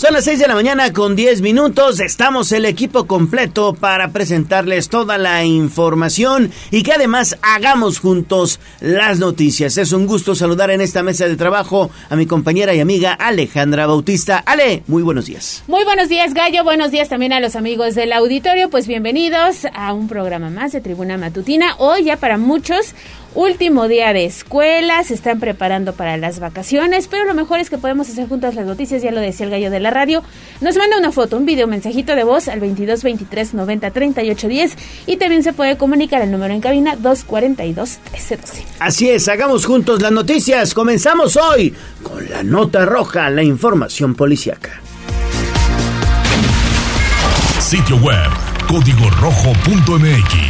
Son las 6 de la mañana con 10 minutos. Estamos el equipo completo para presentarles toda la información y que además hagamos juntos las noticias. Es un gusto saludar en esta mesa de trabajo a mi compañera y amiga Alejandra Bautista. Ale, muy buenos días. Muy buenos días, Gallo. Buenos días también a los amigos del auditorio. Pues bienvenidos a un programa más de Tribuna Matutina. Hoy ya para muchos Último día de escuela, se están preparando para las vacaciones, pero lo mejor es que podemos hacer juntas las noticias, ya lo decía el gallo de la radio. Nos manda una foto, un video, un mensajito de voz al 22 23 90 38 10 y también se puede comunicar el número en cabina 242 1312. Así es, hagamos juntos las noticias. Comenzamos hoy con la nota roja, la información policiaca. Sitio web código rojo.mx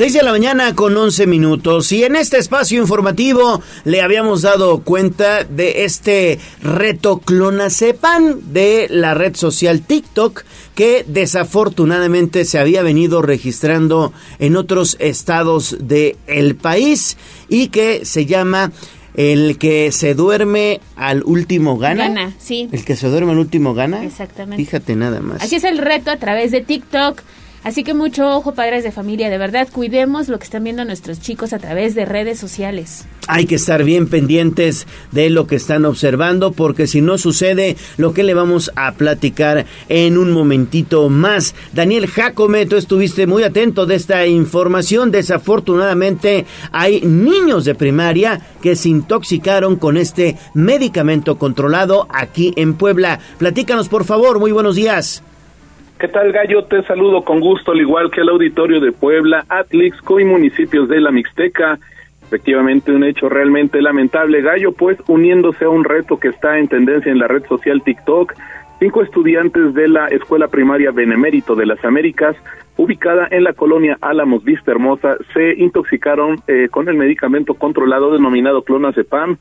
6 de la mañana con 11 minutos y en este espacio informativo le habíamos dado cuenta de este reto Clonacepan de la red social TikTok que desafortunadamente se había venido registrando en otros estados del el país y que se llama el que se duerme al último gana. Gana, sí. El que se duerme al último gana. Exactamente. Fíjate nada más. Así es el reto a través de TikTok. Así que mucho ojo, padres de familia, de verdad, cuidemos lo que están viendo nuestros chicos a través de redes sociales. Hay que estar bien pendientes de lo que están observando porque si no sucede lo que le vamos a platicar en un momentito más. Daniel Jacome, tú estuviste muy atento de esta información. Desafortunadamente hay niños de primaria que se intoxicaron con este medicamento controlado aquí en Puebla. Platícanos por favor, muy buenos días. ¿Qué tal, Gallo? Te saludo con gusto, al igual que el auditorio de Puebla, Atlixco y municipios de la Mixteca. Efectivamente, un hecho realmente lamentable, Gallo, pues uniéndose a un reto que está en tendencia en la red social TikTok, cinco estudiantes de la Escuela Primaria Benemérito de las Américas, ubicada en la colonia Álamos Vista Hermosa, se intoxicaron eh, con el medicamento controlado denominado clonazepam,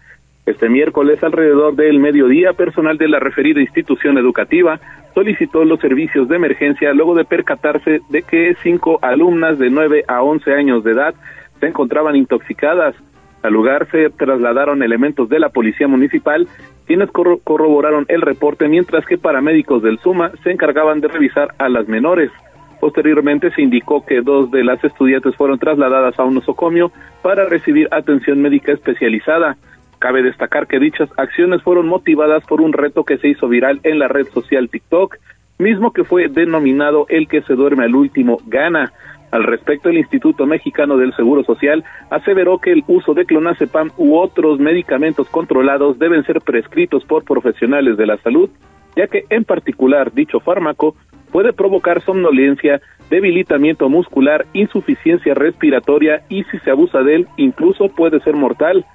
este miércoles, alrededor del mediodía, personal de la referida institución educativa solicitó los servicios de emergencia luego de percatarse de que cinco alumnas de 9 a 11 años de edad se encontraban intoxicadas. Al lugar se trasladaron elementos de la policía municipal, quienes corroboraron el reporte, mientras que paramédicos del SUMA se encargaban de revisar a las menores. Posteriormente se indicó que dos de las estudiantes fueron trasladadas a un nosocomio para recibir atención médica especializada. Cabe destacar que dichas acciones fueron motivadas por un reto que se hizo viral en la red social TikTok, mismo que fue denominado El que se duerme al último gana. Al respecto, el Instituto Mexicano del Seguro Social aseveró que el uso de clonazepam u otros medicamentos controlados deben ser prescritos por profesionales de la salud, ya que en particular dicho fármaco puede provocar somnolencia, debilitamiento muscular, insuficiencia respiratoria y si se abusa de él incluso puede ser mortal.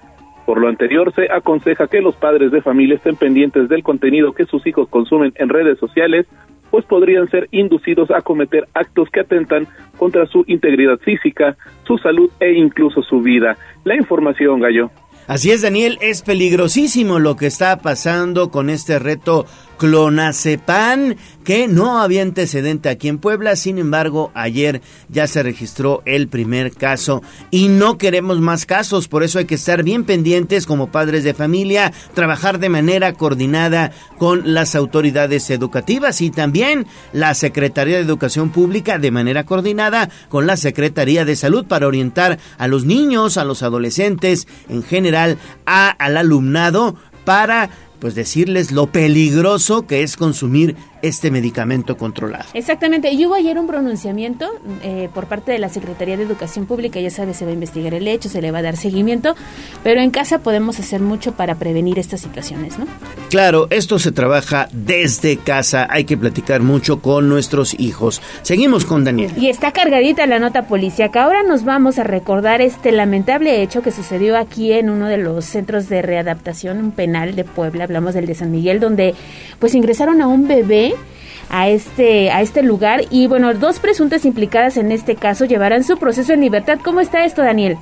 Por lo anterior, se aconseja que los padres de familia estén pendientes del contenido que sus hijos consumen en redes sociales, pues podrían ser inducidos a cometer actos que atentan contra su integridad física, su salud e incluso su vida. La información, Gallo. Así es, Daniel, es peligrosísimo lo que está pasando con este reto clonazepam que no había antecedente aquí en Puebla, sin embargo, ayer ya se registró el primer caso y no queremos más casos, por eso hay que estar bien pendientes como padres de familia, trabajar de manera coordinada con las autoridades educativas y también la Secretaría de Educación Pública de manera coordinada con la Secretaría de Salud para orientar a los niños, a los adolescentes, en general, a, al alumnado para pues decirles lo peligroso que es consumir este medicamento controlado. Exactamente, y hubo ayer un pronunciamiento eh, por parte de la Secretaría de Educación Pública, ya sabe, se va a investigar el hecho, se le va a dar seguimiento, pero en casa podemos hacer mucho para prevenir estas situaciones, ¿no? Claro, esto se trabaja desde casa, hay que platicar mucho con nuestros hijos. Seguimos con Daniel. Y está cargadita la nota policíaca. Ahora nos vamos a recordar este lamentable hecho que sucedió aquí en uno de los centros de readaptación, un penal de Puebla, hablamos del de San Miguel, donde pues ingresaron a un bebé a este, a este lugar. Y bueno, dos presuntas implicadas en este caso llevarán su proceso en libertad. ¿Cómo está esto, Daniel?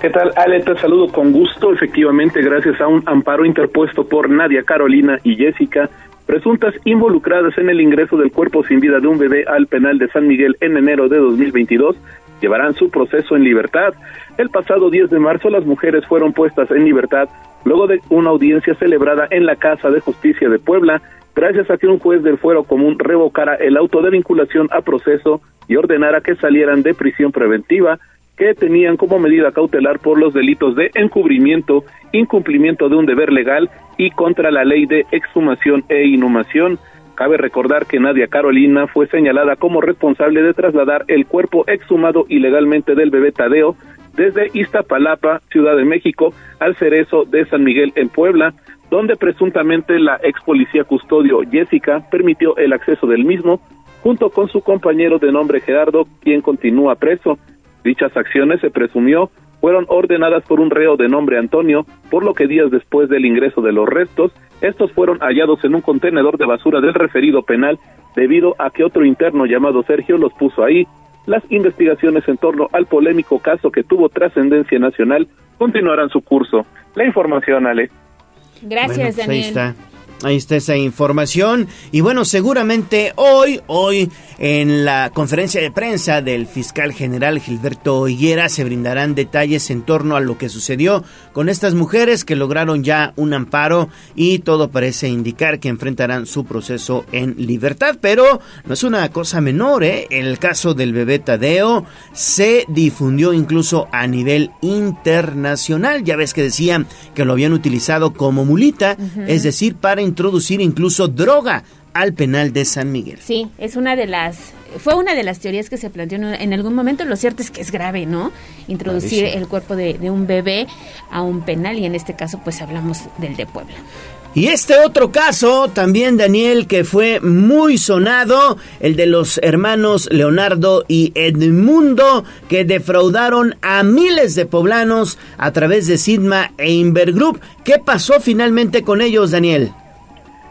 ¿Qué tal, Ale? Te saludo con gusto. Efectivamente, gracias a un amparo interpuesto por Nadia Carolina y Jessica, presuntas involucradas en el ingreso del cuerpo sin vida de un bebé al penal de San Miguel en enero de 2022, llevarán su proceso en libertad. El pasado 10 de marzo las mujeres fueron puestas en libertad luego de una audiencia celebrada en la Casa de Justicia de Puebla, gracias a que un juez del fuero común revocara el auto de vinculación a proceso y ordenara que salieran de prisión preventiva que tenían como medida cautelar por los delitos de encubrimiento, incumplimiento de un deber legal y contra la ley de exhumación e inhumación. Cabe recordar que Nadia Carolina fue señalada como responsable de trasladar el cuerpo exhumado ilegalmente del bebé Tadeo desde Iztapalapa, Ciudad de México, al Cerezo de San Miguel en Puebla, donde presuntamente la ex policía custodio Jessica permitió el acceso del mismo, junto con su compañero de nombre Gerardo, quien continúa preso. Dichas acciones se presumió fueron ordenadas por un reo de nombre Antonio, por lo que días después del ingreso de los restos, estos fueron hallados en un contenedor de basura del referido penal debido a que otro interno llamado Sergio los puso ahí. Las investigaciones en torno al polémico caso que tuvo trascendencia nacional continuarán su curso. La información, Ale. Gracias, Bueno, pues Daniel. Ahí está. Ahí está esa información. Y bueno, seguramente hoy, hoy, en la conferencia de prensa del fiscal general Gilberto Higuera, se brindarán detalles en torno a lo que sucedió con estas mujeres que lograron ya un amparo y todo parece indicar que enfrentarán su proceso en libertad. Pero no es una cosa menor, ¿eh? El caso del bebé Tadeo se difundió incluso a nivel internacional. Ya ves que decían que lo habían utilizado como mulita, es decir, para introducir incluso droga al penal de San Miguel. Sí, es una de las fue una de las teorías que se planteó en, algún momento. Lo cierto es que es grave, ¿no? Introducir el cuerpo de, de un bebé a un penal y en este caso pues hablamos del de Puebla. Y este otro caso, también Daniel, que fue muy sonado, el de los hermanos Leonardo y Edmundo, que defraudaron a miles de poblanos a través de Sidma e Invergroup. ¿Qué pasó finalmente con ellos, Daniel?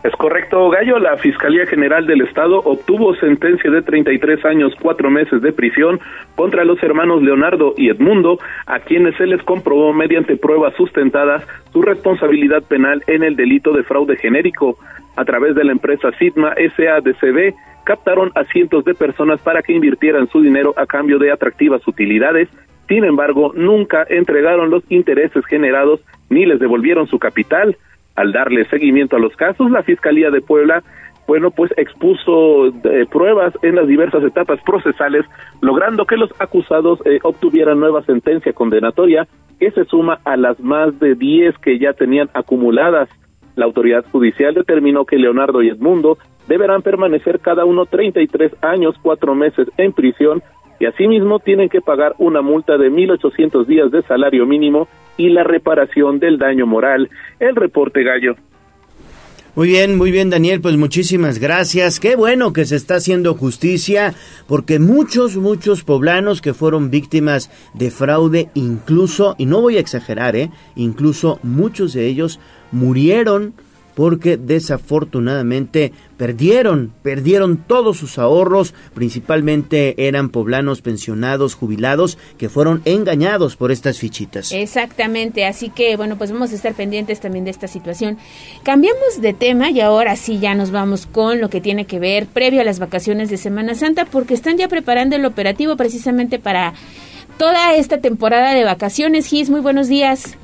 Es correcto, Gallo. La Fiscalía General del Estado obtuvo sentencia de 33 años, cuatro meses de prisión contra los hermanos Leonardo y Edmundo, a quienes se les comprobó mediante pruebas sustentadas su responsabilidad penal en el delito de fraude genérico. A través de la empresa Sidma SADCB, captaron a cientos de personas para que invirtieran su dinero a cambio de atractivas utilidades. Sin embargo, nunca entregaron los intereses generados ni les devolvieron su capital. Al darle seguimiento a los casos, la Fiscalía de Puebla, bueno, pues expuso eh, pruebas en las diversas etapas procesales, logrando que los acusados eh, obtuvieran nueva sentencia condenatoria que se suma a las más de 10 que ya tenían acumuladas. La autoridad judicial determinó que Leonardo y Edmundo deberán permanecer cada uno 33 años, cuatro meses en prisión y asimismo tienen que pagar una multa de 1.800 días de salario mínimo y la reparación del daño moral. El reporte gallo. Muy bien, muy bien Daniel, pues muchísimas gracias. Qué bueno que se está haciendo justicia porque muchos, muchos poblanos que fueron víctimas de fraude, incluso, y no voy a exagerar, ¿eh? incluso muchos de ellos murieron porque desafortunadamente perdieron, perdieron todos sus ahorros, principalmente eran poblanos pensionados, jubilados, que fueron engañados por estas fichitas. Exactamente, así que bueno, pues vamos a estar pendientes también de esta situación. Cambiamos de tema y ahora sí ya nos vamos con lo que tiene que ver previo a las vacaciones de Semana Santa porque están ya preparando el operativo precisamente para toda esta temporada de vacaciones. Gis, muy buenos días.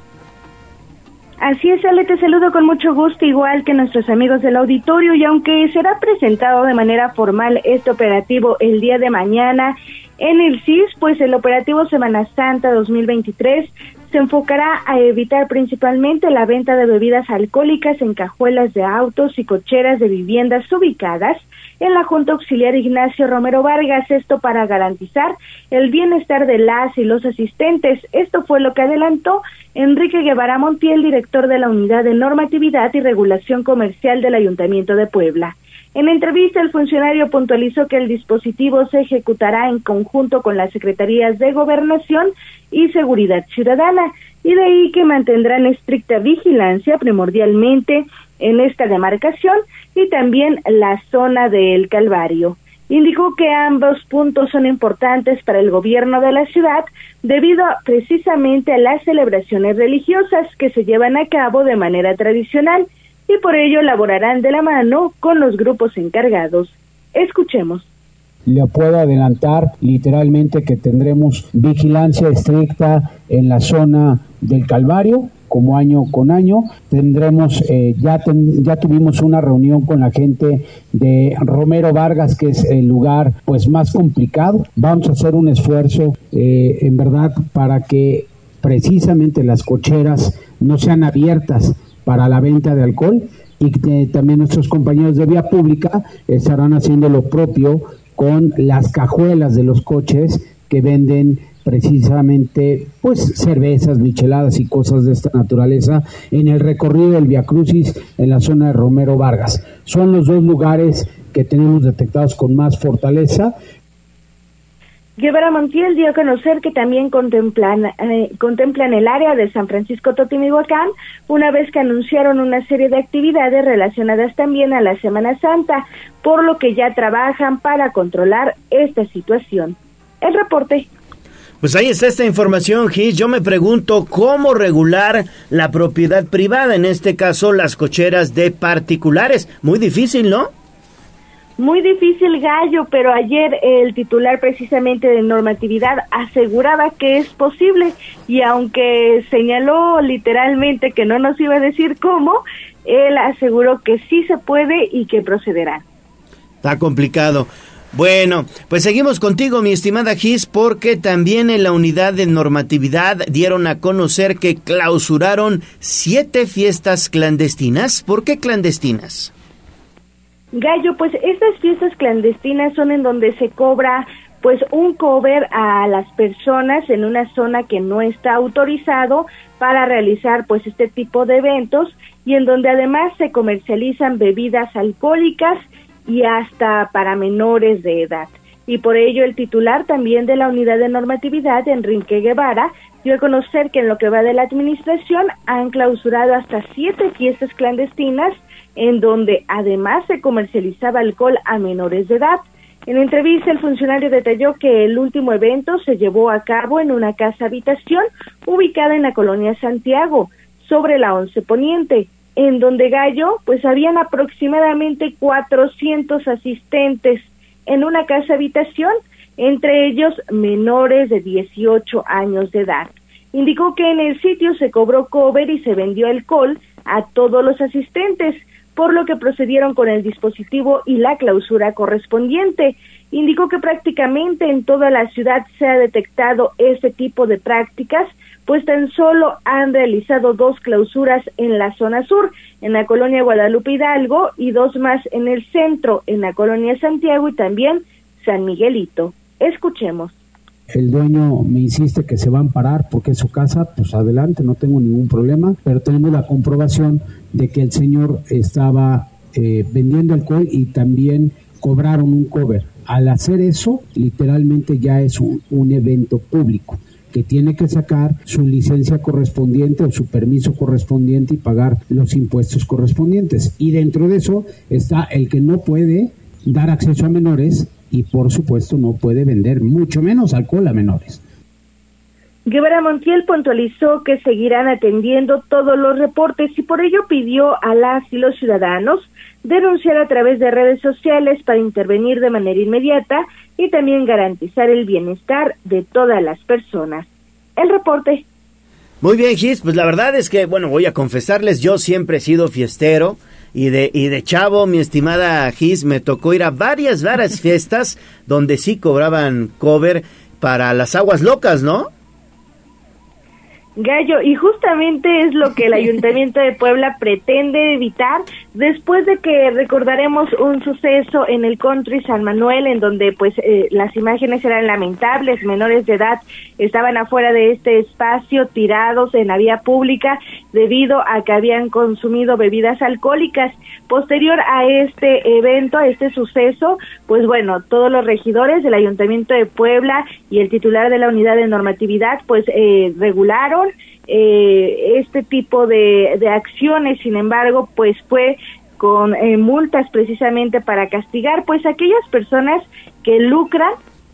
Así es, Ale, te saludo con mucho gusto, igual que nuestros amigos del auditorio, y aunque será presentado de manera formal este operativo el día de mañana en el CIS, pues el operativo Semana Santa 2023 se enfocará a evitar principalmente la venta de bebidas alcohólicas en cajuelas de autos y cocheras de viviendas ubicadas en la Junta Auxiliar Ignacio Romero Vargas, esto para garantizar el bienestar de las y los asistentes. Esto fue lo que adelantó Enrique Guevara Montiel, director de la Unidad de Normatividad y Regulación Comercial del Ayuntamiento de Puebla. En entrevista, el funcionario puntualizó que el dispositivo se ejecutará en conjunto con las Secretarías de Gobernación y Seguridad Ciudadana, y de ahí que mantendrán estricta vigilancia primordialmente en esta demarcación y también la zona del Calvario. Indicó que ambos puntos son importantes para el gobierno de la ciudad debido precisamente a las celebraciones religiosas que se llevan a cabo de manera tradicional y por ello laborarán de la mano con los grupos encargados. Escuchemos. Le puedo adelantar literalmente que tendremos vigilancia estricta en la zona del Calvario, como año con año. Tendremos, eh, ya, ya tuvimos una reunión con la gente de Romero Vargas, que es el lugar pues más complicado. Vamos a hacer un esfuerzo, eh, en verdad, para que precisamente las cocheras no sean abiertas para la venta de alcohol y que también nuestros compañeros de vía pública estarán haciendo lo propio con las cajuelas de los coches que venden precisamente pues cervezas, micheladas y cosas de esta naturaleza en el recorrido del Via Crucis en la zona de Romero Vargas. Son los dos lugares que tenemos detectados con más fortaleza. Guevara Montiel dio a conocer que también contemplan, eh, contemplan el área de San Francisco Totimihuacán, una vez que anunciaron una serie de actividades relacionadas también a la Semana Santa, por lo que ya trabajan para controlar esta situación. El reporte. Pues ahí está esta información, Gis. Yo me pregunto cómo regular la propiedad privada, en este caso las cocheras de particulares. Muy difícil, ¿no? Muy difícil gallo, pero ayer el titular precisamente de normatividad aseguraba que es posible y aunque señaló literalmente que no nos iba a decir cómo, él aseguró que sí se puede y que procederá. Está complicado. Bueno, pues seguimos contigo, mi estimada Gis, porque también en la unidad de normatividad dieron a conocer que clausuraron siete fiestas clandestinas. ¿Por qué clandestinas? Gallo, pues estas fiestas clandestinas son en donde se cobra pues un cover a las personas en una zona que no está autorizado para realizar pues este tipo de eventos y en donde además se comercializan bebidas alcohólicas y hasta para menores de edad. Y por ello el titular también de la unidad de normatividad, Enrique Guevara, dio a conocer que en lo que va de la administración han clausurado hasta siete fiestas clandestinas en donde además se comercializaba alcohol a menores de edad. En entrevista, el funcionario detalló que el último evento se llevó a cabo en una casa habitación ubicada en la colonia Santiago, sobre la Once Poniente, en donde Gallo, pues habían aproximadamente 400 asistentes en una casa habitación, entre ellos menores de 18 años de edad. Indicó que en el sitio se cobró cover y se vendió alcohol a todos los asistentes, por lo que procedieron con el dispositivo y la clausura correspondiente. Indicó que prácticamente en toda la ciudad se ha detectado este tipo de prácticas, pues tan solo han realizado dos clausuras en la zona sur, en la colonia Guadalupe Hidalgo, y dos más en el centro, en la colonia Santiago y también San Miguelito. Escuchemos. El dueño me insiste que se va a amparar porque es su casa, pues adelante, no tengo ningún problema, pero tenemos la comprobación de que el señor estaba eh, vendiendo alcohol y también cobraron un cover. Al hacer eso, literalmente ya es un, un evento público que tiene que sacar su licencia correspondiente o su permiso correspondiente y pagar los impuestos correspondientes. Y dentro de eso está el que no puede dar acceso a menores y por supuesto no puede vender mucho menos alcohol a menores. Guevara Montiel puntualizó que seguirán atendiendo todos los reportes y por ello pidió a las y los ciudadanos denunciar a través de redes sociales para intervenir de manera inmediata y también garantizar el bienestar de todas las personas. El reporte. Muy bien, Gis, pues la verdad es que, bueno, voy a confesarles, yo siempre he sido fiestero y de, y de chavo, mi estimada Gis, me tocó ir a varias, varias fiestas donde sí cobraban cover para las aguas locas, ¿no? Gallo, y justamente es lo que el Ayuntamiento de Puebla pretende evitar después de que recordaremos un suceso en el country San Manuel en donde pues eh, las imágenes eran lamentables, menores de edad estaban afuera de este espacio tirados en la vía pública debido a que habían consumido bebidas alcohólicas. Posterior a este evento, a este suceso, pues bueno, todos los regidores del Ayuntamiento de Puebla y el titular de la unidad de normatividad pues eh, regularon eh, este tipo de, acciones, sin embargo, pues fue con eh, multas precisamente para castigar pues aquellas personas que lucran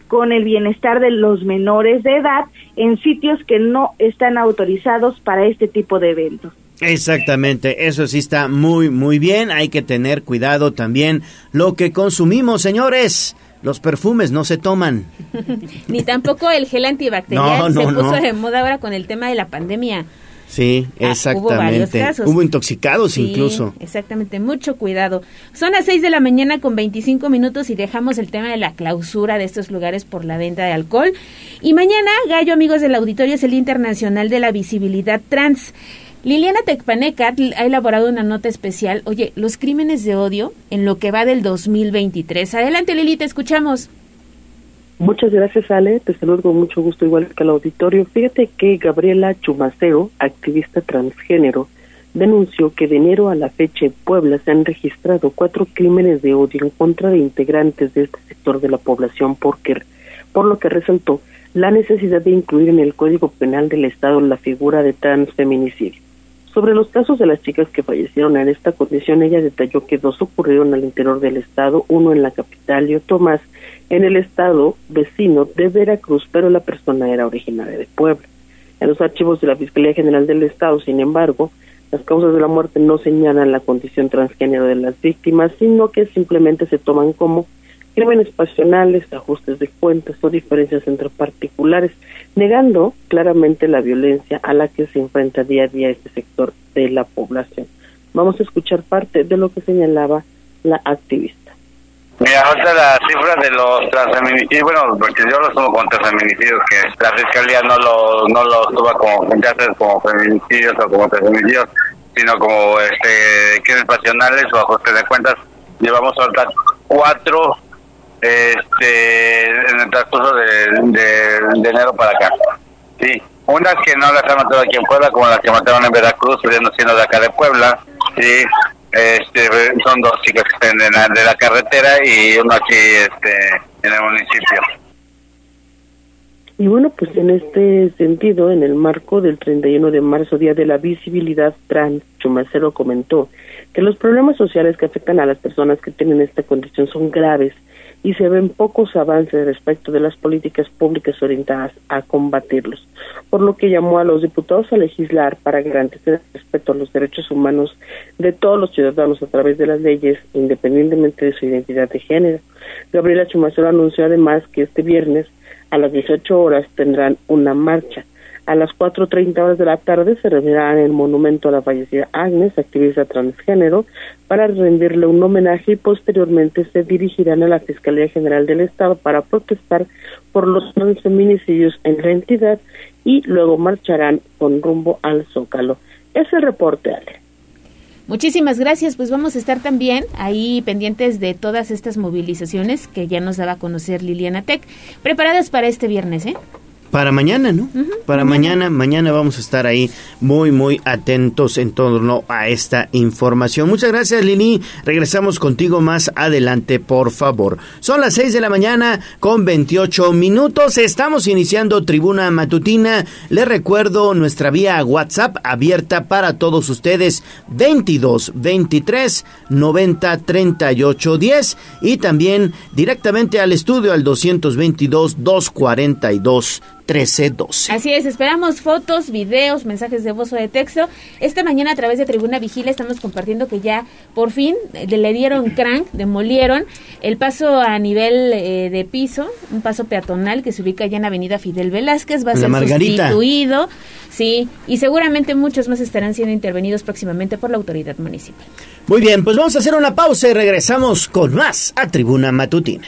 con el bienestar de los menores de edad en sitios que no están autorizados para este tipo de eventos. Exactamente, eso sí está muy, muy bien. Hay que tener cuidado también lo que consumimos, señores. Los perfumes no se toman. Ni tampoco el gel antibacterial se puso de moda ahora con el tema de la pandemia. Sí, exactamente. Ah, hubo varios casos. Hubo intoxicados incluso. Exactamente, mucho cuidado. Son las 6 de la mañana con 25 minutos y dejamos el tema de la clausura de estos lugares por la venta de alcohol. Y mañana, Gallo, amigos del auditorio, es el Internacional de la Visibilidad Trans. Liliana Tecpanecat ha elaborado una nota especial. Oye, los crímenes de odio en lo que va del 2023. Adelante, Lili, te escuchamos. Muchas gracias, Ale. Te saludo con mucho gusto, igual que al auditorio. Fíjate que Gabriela Chumacero, activista transgénero, denunció que de enero a la fecha en Puebla se han registrado cuatro crímenes de odio en contra de integrantes de este sector de la población, porque, por lo que resaltó la necesidad de incluir en el Código Penal del Estado la figura de transfeminicidio. Sobre los casos de las chicas que fallecieron en esta condición, ella detalló que dos ocurrieron al interior del estado, uno en la capital y otro más en el estado vecino de Veracruz, pero la persona era originaria de Puebla. En los archivos de la Fiscalía General del Estado, sin embargo, las causas de la muerte no señalan la condición transgénero de las víctimas, sino que simplemente se toman como crímenes pasionales, ajustes de cuentas o diferencias entre particulares, negando claramente la violencia a la que se enfrenta día a día este sector de la población. Vamos a escuchar parte de lo que señalaba la activista. Mira, ahorita la cifra de los transfeminicidios, bueno, porque yo lo tomo con transfeminicidios, que la fiscalía no lo no lo toma como, como feminicidios o como transfeminicidios, sino como este crímenes pasionales o ajustes de cuentas. Llevamos ahorita cuatro este en el transcurso de, enero para acá. Sí, unas que no las han matado aquí en Puebla, como las que mataron en Veracruz, viendo siendo de acá de Puebla. Sí, este, son dos chicas que están de la carretera y uno aquí este, en el municipio. Y bueno, pues en este sentido, en el marco del 31 de marzo, Día de la Visibilidad Trans, Chumacero comentó que los problemas sociales que afectan a las personas que tienen esta condición son graves y se ven pocos avances respecto de las políticas públicas orientadas a combatirlos, por lo que llamó a los diputados a legislar para garantizar el respeto a los derechos humanos de todos los ciudadanos a través de las leyes, independientemente de su identidad de género. Gabriela Chumacero anunció además que este viernes a las 18 horas tendrán una marcha a las 4.30 horas de la tarde se reunirá en el monumento a la fallecida Agnes, activista transgénero, para rendirle un homenaje y posteriormente se dirigirán a la Fiscalía General del Estado para protestar por los feminicidios en la entidad y luego marcharán con rumbo al Zócalo. Es el reporte, Ale. Muchísimas gracias, pues vamos a estar también ahí pendientes de todas estas movilizaciones que ya nos daba a conocer Liliana Tech, preparadas para este viernes, ¿eh? Para mañana, ¿no? Para mañana. mañana, vamos a estar ahí muy, muy atentos en torno a esta información. Muchas gracias, Lini. Regresamos contigo más adelante, por favor. Son las 6 de la mañana con 28 minutos. Estamos iniciando Tribuna Matutina. Les recuerdo nuestra vía WhatsApp abierta para todos ustedes, 22 23 90 38 10 y también directamente al estudio al 222 242 1312. Así es, esperamos fotos, videos, mensajes de voz o de texto. Esta mañana a través de Tribuna Vigila estamos compartiendo que ya por fin eh, le dieron crank, demolieron el paso a nivel eh, de piso, un paso peatonal que se ubica ya en Avenida Fidel Velázquez, va a ser sustituido. Sí, y seguramente muchos más estarán siendo intervenidos próximamente por la autoridad municipal. Muy bien, pues vamos a hacer una pausa y regresamos con más a Tribuna Matutina.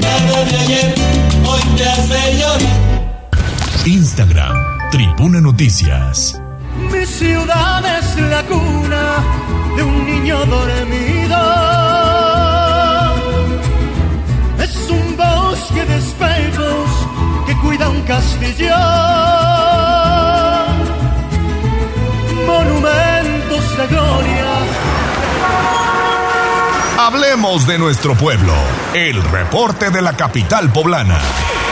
nada de ayer hoy te hace llorar. Tribuna Noticias. Mi ciudad es la cuna de un niño dormido. Es un bosque de espejos que cuida un castillo. Monumentos de gloria. Hablemos de nuestro pueblo. El reporte de la capital poblana.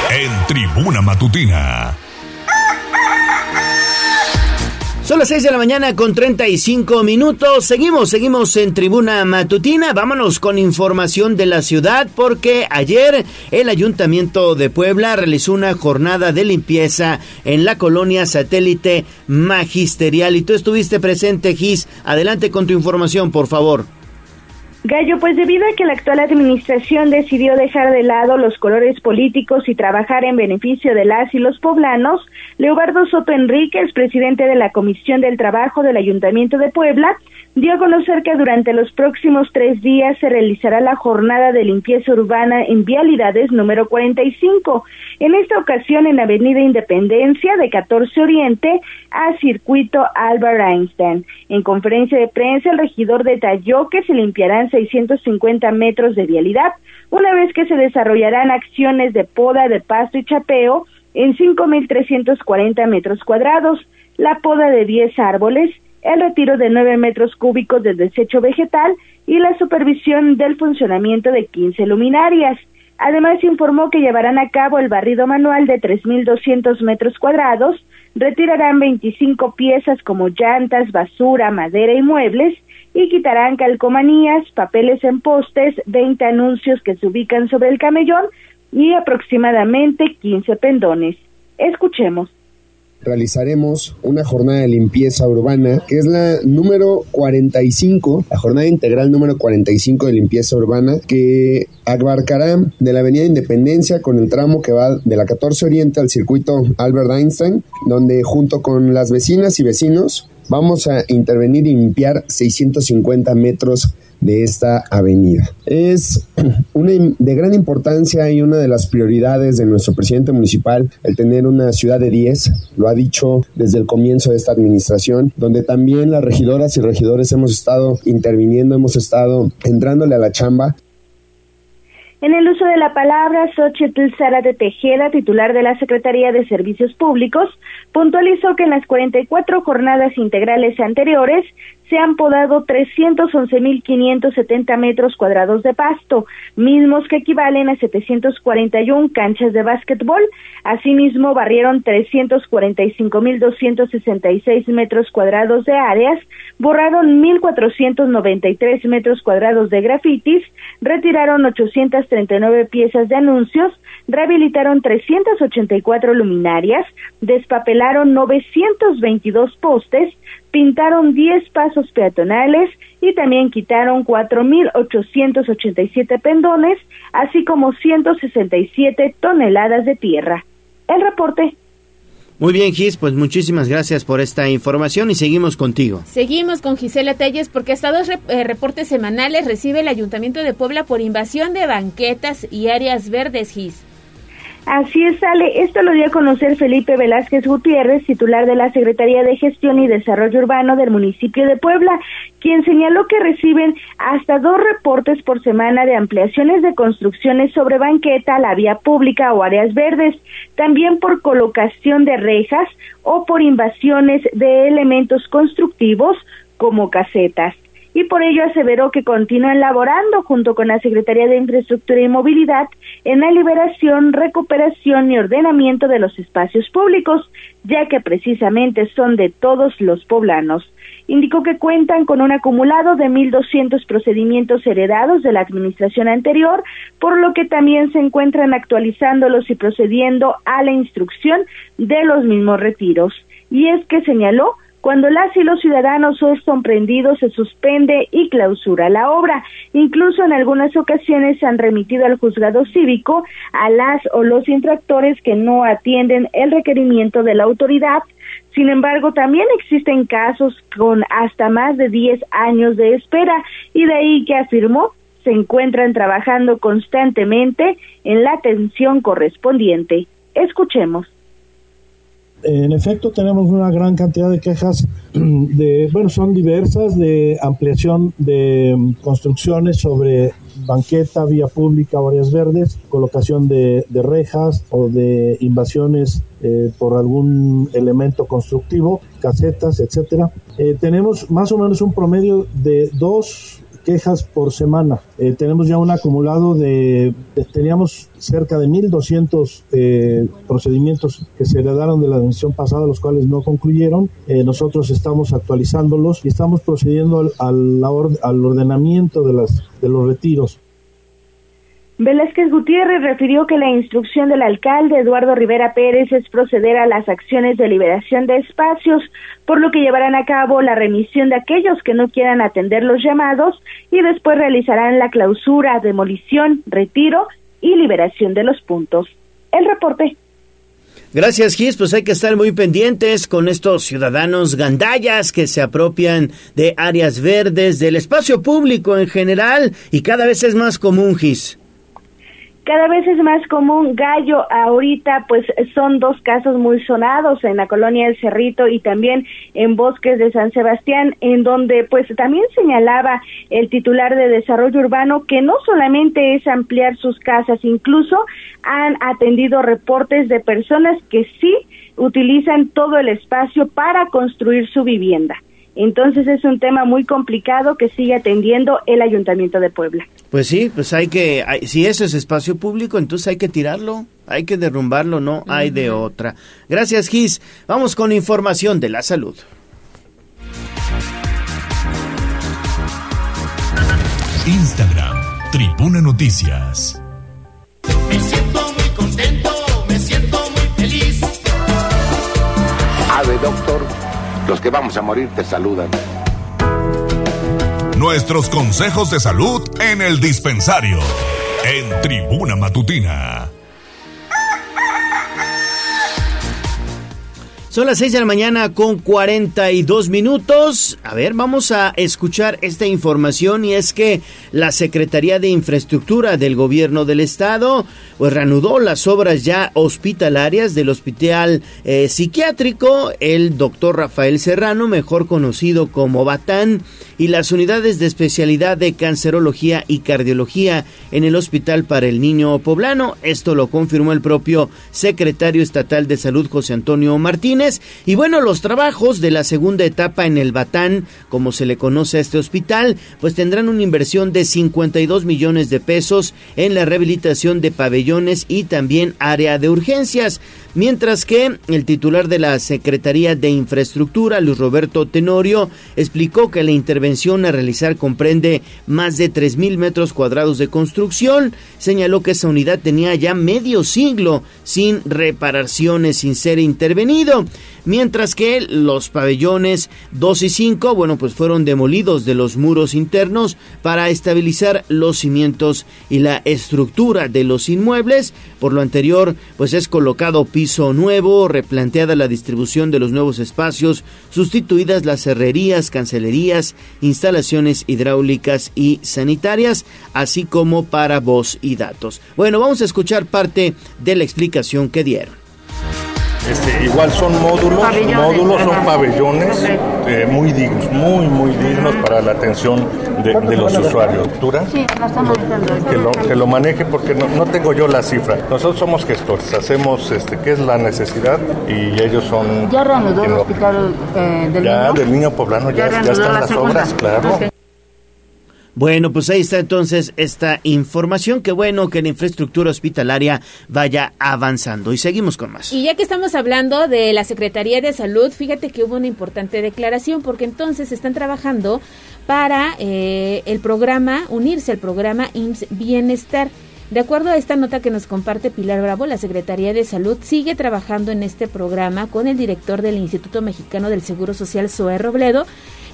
En Tribuna Matutina. Son las 6 de la mañana con 35 minutos. Seguimos, seguimos en tribuna matutina. Vámonos con información de la ciudad porque ayer el Ayuntamiento de Puebla realizó una jornada de limpieza en la colonia satélite magisterial. Y tú estuviste presente, Gis. Adelante con tu información, por favor. Gallo, pues debido a que la actual administración decidió dejar de lado los colores políticos y trabajar en beneficio de las y los poblanos, Leobardo Soto Enríquez, presidente de la Comisión del Trabajo del Ayuntamiento de Puebla, dio a conocer que durante los próximos tres días se realizará la jornada de limpieza urbana en vialidades número 45. En esta ocasión en Avenida Independencia de 14 Oriente a Circuito Albert Einstein. En conferencia de prensa, el regidor detalló que se limpiarán 650 metros de vialidad, una vez que se desarrollarán acciones de poda de pasto y chapeo en 5.340 metros cuadrados, la poda de 10 árboles, el retiro de 9 metros cúbicos de desecho vegetal y la supervisión del funcionamiento de 15 luminarias. Además, informó que llevarán a cabo el barrido manual de 3.200 metros cuadrados, retirarán 25 piezas como llantas, basura, madera y muebles, y quitarán calcomanías, papeles en postes, 20 anuncios que se ubican sobre el camellón y aproximadamente 15 pendones. Escuchemos realizaremos una jornada de limpieza urbana que es la número 45, la jornada integral número 45 de limpieza urbana que abarcará de la Avenida Independencia con el tramo que va de la 14 Oriente al circuito Albert Einstein, donde junto con las vecinas y vecinos vamos a intervenir y limpiar 650 metros de esta avenida. Es una de gran importancia y una de las prioridades de nuestro presidente municipal el tener una ciudad de 10, lo ha dicho desde el comienzo de esta administración, donde también las regidoras y regidores hemos estado interviniendo, hemos estado entrándole a la chamba en el uso de la palabra, Xochitl Sara de Tejeda, titular de la Secretaría de Servicios Públicos, puntualizó que en las 44 jornadas integrales anteriores se han podado 311.570 metros cuadrados de pasto, mismos que equivalen a 741 canchas de básquetbol. Asimismo, barrieron 345.266 metros cuadrados de áreas, borraron 1.493 metros cuadrados de grafitis, retiraron 839 piezas de anuncios, rehabilitaron 384 luminarias, despapelaron 922 postes, pintaron 10 pasos peatonales y también quitaron 4.887 pendones, así como 167 toneladas de tierra. El reporte. Muy bien, Gis, pues muchísimas gracias por esta información y seguimos contigo. Seguimos con Gisela Telles porque hasta dos eh, reportes semanales recibe el Ayuntamiento de Puebla por invasión de banquetas y áreas verdes, Gis. Así es, Ale. Esto lo dio a conocer Felipe Velázquez Gutiérrez, titular de la Secretaría de Gestión y Desarrollo Urbano del municipio de Puebla, quien señaló que reciben hasta dos reportes por semana de ampliaciones de construcciones sobre banqueta, la vía pública o áreas verdes, también por colocación de rejas o por invasiones de elementos constructivos como casetas y por ello aseveró que continúan laborando junto con la Secretaría de Infraestructura y Movilidad en la liberación, recuperación y ordenamiento de los espacios públicos, ya que precisamente son de todos los poblanos. Indicó que cuentan con un acumulado de 1.200 procedimientos heredados de la administración anterior, por lo que también se encuentran actualizándolos y procediendo a la instrucción de los mismos retiros. Y es que señaló cuando las y los ciudadanos son comprendidos, se suspende y clausura la obra. Incluso en algunas ocasiones se han remitido al juzgado cívico a las o los infractores que no atienden el requerimiento de la autoridad. Sin embargo, también existen casos con hasta más de 10 años de espera y de ahí que afirmó se encuentran trabajando constantemente en la atención correspondiente. Escuchemos En efecto, tenemos una gran cantidad de quejas de, bueno, son diversas de ampliación de mm, construcciones sobre banqueta, vía pública, áreas verdes, colocación de, de rejas o de invasiones eh, por algún elemento constructivo, casetas, etcétera. Eh, tenemos más o menos un promedio de dos quejas por semana. Eh, tenemos ya un acumulado de, teníamos cerca de 1.200 eh, procedimientos que se heredaron de la administración pasada, los cuales no concluyeron. Eh, nosotros estamos actualizándolos y estamos procediendo al, al, al ordenamiento de, las, de los retiros. Velázquez Gutiérrez refirió que la instrucción del alcalde Eduardo Rivera Pérez es proceder a las acciones de liberación de espacios, por lo que llevarán a cabo la remisión de aquellos que no quieran atender los llamados y después realizarán la clausura, demolición, retiro y liberación de los puntos. El reporte. Gracias, Gis. Pues hay que estar muy pendientes con estos ciudadanos gandallas que se apropian de áreas verdes, del espacio público en general y cada vez es más común, Gis. Cada vez es más común gallo. Ahorita, pues son dos casos muy sonados en la colonia El Cerrito y también en Bosques de San Sebastián, en donde, pues también señalaba el titular de Desarrollo Urbano que no solamente es ampliar sus casas, incluso han atendido reportes de personas que sí utilizan todo el espacio para construir su vivienda. Entonces es un tema muy complicado que sigue atendiendo el Ayuntamiento de Puebla. Pues sí, pues hay que, hay- si eso es espacio público, entonces hay que tirarlo, hay que derrumbarlo, no hay de otra. Gracias, Gis. Vamos con información de la salud. Instagram, Tribuna Noticias. Me siento muy contento, me siento muy feliz. Ave, doctor, los que vamos a morir te saludan. Nuestros consejos de salud en el dispensario. En Tribuna Matutina. Son las 6 de la mañana con 42 minutos. A ver, vamos a escuchar esta información y es que la Secretaría de Infraestructura del Gobierno del Estado pues reanudó las obras ya hospitalarias del Hospital eh, Psiquiátrico, el doctor Rafael Serrano, mejor conocido como Batán, y las unidades de especialidad de cancerología y cardiología en el Hospital para el Niño Poblano. Esto lo confirmó el propio secretario estatal de Salud José Antonio Martínez. Y bueno, los trabajos de la segunda etapa en el Batán, como se le conoce a este hospital, pues tendrán una inversión de 52 millones de pesos en la rehabilitación de pabellones y también área de urgencias. Mientras que el titular de la Secretaría de Infraestructura, Luis Roberto Tenorio, explicó que la intervención a realizar comprende más de 3 mil metros cuadrados de construcción. Señaló que esa unidad tenía ya medio siglo sin reparaciones, sin ser intervenido. Mientras que los pabellones 2 y 5, bueno, pues fueron demolidos de los muros internos para estabilizar los cimientos y la estructura de los inmuebles. Por lo anterior, pues es colocado piso nuevo, replanteada la distribución de los nuevos espacios, sustituidas las herrerías, cancelerías, instalaciones hidráulicas y sanitarias, así como para voz y datos. Bueno, vamos a escuchar parte de la explicación que dieron. Este, igual son módulos, Pabellones, módulos son pabellones eh, muy dignos, muy muy dignos para la atención de, de los usuarios. ¿Cultura? Sí, la estamos manejando. Que lo, que lo maneje porque no, no tengo yo la cifra. Nosotros somos gestores, hacemos este, qué es la necesidad y ellos son... Ya reanudó el lo- hospital eh, del Ya, niño. del niño poblano, ya, ya están la las obras, claro. Bueno, pues ahí está entonces esta información. Qué bueno que la infraestructura hospitalaria vaya avanzando. Y seguimos con más. Y ya que estamos hablando de la Secretaría de Salud, fíjate que hubo una importante declaración porque entonces están trabajando para eh, el programa, unirse al programa IMSS Bienestar. De acuerdo a esta nota que nos comparte Pilar Bravo, la Secretaría de Salud sigue trabajando en este programa con el director del Instituto Mexicano del Seguro Social, Zoe Robledo,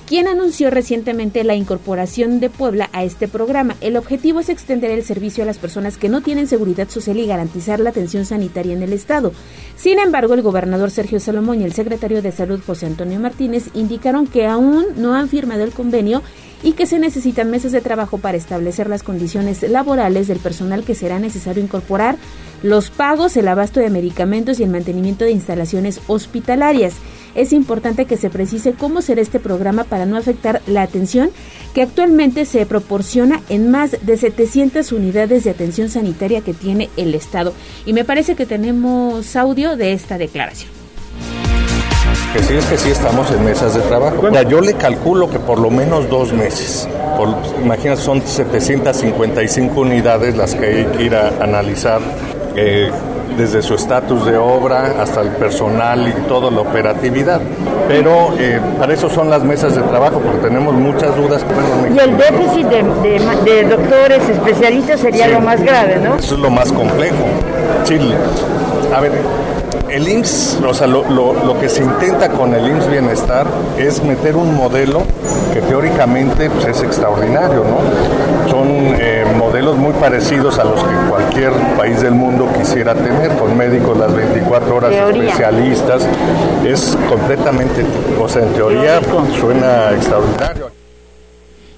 quien anunció recientemente la incorporación de Puebla a este programa. El objetivo es extender el servicio a las personas que no tienen seguridad social y garantizar la atención sanitaria en el Estado. Sin embargo, el gobernador Sergio Salomón y el secretario de Salud José Antonio Martínez indicaron que aún no han firmado el convenio y que se necesitan meses de trabajo para establecer las condiciones laborales del personal que será necesario incorporar, los pagos, el abasto de medicamentos y el mantenimiento de instalaciones hospitalarias. Es importante que se precise cómo será este programa para no afectar la atención que actualmente se proporciona en más de 700 unidades de atención sanitaria que tiene el Estado. Y me parece que tenemos audio de esta declaración. Que sí es que sí estamos en mesas de trabajo. Yo le calculo que por lo menos dos meses. Por, imagina, son 755 unidades las que hay que ir a analizar. Eh, desde su estatus de obra hasta el personal y toda la operatividad. Pero eh, para eso son las mesas de trabajo, porque tenemos muchas dudas. Y el déficit de, de- de doctores especialistas sería Sí. lo más grave, ¿no? Eso es lo más complejo. Sí, a ver, el IMSS, o sea, lo, lo- lo que se intenta con el IMSS Bienestar es meter un modelo que teóricamente pues, es extraordinario, ¿no? Son eh, modelos muy parecidos a los que cualquier país del mundo quisiera tener, con médicos las 24 horas Teoría. especialistas. Es completamente, o sea, en teoría suena extraordinario.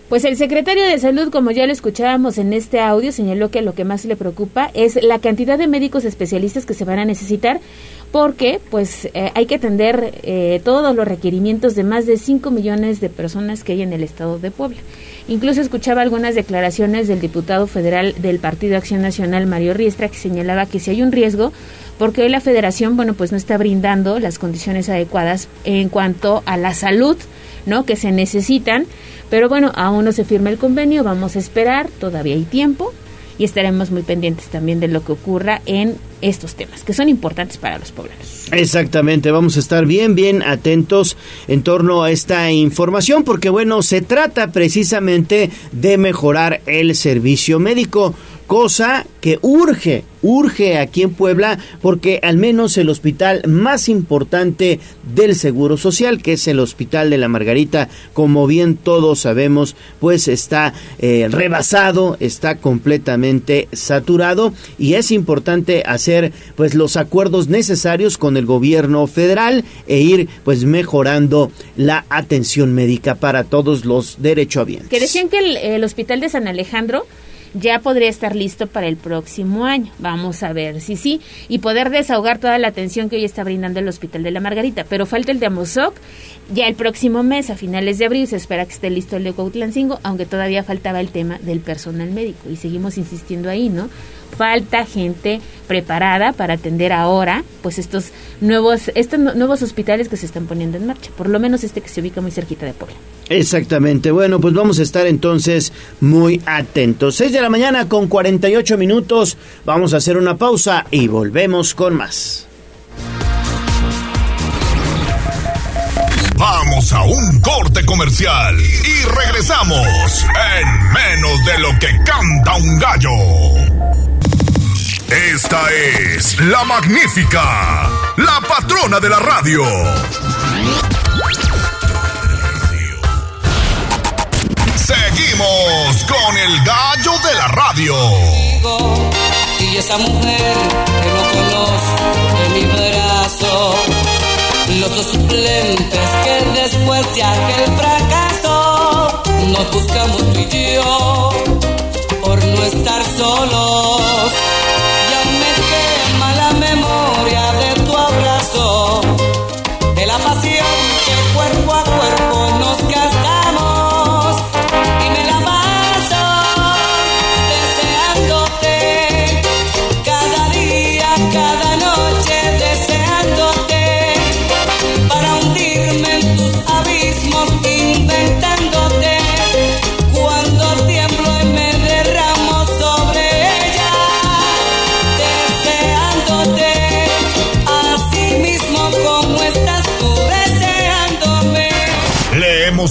Pues el secretario de Salud, como ya lo escuchábamos en este audio, señaló que lo que más le preocupa es la cantidad de médicos especialistas que se van a necesitar porque pues eh, hay que atender eh, todos los requerimientos de más de 5 millones de personas que hay en el estado de Puebla. Incluso escuchaba algunas declaraciones del diputado federal del Partido Acción Nacional, Mario Riestra, que señalaba que si hay un riesgo, porque hoy la federación, bueno, pues no está brindando las condiciones adecuadas en cuanto a la salud, ¿no? Que se necesitan, pero bueno, aún no se firma el convenio, vamos a esperar, todavía hay tiempo y estaremos muy pendientes también de lo que ocurra en estos temas, que son importantes para los poblanos. Exactamente, vamos a estar bien, bien atentos en torno a esta información porque bueno, se trata precisamente de mejorar el servicio médico, cosa que urge, urge aquí en Puebla porque al menos el hospital más importante del Seguro Social, que es el Hospital de la Margarita, como bien todos sabemos, pues está eh, rebasado, está completamente saturado y es importante hacer pues los acuerdos necesarios con el gobierno federal e ir pues mejorando la atención médica para todos los derechohabientes. Que decían que el, el hospital de San Alejandro ya podría estar listo para el próximo año. Vamos a ver si sí. Y poder desahogar toda la atención que hoy está brindando el Hospital de la Margarita. Pero falta el de Amozoc. Ya el próximo mes, a finales de abril, se espera que esté listo el de Cuautlancingo, aunque todavía faltaba el tema del personal médico. Y seguimos insistiendo ahí, ¿no? Falta gente preparada para atender ahora, pues estos nuevos, estos nu- nuevos hospitales que se están poniendo en marcha. Por lo menos este que se ubica muy cerquita de Puebla. Exactamente. Bueno, pues vamos a estar entonces muy atentos. 6 de la mañana con 48 minutos. Vamos a hacer una pausa y volvemos con más. Vamos a un corte comercial y regresamos en menos de lo que canta un gallo. Esta es la magnífica, la patrona de la radio. Seguimos con el gallo de la radio. y esa mujer que no conozco de mi brazo. Los dos suplentes que después de aquel fracaso nos buscamos tú y yo por no estar solos.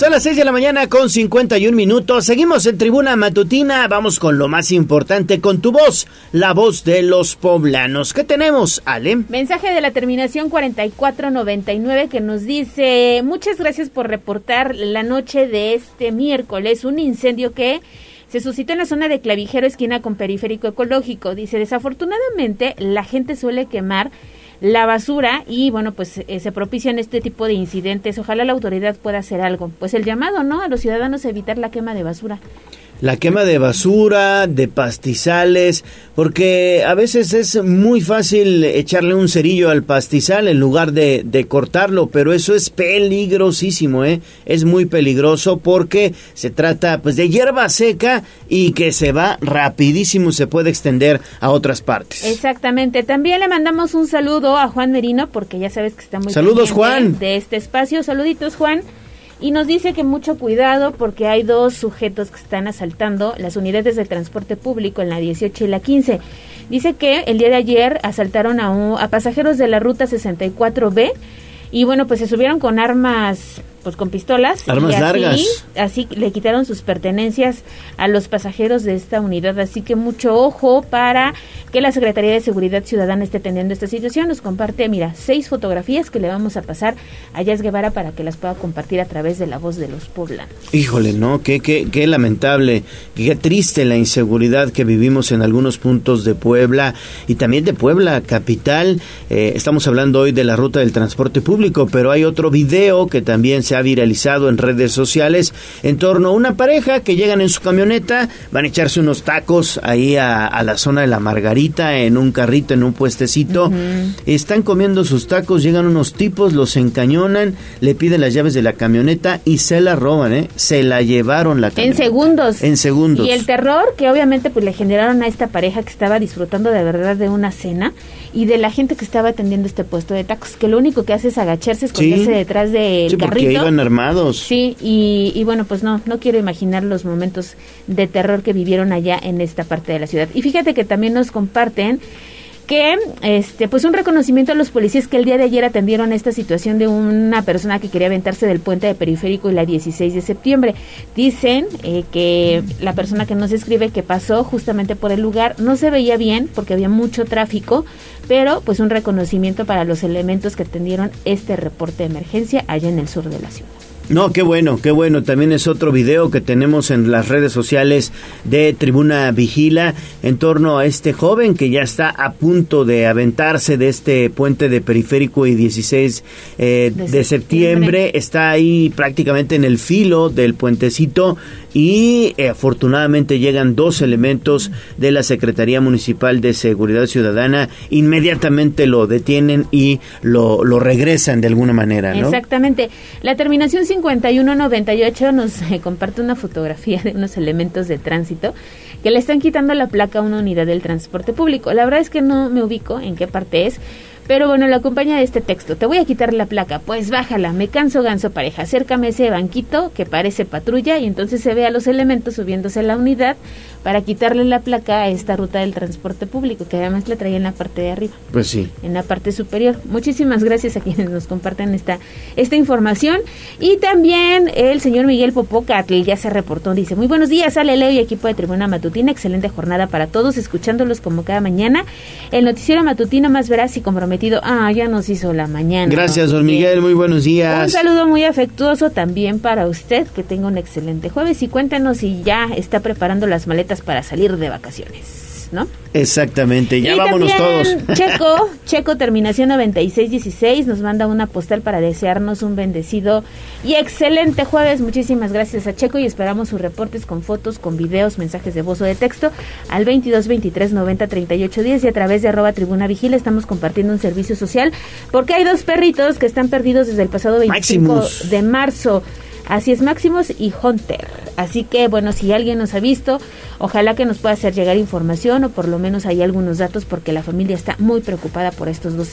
Son las 6 de la mañana con 51 minutos. Seguimos en Tribuna Matutina. Vamos con lo más importante, con tu voz, la voz de los poblanos. ¿Qué tenemos, Ale? Mensaje de la terminación 4499 que nos dice, muchas gracias por reportar la noche de este miércoles un incendio que se suscitó en la zona de Clavijero, esquina con Periférico Ecológico. Dice, desafortunadamente la gente suele quemar la basura y bueno, pues eh, se propician este tipo de incidentes. Ojalá la autoridad pueda hacer algo. Pues el llamado, ¿no? A los ciudadanos a evitar la quema de basura. La quema de basura, de pastizales, porque a veces es muy fácil echarle un cerillo al pastizal en lugar de, de cortarlo, pero eso es peligrosísimo, ¿eh? Es muy peligroso porque se trata pues de hierba seca y que se va rapidísimo, se puede extender a otras partes. Exactamente. También le mandamos un saludo a Juan Merino porque ya sabes que está muy Saludos, Juan. de este espacio. Saluditos Juan. Y nos dice que mucho cuidado porque hay dos sujetos que están asaltando las unidades de transporte público en la 18 y la 15. Dice que el día de ayer asaltaron a, a pasajeros de la ruta 64B y bueno, pues se subieron con armas, pues con pistolas. Armas y así, largas. Así le quitaron sus pertenencias a los pasajeros de esta unidad. Así que mucho ojo para que la Secretaría de Seguridad Ciudadana esté teniendo esta situación. Nos comparte, mira, seis fotografías que le vamos a pasar a Jazz Guevara para que las pueda compartir a través de la voz de los poblanos. Híjole, no, qué, qué, qué lamentable, qué triste la inseguridad que vivimos en algunos puntos de Puebla y también de Puebla capital. Eh, estamos hablando hoy de la ruta del transporte público, pero hay otro video que también se ha viralizado en redes sociales en torno a una pareja que llegan en su camioneta, van a echarse unos tacos ahí a, a la zona de la Margarita en un carrito, en un puestecito. Están comiendo sus tacos, llegan unos tipos, los encañonan, le piden las llaves de la camioneta y se la roban, ¿eh? Se la llevaron la En camioneta. segundos. En segundos. Y el terror que obviamente pues le generaron a esta pareja que estaba disfrutando de verdad de una cena y de la gente que estaba atendiendo este puesto de tacos, que lo único que hace es agacharse, esconderse Sí. detrás del Sí, carrito. Iban armados. Sí, y, y bueno, pues no, no quiero imaginar los momentos de terror que vivieron allá en esta parte de la ciudad. Y fíjate que también nos comparten que este pues un reconocimiento a los policías que el día de ayer atendieron esta situación de una persona que quería aventarse del puente de periférico y la 16 de septiembre. Dicen eh, que la persona que nos escribe que pasó justamente por el lugar no se veía bien porque había mucho tráfico, pero pues un reconocimiento para los elementos que atendieron este reporte de emergencia allá en el sur de la ciudad. No, qué bueno, qué bueno. También es otro video que tenemos en las redes sociales de Tribuna Vigila en torno a este joven que ya está a punto de aventarse de este puente de periférico y 16 eh, de, De septiembre. septiembre. Está ahí prácticamente en el filo del puentecito y eh, afortunadamente llegan dos elementos de la Secretaría Municipal de Seguridad Ciudadana. Inmediatamente lo detienen y lo, lo regresan de alguna manera. Exactamente. La terminación 5198 nos eh, comparte una fotografía de unos elementos de tránsito que le están quitando la placa a una unidad del transporte público. La verdad es que no me ubico en qué parte es, pero bueno, lo acompaña de este texto. Te voy a quitar la placa. Pues bájala, me canso ganso pareja. Acércame ese banquito que parece patrulla y entonces se ve a los elementos subiéndose a la unidad para quitarle la placa a esta ruta del transporte público, que además la traía en la parte de arriba Pues sí. en la parte superior. Muchísimas gracias a quienes nos comparten esta, esta información. Y también el señor Miguel Popocatl ya se reportó, dice, muy buenos días, Ale Leo y equipo de Tribuna Matutina, excelente jornada para todos, escuchándolos como cada mañana. El noticiero matutino más veraz y comprometido. Ah, ya nos hizo la mañana. Gracias, don Miguel. Muy buenos días. Un saludo muy afectuoso también para usted, que tenga un excelente jueves y cuéntanos si ya está preparando las maletas para salir de vacaciones, ¿no? Exactamente, ya Y vámonos también todos. Checo, Checo terminación 9616 nos manda una postal para desearnos un bendecido y excelente jueves. Muchísimas gracias a Checo y esperamos sus reportes con fotos, con videos, mensajes de voz o de texto al 22 23 90 38 10 y a través de arroba tribuna vigila estamos compartiendo un servicio social porque hay dos perritos que están perdidos desde el pasado 25 Maximus. de marzo. Así es, Maximus y Hunter. Así que, bueno, si alguien nos ha visto, ojalá que nos pueda hacer llegar información o por lo menos hay algunos datos porque la familia está muy preocupada por estos dos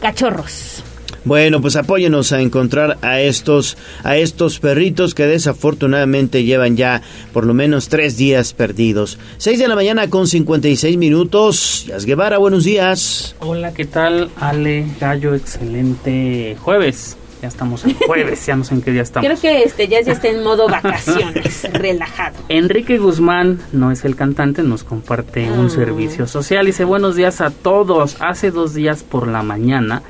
cachorros. Bueno, pues apóyenos a encontrar a estos, a estos perritos que desafortunadamente llevan ya por lo menos tres días perdidos. Seis de la mañana con 56 minutos. Yas Guevara, buenos días. Hola, ¿qué tal? Ale Gallo, excelente jueves. Ya estamos en jueves, ya no sé en qué día estamos. Creo que este ya, ya está en modo vacaciones, relajado. Enrique Guzmán, no es el cantante, nos comparte Ah. un servicio social. Dice, buenos días a todos. Hace dos días por la mañana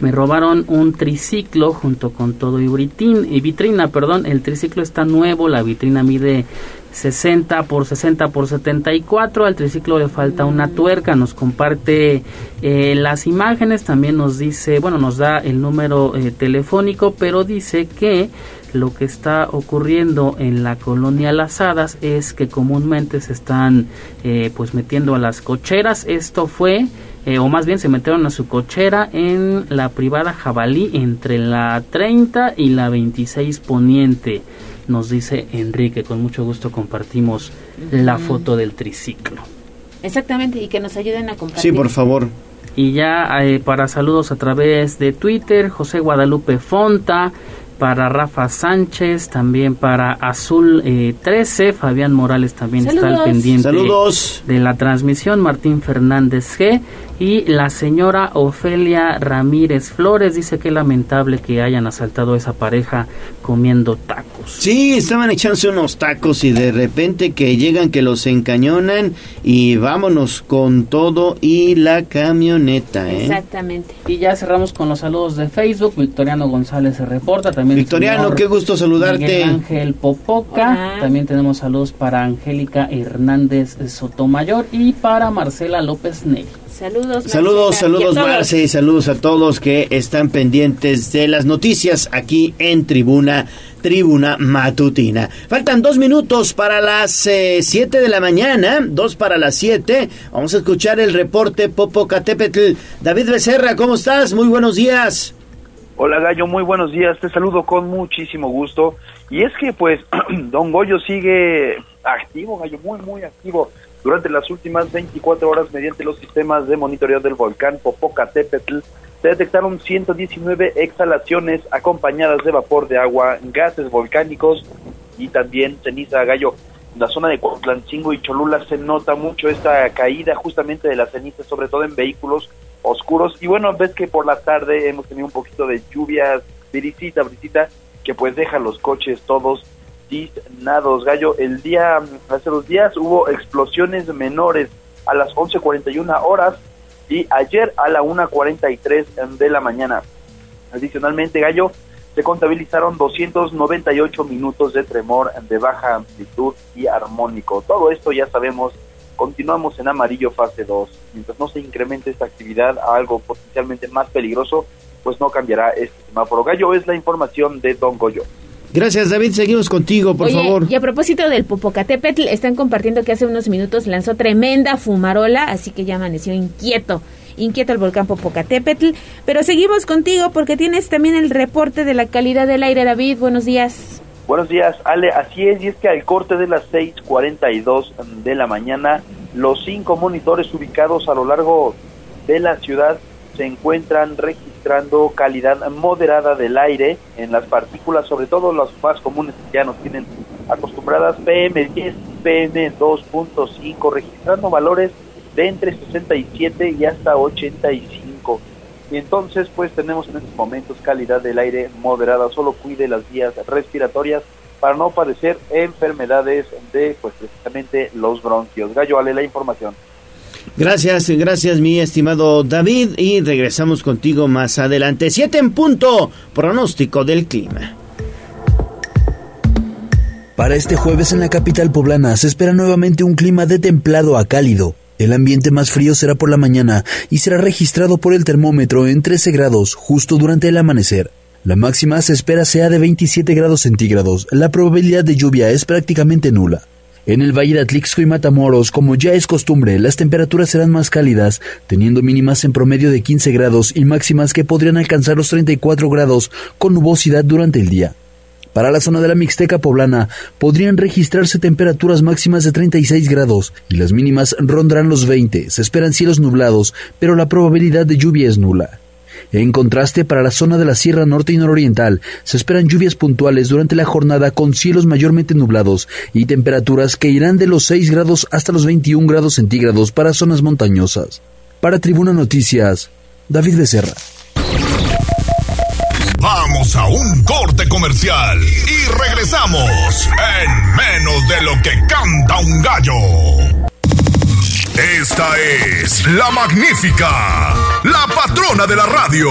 me robaron un triciclo junto con todo y, britín- y vitrina. Perdón, el triciclo está nuevo, la vitrina mide 60 por 60 por 74. Al triciclo le falta una tuerca. Nos comparte eh, las imágenes. También nos dice, bueno, nos da el número eh, telefónico, pero dice que lo que está ocurriendo en la colonia Las Hadas es que comúnmente se están eh, pues metiendo a las cocheras. Esto fue, eh, o más bien se metieron a su cochera en la privada Jabalí entre la 30 y la 26 Poniente. Nos dice Enrique, con mucho gusto compartimos la foto del triciclo. Exactamente, y que nos ayuden a compartir. Sí, por favor. Y ya eh, para saludos a través de Twitter, José Guadalupe Fonta, para Rafa Sánchez, también para Azul eh, 13, Fabián Morales también está al pendiente Saludos. de la transmisión, Martín Fernández G. Y la señora Ofelia Ramírez Flores dice que lamentable que hayan asaltado a esa pareja comiendo tacos. Sí, estaban echándose unos tacos y de repente que llegan que los encañonan y vámonos con todo y la camioneta, ¿eh? Exactamente. Y ya cerramos con los saludos de Facebook. Victoriano González se reporta. También Victoriano, qué gusto saludarte. Miguel Ángel Popoca. Hola. También tenemos saludos para Angélica Hernández Sotomayor y para Marcela López Ney. Saludos. Saludos, Marcela, saludos todos. Marce y saludos a todos que están pendientes de las noticias aquí en Tribuna, Tribuna Matutina. Faltan dos minutos para las 7 de la mañana, dos para las 7. Vamos a escuchar el reporte Popocatépetl. David Becerra, ¿cómo estás? Muy buenos días. Hola Gallo, muy buenos días, te saludo con muchísimo gusto. Y es que pues Don Goyo sigue activo, Gallo, muy muy activo. Durante las últimas 24 horas mediante los sistemas de monitoreo del volcán Popocatépetl se detectaron 119 exhalaciones acompañadas de vapor de agua, gases volcánicos y también ceniza Gallo. En la zona de Cuautlancingo y Cholula se nota mucho esta caída justamente de la ceniza, sobre todo en vehículos oscuros. Y bueno, ves que por la tarde hemos tenido un poquito de lluvias, brisita, brisita, que pues deja los coches todos tiznados. Gallo, el día, hace dos días hubo explosiones menores a las 11.41 horas y ayer a la 1.43 de la mañana. Adicionalmente, Gallo, se contabilizaron 298 minutos de tremor de baja amplitud y armónico. Todo esto ya sabemos, continuamos en amarillo fase 2. Mientras no se incremente esta actividad a algo potencialmente más peligroso, pues no cambiará este semáforo. Gallo es la información de Don Goyo. Gracias David, seguimos contigo, por Oye, favor. Y a propósito del Popocatépetl, están compartiendo que hace unos minutos lanzó tremenda fumarola, así que ya amaneció inquieto. Inquieto el volcán Popocatépetl. Pero seguimos contigo porque tienes también el reporte de la calidad del aire, David. Buenos días. Buenos días, Ale. Así es, y es que al corte de las 6:42 de la mañana, los cinco monitores ubicados a lo largo de la ciudad se encuentran registrando calidad moderada del aire en las partículas, sobre todo las más comunes que ya nos tienen acostumbradas, PM10, PM2.5, registrando valores de entre 67 y hasta 85. Y entonces, pues tenemos en estos momentos calidad del aire moderada. Solo cuide las vías respiratorias para no padecer enfermedades de, pues precisamente los bronquios. Gallo, Ale, la información. Gracias, gracias mi estimado David y regresamos contigo más adelante. Siete en punto, pronóstico del clima. Para este jueves en la capital poblana se espera nuevamente un clima de templado a cálido. El ambiente más frío será por la mañana y será registrado por el termómetro en 13 grados justo durante el amanecer. La máxima se espera sea de 27 grados centígrados. La probabilidad de lluvia es prácticamente nula. En el Valle de Atlixco y Matamoros, como ya es costumbre, las temperaturas serán más cálidas, teniendo mínimas en promedio de 15 grados y máximas que podrían alcanzar los 34 grados con nubosidad durante el día. Para la zona de la Mixteca poblana podrían registrarse temperaturas máximas de 36 grados y las mínimas rondarán los 20. Se esperan cielos nublados, pero la probabilidad de lluvia es nula. En contraste, para la zona de la Sierra Norte y Nororiental se esperan lluvias puntuales durante la jornada con cielos mayormente nublados y temperaturas que irán de los 6 grados hasta los 21 grados centígrados para zonas montañosas. Para Tribuna Noticias, David Becerra. Vamos a un corte comercial y regresamos en menos de lo que canta un gallo. Esta es la magnífica, la patrona de la radio.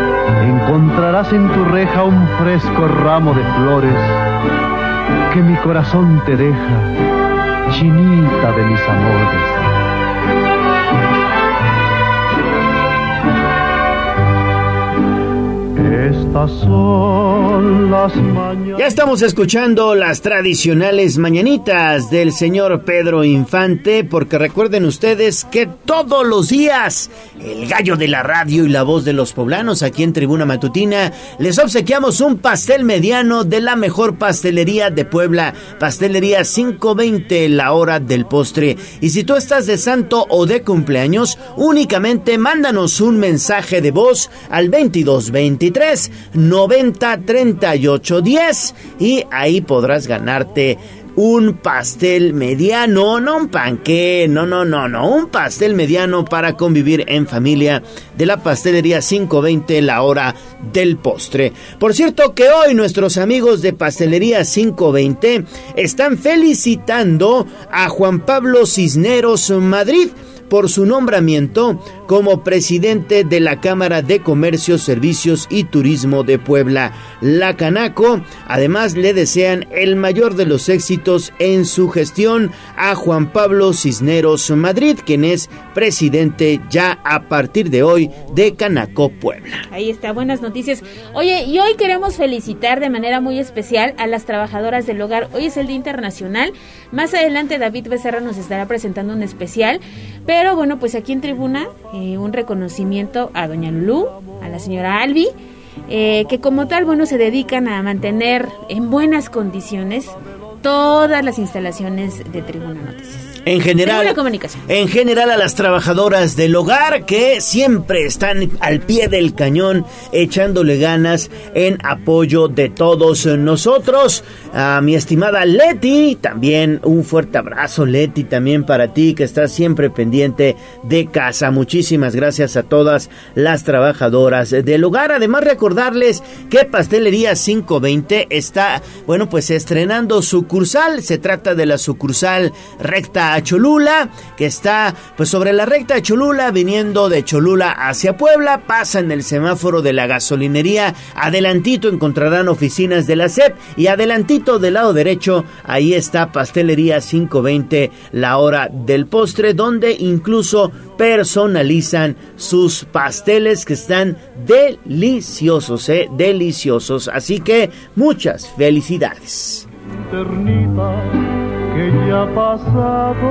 Encontrarás en tu reja un fresco ramo de flores que mi corazón te deja, chinita de mis amores. Estas son las mañanas. Ya estamos escuchando las tradicionales mañanitas del señor Pedro Infante, porque recuerden ustedes que todos los días el gallo de la radio y la voz de los poblanos aquí en Tribuna Matutina les obsequiamos un pastel mediano de la mejor pastelería de Puebla, Pastelería 520, la hora del postre. Y si tú estás de santo o de cumpleaños, únicamente mándanos un mensaje de voz al 2223 90 38 10 y ahí podrás ganarte un pastel mediano, no un panqué, no, no, no, no, un pastel mediano para convivir en familia de la pastelería 520, la hora del postre. Por cierto que hoy nuestros amigos de pastelería 520 están felicitando a Juan Pablo Cisneros Madrid por su nombramiento como presidente de la Cámara de Comercio, Servicios y Turismo de Puebla, la Canaco. Además, le desean el mayor de los éxitos en su gestión a Juan Pablo Cisneros Madrid, quien es presidente ya a partir de hoy de Canaco, Puebla. Ahí está, buenas noticias. Oye, y hoy queremos felicitar de manera muy especial a las trabajadoras del hogar. Hoy es el Día Internacional. Más adelante David Becerra nos estará presentando un especial. Pero bueno, pues aquí en tribuna eh, un reconocimiento a doña Lulú, a la señora Albi, eh, que como tal, bueno, se dedican a mantener en buenas condiciones todas las instalaciones de Tribuna Noticias. En general, en general a las trabajadoras del hogar que siempre están al pie del cañón echándole ganas en apoyo de todos nosotros. A mi estimada Leti, también un fuerte abrazo Leti también para ti que estás siempre pendiente de casa. Muchísimas gracias a todas las trabajadoras del hogar. Además recordarles que Pastelería 520 está, bueno, pues estrenando sucursal. Se trata de la sucursal recta a Cholula, que está pues sobre la recta de Cholula, viniendo de Cholula hacia Puebla, pasa en el semáforo de la gasolinería, adelantito encontrarán oficinas de la SEP y adelantito del lado derecho, ahí está Pastelería 520, la hora del postre, donde incluso personalizan sus pasteles que están deliciosos, eh, deliciosos. Así que muchas felicidades que ya ha pasado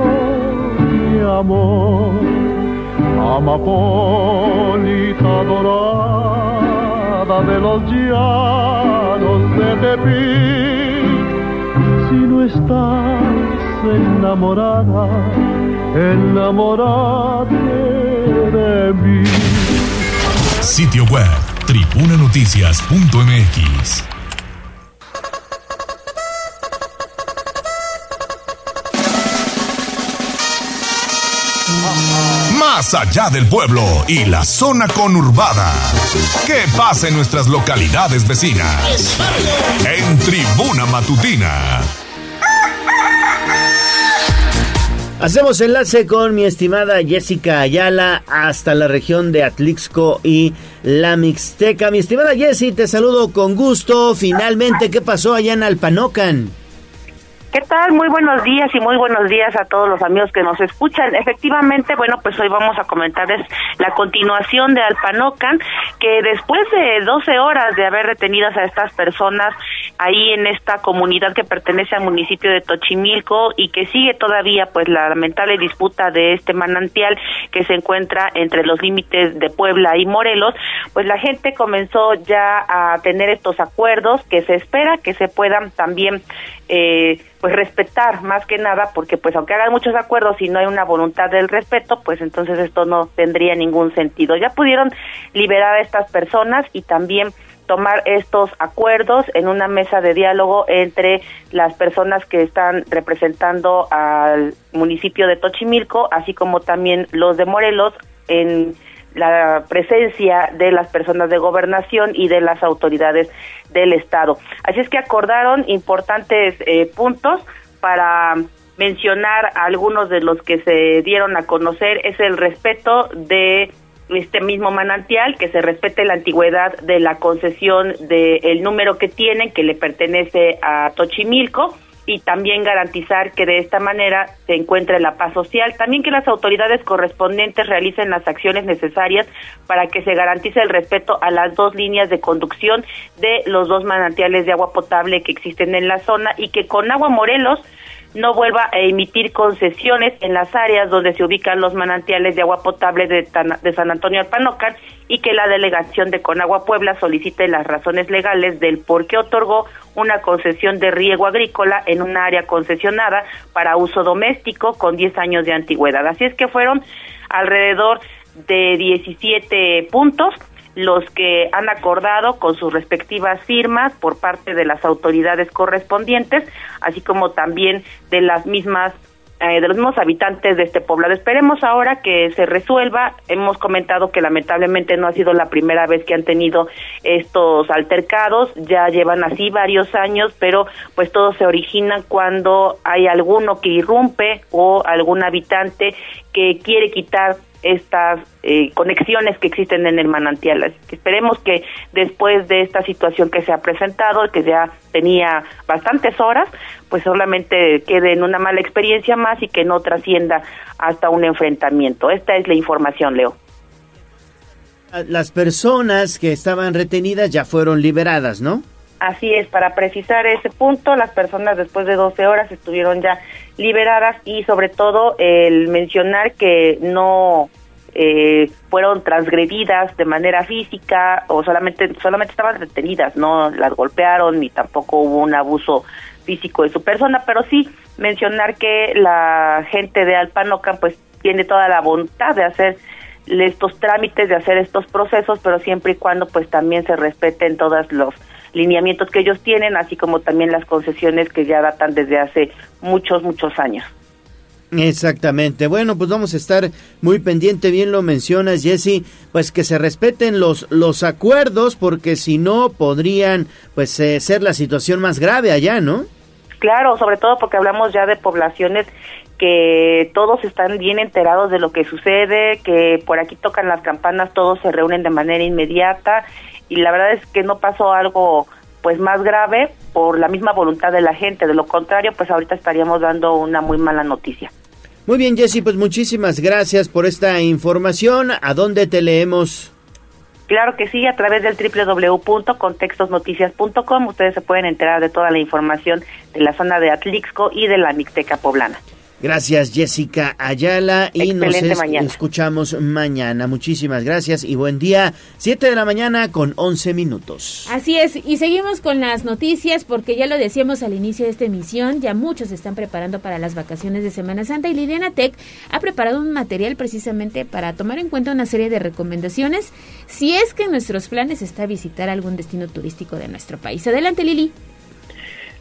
mi amor, amapolita dorada de los llanos de Tepic. Si no estás enamorada, enamorate de mí. Sitio web tribunanoticias.mx Más allá del pueblo y la zona conurbada. ¿Qué pasa en nuestras localidades vecinas? En Tribuna Matutina. Hacemos enlace con mi estimada Jessica Ayala hasta la región de Atlixco y la Mixteca. Mi estimada Jessie, te saludo con gusto. Finalmente, ¿qué pasó allá en Alpanocan? ¿Qué tal? Muy buenos días y muy buenos días a todos los amigos que nos escuchan. Efectivamente, bueno, pues hoy vamos a comentarles la continuación de Alpanocan, que después de 12 horas de haber detenidas a estas personas ahí en esta comunidad que pertenece al municipio de Tochimilco y que sigue todavía pues la lamentable disputa de este manantial que se encuentra entre los límites de Puebla y Morelos, pues la gente comenzó ya a tener estos acuerdos que se espera que se puedan también eh, pues respetar más que nada porque pues aunque hagan muchos acuerdos y no hay una voluntad del respeto pues entonces esto no tendría ningún sentido. Ya pudieron liberar a estas personas y también tomar estos acuerdos en una mesa de diálogo entre las personas que están representando al municipio de Tochimilco así como también los de Morelos en la presencia de las personas de gobernación y de las autoridades del Estado. Así es que acordaron importantes eh, puntos para mencionar algunos de los que se dieron a conocer es el respeto de este mismo manantial, que se respete la antigüedad de la concesión del número que tienen, que le pertenece a Tochimilco, y también garantizar que de esta manera se encuentre la paz social. También que las autoridades correspondientes realicen las acciones necesarias para que se garantice el respeto a las dos líneas de conducción de los dos manantiales de agua potable que existen en la zona y que con Agua Morelos no vuelva a emitir concesiones en las áreas donde se ubican los manantiales de agua potable de, de San Antonio Alpanocan y que la delegación de Conagua Puebla solicite las razones legales del por qué otorgó una concesión de riego agrícola en un área concesionada para uso doméstico con 10 años de antigüedad. Así es que fueron alrededor de 17 puntos los que han acordado con sus respectivas firmas por parte de las autoridades correspondientes, así como también de las mismas eh, de los mismos habitantes de este poblado. Esperemos ahora que se resuelva. Hemos comentado que lamentablemente no ha sido la primera vez que han tenido estos altercados, ya llevan así varios años, pero pues todo se origina cuando hay alguno que irrumpe o algún habitante que quiere quitar estas eh, conexiones que existen en el manantial. esperemos que después de esta situación que se ha presentado, que ya tenía bastantes horas, pues solamente quede en una mala experiencia más y que no trascienda hasta un enfrentamiento. Esta es la información, Leo. Las personas que estaban retenidas ya fueron liberadas, ¿no? Así es, para precisar ese punto, las personas después de 12 horas estuvieron ya liberadas y sobre todo el mencionar que no eh, fueron transgredidas de manera física o solamente solamente estaban detenidas, no las golpearon ni tampoco hubo un abuso físico de su persona, pero sí mencionar que la gente de Alpanocan pues tiene toda la voluntad de hacer estos trámites, de hacer estos procesos, pero siempre y cuando pues también se respeten todos los lineamientos que ellos tienen, así como también las concesiones que ya datan desde hace muchos, muchos años. Exactamente. Bueno, pues vamos a estar muy pendiente, bien lo mencionas, Jesse, pues que se respeten los los acuerdos porque si no podrían pues eh, ser la situación más grave allá, ¿no? Claro, sobre todo porque hablamos ya de poblaciones que todos están bien enterados de lo que sucede, que por aquí tocan las campanas, todos se reúnen de manera inmediata y la verdad es que no pasó algo pues más grave por la misma voluntad de la gente, de lo contrario pues ahorita estaríamos dando una muy mala noticia. Muy bien Jessy, pues muchísimas gracias por esta información. ¿A dónde te leemos? Claro que sí, a través del www.contextosnoticias.com ustedes se pueden enterar de toda la información de la zona de Atlixco y de la Mixteca Poblana. Gracias Jessica Ayala y nos escuchamos mañana. Muchísimas gracias y buen día. 7 de la mañana con 11 minutos. Así es, y seguimos con las noticias porque ya lo decíamos al inicio de esta emisión, ya muchos se están preparando para las vacaciones de Semana Santa y Liliana Tech ha preparado un material precisamente para tomar en cuenta una serie de recomendaciones si es que en nuestros planes está visitar algún destino turístico de nuestro país. Adelante Lili.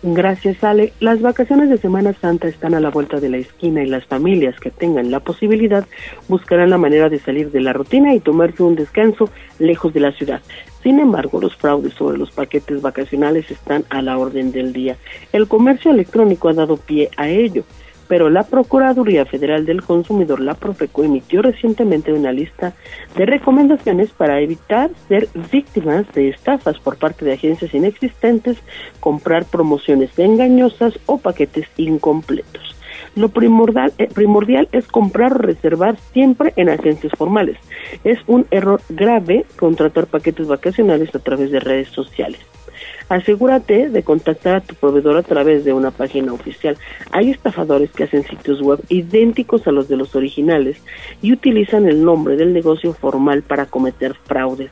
Gracias, Ale. Las vacaciones de Semana Santa están a la vuelta de la esquina y las familias que tengan la posibilidad buscarán la manera de salir de la rutina y tomarse un descanso lejos de la ciudad. Sin embargo, los fraudes sobre los paquetes vacacionales están a la orden del día. El comercio electrónico ha dado pie a ello pero la Procuraduría Federal del Consumidor, la Profeco, emitió recientemente una lista de recomendaciones para evitar ser víctimas de estafas por parte de agencias inexistentes, comprar promociones engañosas o paquetes incompletos. Lo primordial, eh, primordial es comprar o reservar siempre en agencias formales. Es un error grave contratar paquetes vacacionales a través de redes sociales. Asegúrate de contactar a tu proveedor a través de una página oficial. Hay estafadores que hacen sitios web idénticos a los de los originales y utilizan el nombre del negocio formal para cometer fraudes.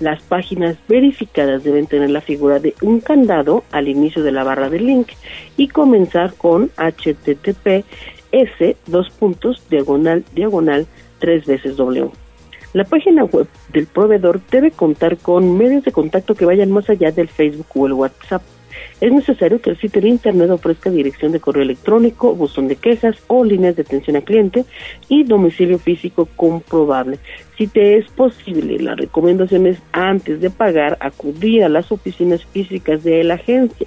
Las páginas verificadas deben tener la figura de un candado al inicio de la barra de link y comenzar con https dos puntos diagonal diagonal tres veces w. La página web del proveedor debe contar con medios de contacto que vayan más allá del Facebook o el WhatsApp. Es necesario que el sitio de Internet ofrezca dirección de correo electrónico, buzón de quejas o líneas de atención al cliente y domicilio físico comprobable. Si te es posible, la recomendación es antes de pagar acudir a las oficinas físicas de la agencia.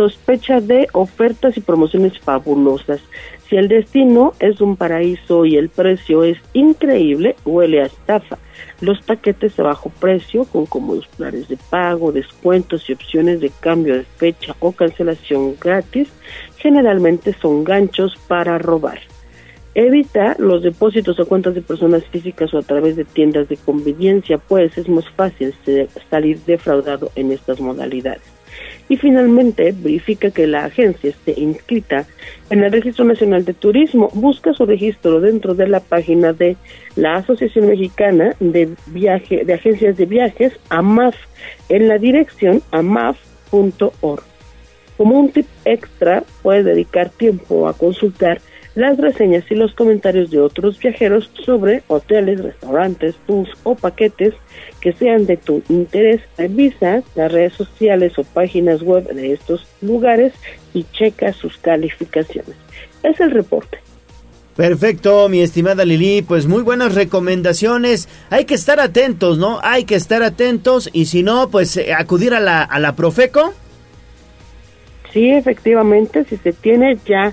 Sospecha de ofertas y promociones fabulosas. Si el destino es un paraíso y el precio es increíble, huele a estafa. Los paquetes de bajo precio con cómodos planes de pago, descuentos y opciones de cambio de fecha o cancelación gratis generalmente son ganchos para robar. Evita los depósitos a cuentas de personas físicas o a través de tiendas de conveniencia, pues es más fácil salir defraudado en estas modalidades. Y finalmente, verifica que la agencia esté inscrita en el Registro Nacional de Turismo. Busca su registro dentro de la página de la Asociación Mexicana de, Viaje, de Agencias de Viajes, AMAF, en la dirección amaf.org. Como un tip extra, puedes dedicar tiempo a consultar las reseñas y los comentarios de otros viajeros sobre hoteles, restaurantes, tours o paquetes que sean de tu interés. Revisa las redes sociales o páginas web de estos lugares y checa sus calificaciones. Es el reporte. Perfecto, mi estimada Lili, pues muy buenas recomendaciones. Hay que estar atentos, ¿no? Hay que estar atentos y si no, pues eh, acudir a la, a la Profeco. Sí, efectivamente, si se tiene ya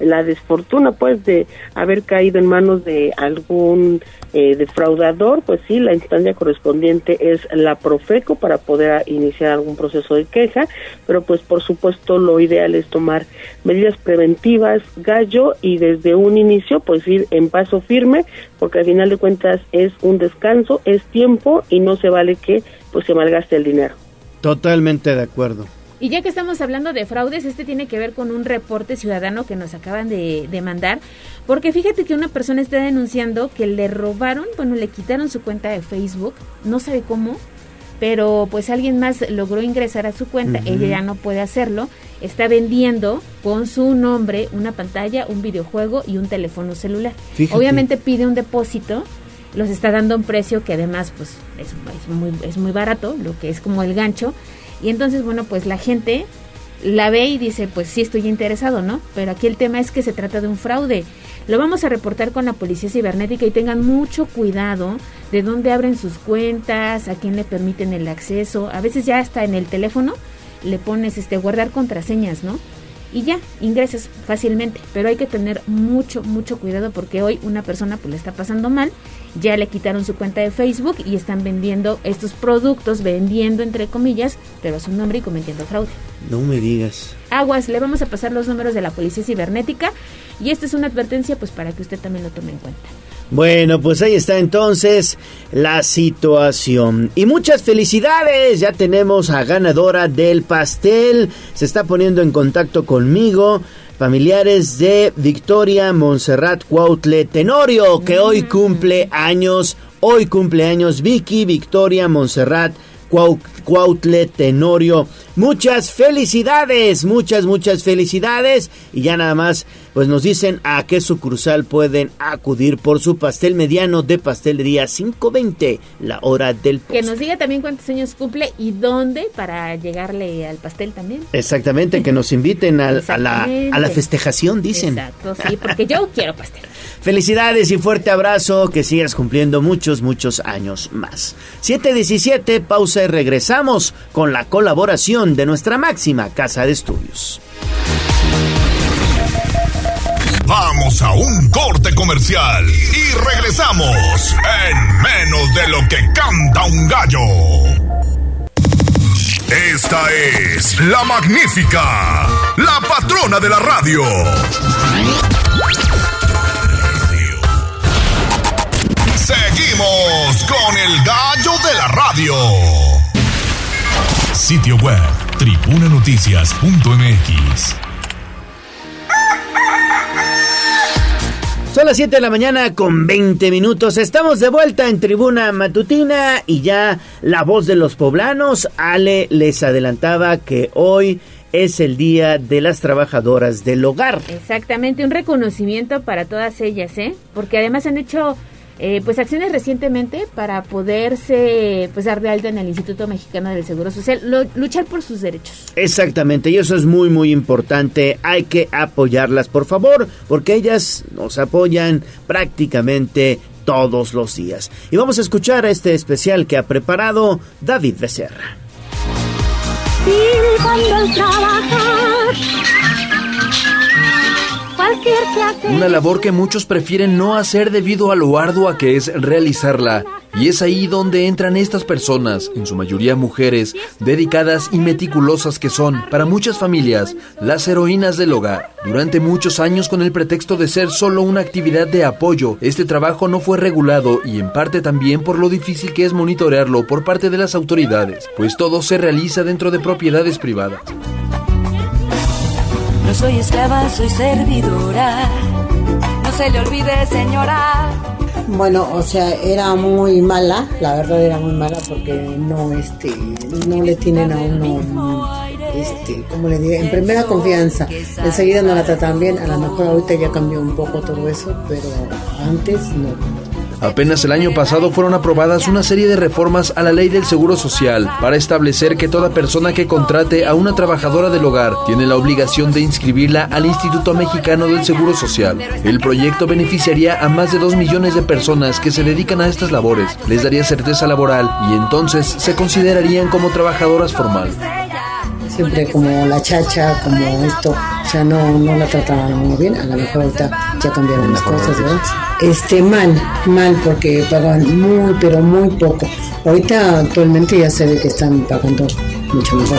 la desfortuna pues de haber caído en manos de algún eh, defraudador, pues sí, la instancia correspondiente es la Profeco para poder iniciar algún proceso de queja, pero pues por supuesto lo ideal es tomar medidas preventivas, gallo, y desde un inicio pues ir en paso firme, porque al final de cuentas es un descanso, es tiempo y no se vale que pues se malgaste el dinero. Totalmente de acuerdo. Y ya que estamos hablando de fraudes, este tiene que ver con un reporte ciudadano que nos acaban de, mandar, porque fíjate que una persona está denunciando que le robaron, bueno, le quitaron su cuenta de Facebook, no sabe cómo, pero pues alguien más logró ingresar a su cuenta, ella ya no puede hacerlo, está vendiendo con su nombre una pantalla, un videojuego y un teléfono celular. Obviamente pide un depósito, los está dando un precio que además pues es, es, muy, es muy barato, lo que es como el gancho, y entonces, bueno, pues la gente la ve y dice, pues sí estoy interesado, ¿no? Pero aquí el tema es que se trata de un fraude. Lo vamos a reportar con la policía cibernética y tengan mucho cuidado de dónde abren sus cuentas, a quién le permiten el acceso. A veces ya hasta en el teléfono le pones este guardar contraseñas, ¿no? y ya ingresas fácilmente. Pero hay que tener mucho, mucho cuidado porque hoy una persona pues le está pasando mal, ya le quitaron su cuenta de Facebook y están vendiendo estos productos, vendiendo entre comillas, pero a su nombre y cometiendo fraude. No me digas. Aguas, le vamos a pasar los números de la policía cibernética y esta es una advertencia pues para que usted también lo tome en cuenta. Bueno, pues ahí está entonces la situación. Y muchas felicidades, ya tenemos a ganadora del pastel. Se está poniendo en contacto conmigo. Familiares de Victoria Montserrat Cuautle Tenorio, que hoy cumple años. Hoy cumple años Vicky Victoria Montserrat Cuautle Tenorio. Muchas felicidades, muchas, muchas felicidades. Y ya nada más, pues nos dicen a qué sucursal pueden acudir por su pastel mediano de pastelería 520, la hora del Que nos diga también cuántos años cumple y dónde para llegarle al pastel también. Exactamente, que nos inviten a, la, a la festejación, dicen. Exacto, sí, porque yo quiero pastel. Felicidades y fuerte abrazo, que sigas cumpliendo muchos, muchos años más. 717, pausa y regresamos con la colaboración de nuestra máxima casa de estudios. Vamos a un corte comercial y regresamos en menos de lo que canta un gallo. Esta es la magnífica, la patrona de la radio. Seguimos con el gallo de la radio. Sitio web tribunanoticias.mx. Son las 7 de la mañana con 20 minutos. Estamos de vuelta en Tribuna Matutina y ya la voz de los poblanos. Ale les adelantaba que hoy es el Día de las Trabajadoras del Hogar. Exactamente, un reconocimiento para todas ellas, ¿eh? Porque además han hecho eh, pues acciones recientemente para poderse pues dar de alta en el Instituto Mexicano del Seguro Social, luchar por sus derechos. Exactamente, y eso es muy muy importante, hay que apoyarlas por favor, porque ellas nos apoyan prácticamente todos los días. Y vamos a escuchar este especial que ha preparado David Becerra. Una labor que muchos prefieren no hacer debido a lo ardua que es realizarla. Y es ahí donde entran estas personas, en su mayoría mujeres, dedicadas y meticulosas que son, para muchas familias, las heroínas del hogar. Durante muchos años, con el pretexto de ser solo una actividad de apoyo, este trabajo no fue regulado y en parte también por lo difícil que es monitorearlo por parte de las autoridades, pues todo se realiza dentro de propiedades privadas. No soy esclava, soy servidora. No se le olvide, señora. Bueno, o sea, era muy mala, la verdad era muy mala porque no, este, no le tienen a uno, este, ¿cómo le digo? En primera confianza. Enseguida no la tratan bien, a lo mejor ahorita ya cambió un poco todo eso, pero antes no. Apenas el año pasado fueron aprobadas una serie de reformas a la ley del Seguro Social para establecer que toda persona que contrate a una trabajadora del hogar tiene la obligación de inscribirla al Instituto Mexicano del Seguro Social. El proyecto beneficiaría a más de 2 millones de personas que se dedican a estas labores, les daría certeza laboral y entonces se considerarían como trabajadoras formales siempre como la chacha, como esto, o sea, no, no la trataban muy bien, a lo mejor ahorita ya cambiaron las cosas, ¿verdad? Este, mal, mal, porque pagan muy, pero muy poco. Ahorita actualmente ya se ve que están pagando mucho mejor.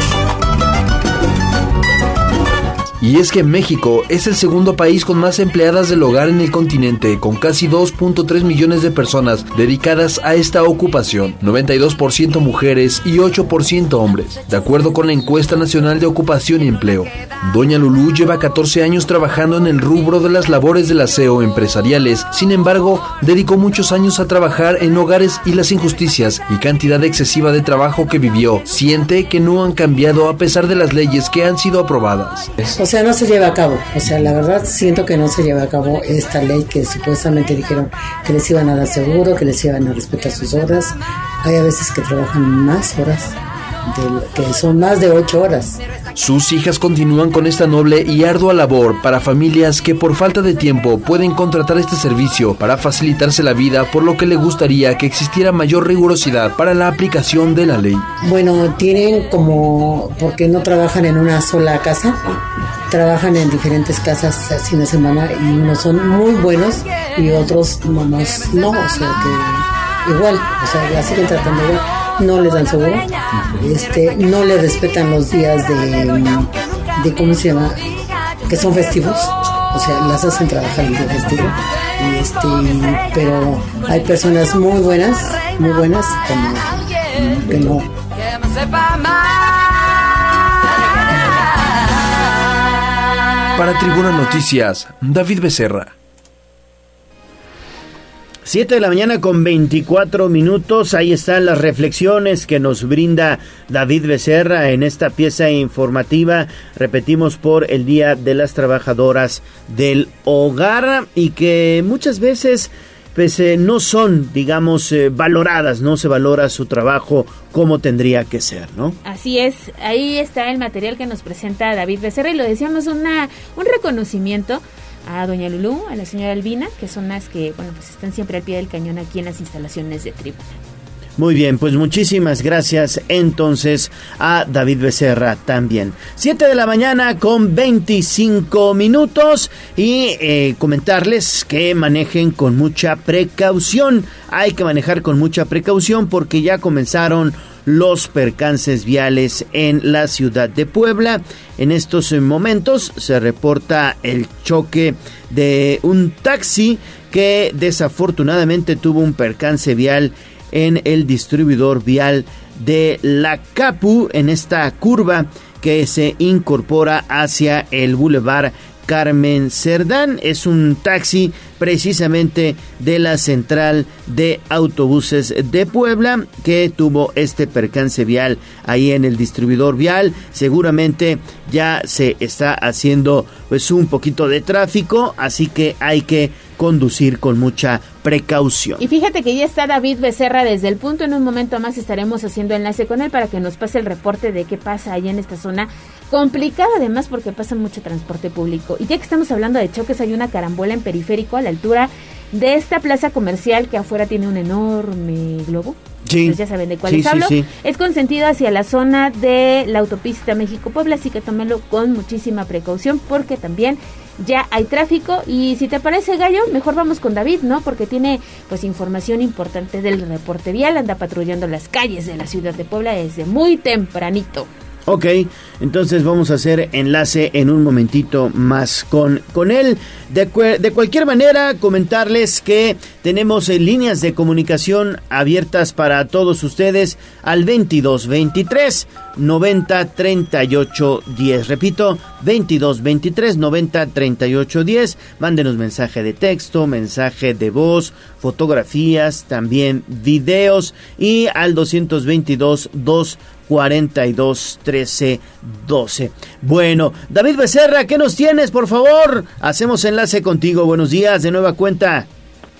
Y es que México es el segundo país con más empleadas del hogar en el continente, con casi 2.3 millones de personas dedicadas a esta ocupación, 92% mujeres y 8% hombres, de acuerdo con la encuesta nacional de ocupación y empleo. Doña Lulú lleva 14 años trabajando en el rubro de las labores del aseo empresariales, sin embargo, dedicó muchos años a trabajar en hogares y las injusticias y cantidad excesiva de trabajo que vivió. Siente que no han cambiado a pesar de las leyes que han sido aprobadas. O sea, no se lleva a cabo. O sea, la verdad siento que no se lleva a cabo esta ley que supuestamente dijeron que les iban a dar seguro, que les iban a respetar sus horas. Hay a veces que trabajan más horas que son más de ocho horas. Sus hijas continúan con esta noble y ardua labor para familias que por falta de tiempo pueden contratar este servicio para facilitarse la vida, por lo que le gustaría que existiera mayor rigurosidad para la aplicación de la ley. Bueno, tienen como, porque no trabajan en una sola casa, trabajan en diferentes casas fin de semana y unos son muy buenos y otros no, no, o sea que igual, o sea, la siguen tratando igual no les dan seguro, este, no les respetan los días de, de ¿cómo se llama? que son festivos, o sea, las hacen trabajar el día festivo, y este, pero hay personas muy buenas, muy buenas, como que no. Para Tribuna Noticias, David Becerra. 7 de la mañana con 24 minutos. Ahí están las reflexiones que nos brinda David Becerra en esta pieza informativa. Repetimos por el Día de las Trabajadoras del Hogar y que muchas veces pues, eh, no son, digamos, eh, valoradas, no se valora su trabajo como tendría que ser, ¿no? Así es, ahí está el material que nos presenta David Becerra y lo decíamos, una, un reconocimiento a doña Lulú, a la señora Albina, que son las que, bueno, pues están siempre al pie del cañón aquí en las instalaciones de tribuna. Muy bien, pues muchísimas gracias entonces a David Becerra también. Siete de la mañana con 25 minutos y eh, comentarles que manejen con mucha precaución. Hay que manejar con mucha precaución porque ya comenzaron los percances viales en la ciudad de Puebla. En estos momentos se reporta el choque de un taxi que desafortunadamente tuvo un percance vial en el distribuidor vial de la Capu en esta curva que se incorpora hacia el Boulevard Carmen Cerdán. Es un taxi precisamente de la central de autobuses de Puebla que tuvo este percance vial ahí en el distribuidor vial. Seguramente ya se está haciendo pues un poquito de tráfico, así que hay que conducir con mucha precaución. Y fíjate que ya está David Becerra desde el punto. En un momento más estaremos haciendo enlace con él para que nos pase el reporte de qué pasa ahí en esta zona complicada además porque pasa mucho transporte público. Y ya que estamos hablando de choques, hay una carambola en periférico a la altura de esta plaza comercial que afuera tiene un enorme globo. Sí. Pues ya saben de cuál Sí, les hablo. sí. Es consentido hacia la zona de la autopista México-Puebla, así que tómelo con muchísima precaución porque también ya hay tráfico y si te parece Gallo, mejor vamos con David, ¿no? Porque tiene pues información importante del reporte vial, anda patrullando las calles de la ciudad de Puebla desde muy tempranito. Ok, entonces vamos a hacer enlace en un momentito más con, con él. De, de cualquier manera, comentarles que tenemos eh, líneas de comunicación abiertas para todos ustedes al 2223 90 38 10. Repito, 2223 90 38 10. Mándenos mensaje de texto, mensaje de voz, fotografías, también videos y al 222 2 42 13 12. Bueno, David Becerra, ¿qué nos tienes, por favor? Hacemos enlace contigo. Buenos días, de nueva cuenta.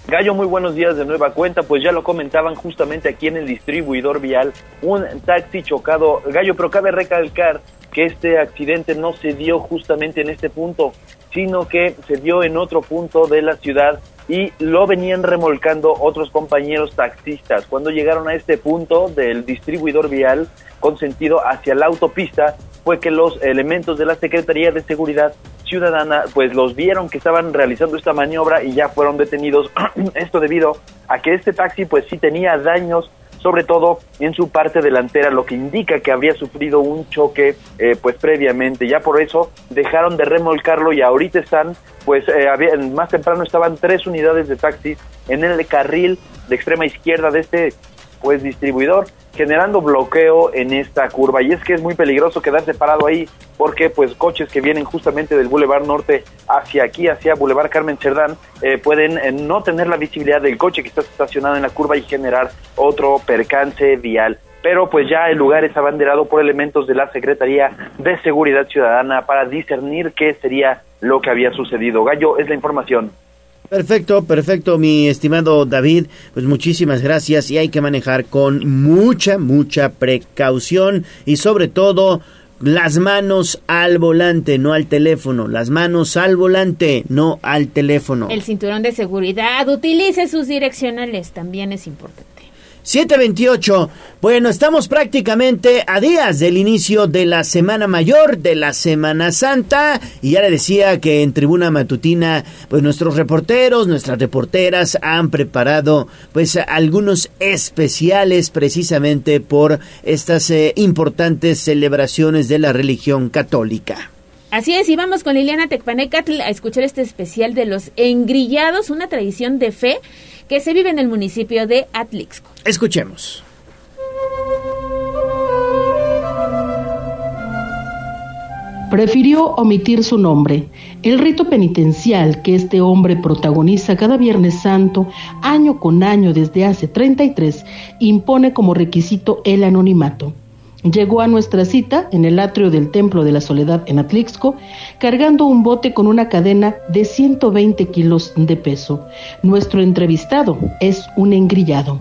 Gallo, muy buenos días de nueva cuenta. Pues ya lo comentaban justamente aquí en el distribuidor vial, un taxi chocado. Gallo, pero cabe recalcar que este accidente no se dio justamente en este punto, sino que se dio en otro punto de la ciudad y lo venían remolcando otros compañeros taxistas. Cuando llegaron a este punto del distribuidor vial con sentido hacia la autopista, fue que los elementos de la Secretaría de Seguridad Ciudadana pues los vieron que estaban realizando esta maniobra y ya fueron detenidos. Esto debido a que este taxi pues sí tenía daños sobre todo en su parte delantera, lo que indica que habría sufrido un choque eh, pues previamente. Ya por eso dejaron de remolcarlo y ahorita están, pues eh, había- más temprano estaban tres unidades de taxis en el carril de extrema izquierda de este pues distribuidor generando bloqueo en esta curva y es que es muy peligroso quedarse parado ahí porque pues coches que vienen justamente del Boulevard Norte hacia aquí, hacia Boulevard Carmen Cerdán, eh, pueden eh, no tener la visibilidad del coche que está estacionado en la curva y generar otro percance vial. Pero pues ya el lugar es abanderado por elementos de la Secretaría de Seguridad Ciudadana para discernir qué sería lo que había sucedido. Gallo, es la información. Perfecto, perfecto, mi estimado David. Pues muchísimas gracias y hay que manejar con mucha, mucha precaución y sobre todo las manos al volante, no al teléfono. Las manos al volante, no al teléfono. El cinturón de seguridad, utilice sus direccionales, también es importante. 728. Bueno, estamos prácticamente a días del inicio de la Semana Mayor, de la Semana Santa. Y ya le decía que en Tribuna Matutina, pues nuestros reporteros, nuestras reporteras han preparado pues algunos especiales precisamente por estas eh, importantes celebraciones de la religión católica. Así es, y vamos con Liliana Tecpanecatl a escuchar este especial de los engrillados, una tradición de fe que se vive en el municipio de Atlixco. Escuchemos. Prefirió omitir su nombre. El rito penitencial que este hombre protagoniza cada Viernes Santo, año con año desde hace 33, impone como requisito el anonimato. Llegó a nuestra cita en el atrio del Templo de la Soledad en Atlixco, cargando un bote con una cadena de 120 kilos de peso. Nuestro entrevistado es un engrillado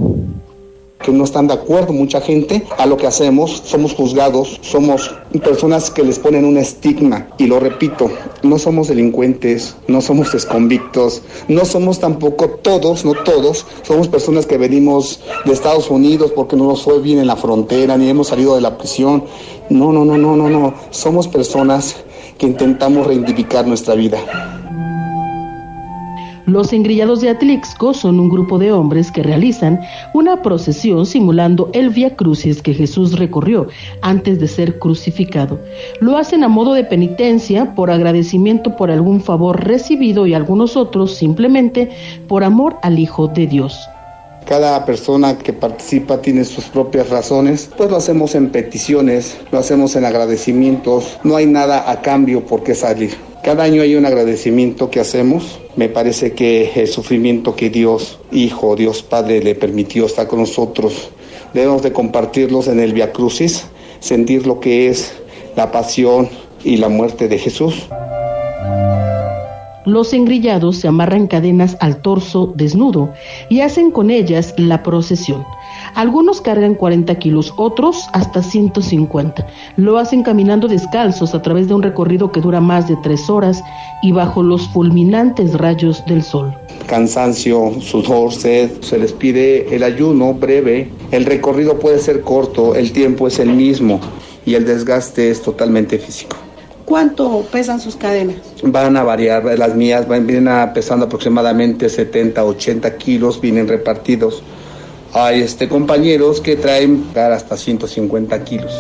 que no están de acuerdo mucha gente a lo que hacemos, somos juzgados, somos personas que les ponen un estigma y lo repito, no somos delincuentes, no somos desconvictos, no somos tampoco todos, no todos, somos personas que venimos de Estados Unidos porque no nos fue bien en la frontera ni hemos salido de la prisión. No, no, no, no, no, no, somos personas que intentamos reivindicar nuestra vida. Los engrillados de Atlixco son un grupo de hombres que realizan una procesión simulando el Via Crucis que Jesús recorrió antes de ser crucificado. Lo hacen a modo de penitencia, por agradecimiento por algún favor recibido y algunos otros simplemente por amor al Hijo de Dios. Cada persona que participa tiene sus propias razones, pues lo hacemos en peticiones, lo hacemos en agradecimientos, no hay nada a cambio por qué salir. Cada año hay un agradecimiento que hacemos. Me parece que el sufrimiento que Dios Hijo, Dios Padre le permitió estar con nosotros, debemos de compartirlos en el Via Crucis, sentir lo que es la pasión y la muerte de Jesús. Los engrillados se amarran cadenas al torso desnudo y hacen con ellas la procesión. Algunos cargan 40 kilos, otros hasta 150. Lo hacen caminando descalzos a través de un recorrido que dura más de tres horas y bajo los fulminantes rayos del sol. Cansancio, sudor, sed, se les pide el ayuno breve. El recorrido puede ser corto, el tiempo es el mismo y el desgaste es totalmente físico. ¿Cuánto pesan sus cadenas? Van a variar, las mías van, vienen a pesando aproximadamente 70, 80 kilos, vienen repartidos. Hay este, compañeros que traen hasta 150 kilos.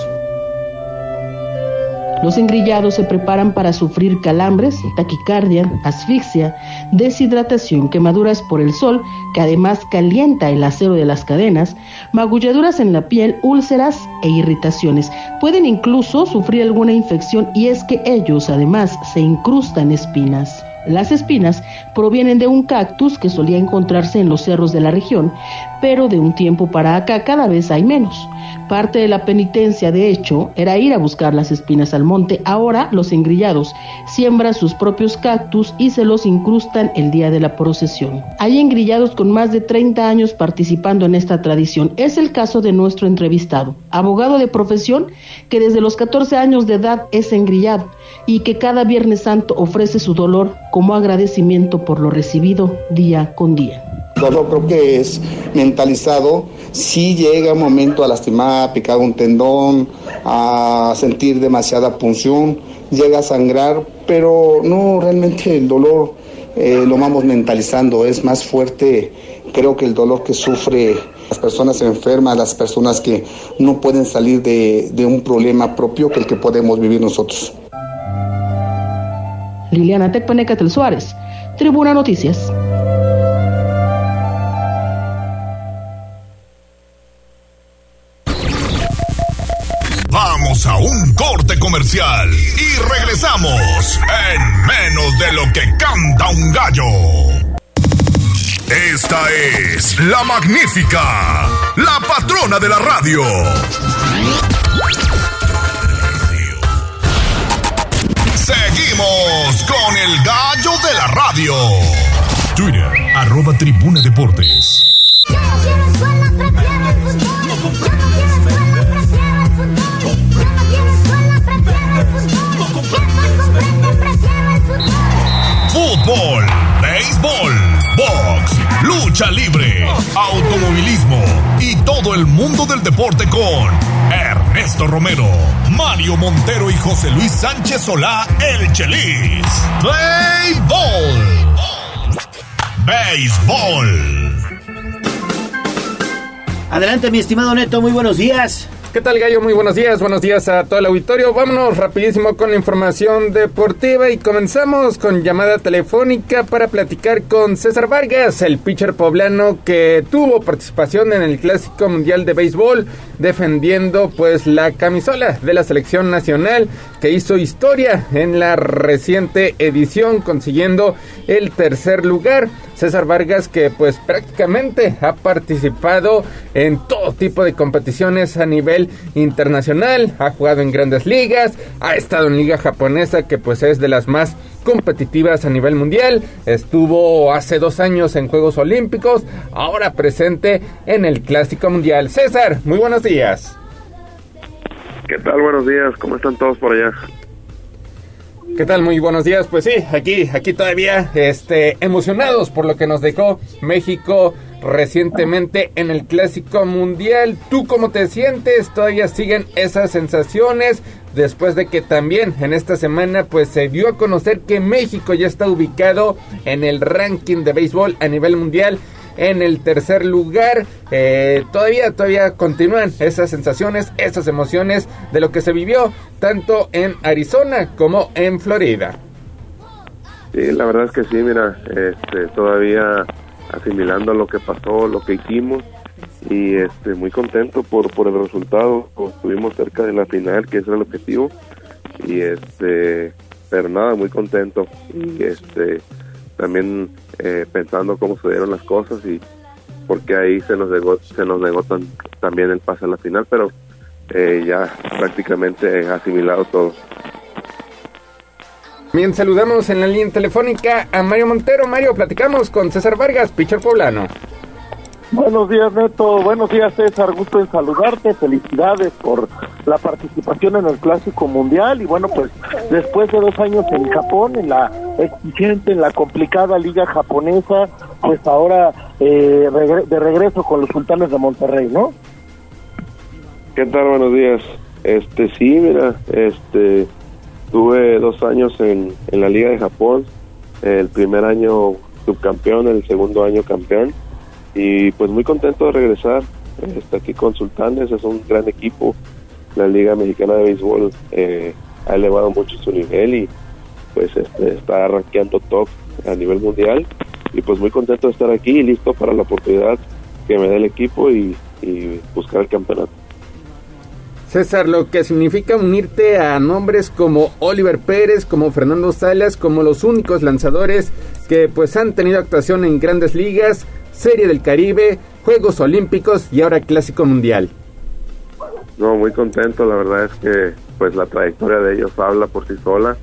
Los engrillados se preparan para sufrir calambres, taquicardia, asfixia, deshidratación, quemaduras por el sol, que además calienta el acero de las cadenas, magulladuras en la piel, úlceras e irritaciones. Pueden incluso sufrir alguna infección y es que ellos además se incrustan espinas. Las espinas provienen de un cactus que solía encontrarse en los cerros de la región, pero de un tiempo para acá cada vez hay menos. Parte de la penitencia, de hecho, era ir a buscar las espinas al monte. Ahora los engrillados siembran sus propios cactus y se los incrustan el día de la procesión. Hay engrillados con más de 30 años participando en esta tradición. Es el caso de nuestro entrevistado, abogado de profesión que desde los 14 años de edad es engrillado y que cada Viernes Santo ofrece su dolor como agradecimiento por lo recibido día con día. Todo creo que es mentalizado. Si llega un momento a lastimar, a picar un tendón, a sentir demasiada punción, llega a sangrar, pero no realmente el dolor eh, lo vamos mentalizando, es más fuerte creo que el dolor que sufre las personas enfermas, las personas que no pueden salir de, de un problema propio que el que podemos vivir nosotros. Liliana Tecpanecatel Suárez, Tribuna Noticias. Vamos a un corte comercial y regresamos en menos de lo que canta un gallo. Esta es la magnífica, la patrona de la radio. Seguimos con el gallo de la radio. Twitter, arroba tribuna deportes. Fútbol, béisbol, box, lucha libre, automovilismo y todo el mundo del deporte con Ernesto Romero, Mario Montero y José Luis Sánchez Solá, el Chelis. Béisbol. Béisbol. Adelante, mi estimado Neto, muy buenos días. ¿Qué tal, Gallo? Muy buenos días, buenos días a todo el auditorio. Vámonos rapidísimo con la información deportiva y comenzamos con llamada telefónica para platicar con César Vargas, el pitcher poblano que tuvo participación en el Clásico Mundial de Béisbol, defendiendo pues la camisola de la selección nacional que hizo historia en la reciente edición, consiguiendo el tercer lugar. César Vargas que pues prácticamente ha participado en todo tipo de competiciones a nivel internacional, ha jugado en grandes ligas, ha estado en liga japonesa que pues es de las más competitivas a nivel mundial, estuvo hace dos años en Juegos Olímpicos, ahora presente en el Clásico Mundial. César, muy buenos días. ¿Qué tal? Buenos días, ¿cómo están todos por allá? ¿Qué tal? Muy buenos días. Pues sí, aquí, aquí todavía, este, emocionados por lo que nos dejó México recientemente en el Clásico Mundial. ¿Tú cómo te sientes? ¿Todavía siguen esas sensaciones? Después de que también en esta semana pues se dio a conocer que México ya está ubicado en el ranking de béisbol a nivel mundial en el tercer lugar. Eh, todavía, todavía continúan esas sensaciones, esas emociones de lo que se vivió tanto en Arizona como en Florida. Sí, la verdad es que sí, mira, este, todavía asimilando lo que pasó, lo que hicimos y este muy contento por por el resultado. Estuvimos cerca de la final, que ese era el objetivo y este pero nada, muy contento y este también eh, pensando cómo se dieron las cosas y porque ahí se nos negó, se nos negó también el pase a la final, pero eh, ya prácticamente asimilado todo. Bien, saludamos en la línea telefónica a Mario Montero. Mario, platicamos con César Vargas, pitcher poblano. Buenos días, Neto. Buenos días, César. Gusto en saludarte. Felicidades por la participación en el Clásico Mundial. Y bueno, pues después de dos años en Japón, en la exigente, en la complicada liga japonesa, pues ahora eh, de regreso con los sultanes de Monterrey, ¿no? ¿Qué tal? Buenos días. Este, sí, mira, este, Tuve dos años en, en la Liga de Japón, el primer año subcampeón, el segundo año campeón, y pues muy contento de regresar. Está aquí con Sultanes, es un gran equipo. La Liga Mexicana de Béisbol eh, ha elevado mucho su nivel y pues este, está rankeando top a nivel mundial. Y pues muy contento de estar aquí y listo para la oportunidad que me dé el equipo y, y buscar el campeonato. César, lo que significa unirte a nombres como Oliver Pérez, como Fernando Salas, como los únicos lanzadores que pues han tenido actuación en grandes ligas, Serie del Caribe, Juegos Olímpicos y ahora Clásico Mundial. No, muy contento, la verdad es que pues la trayectoria de ellos habla por sí sola.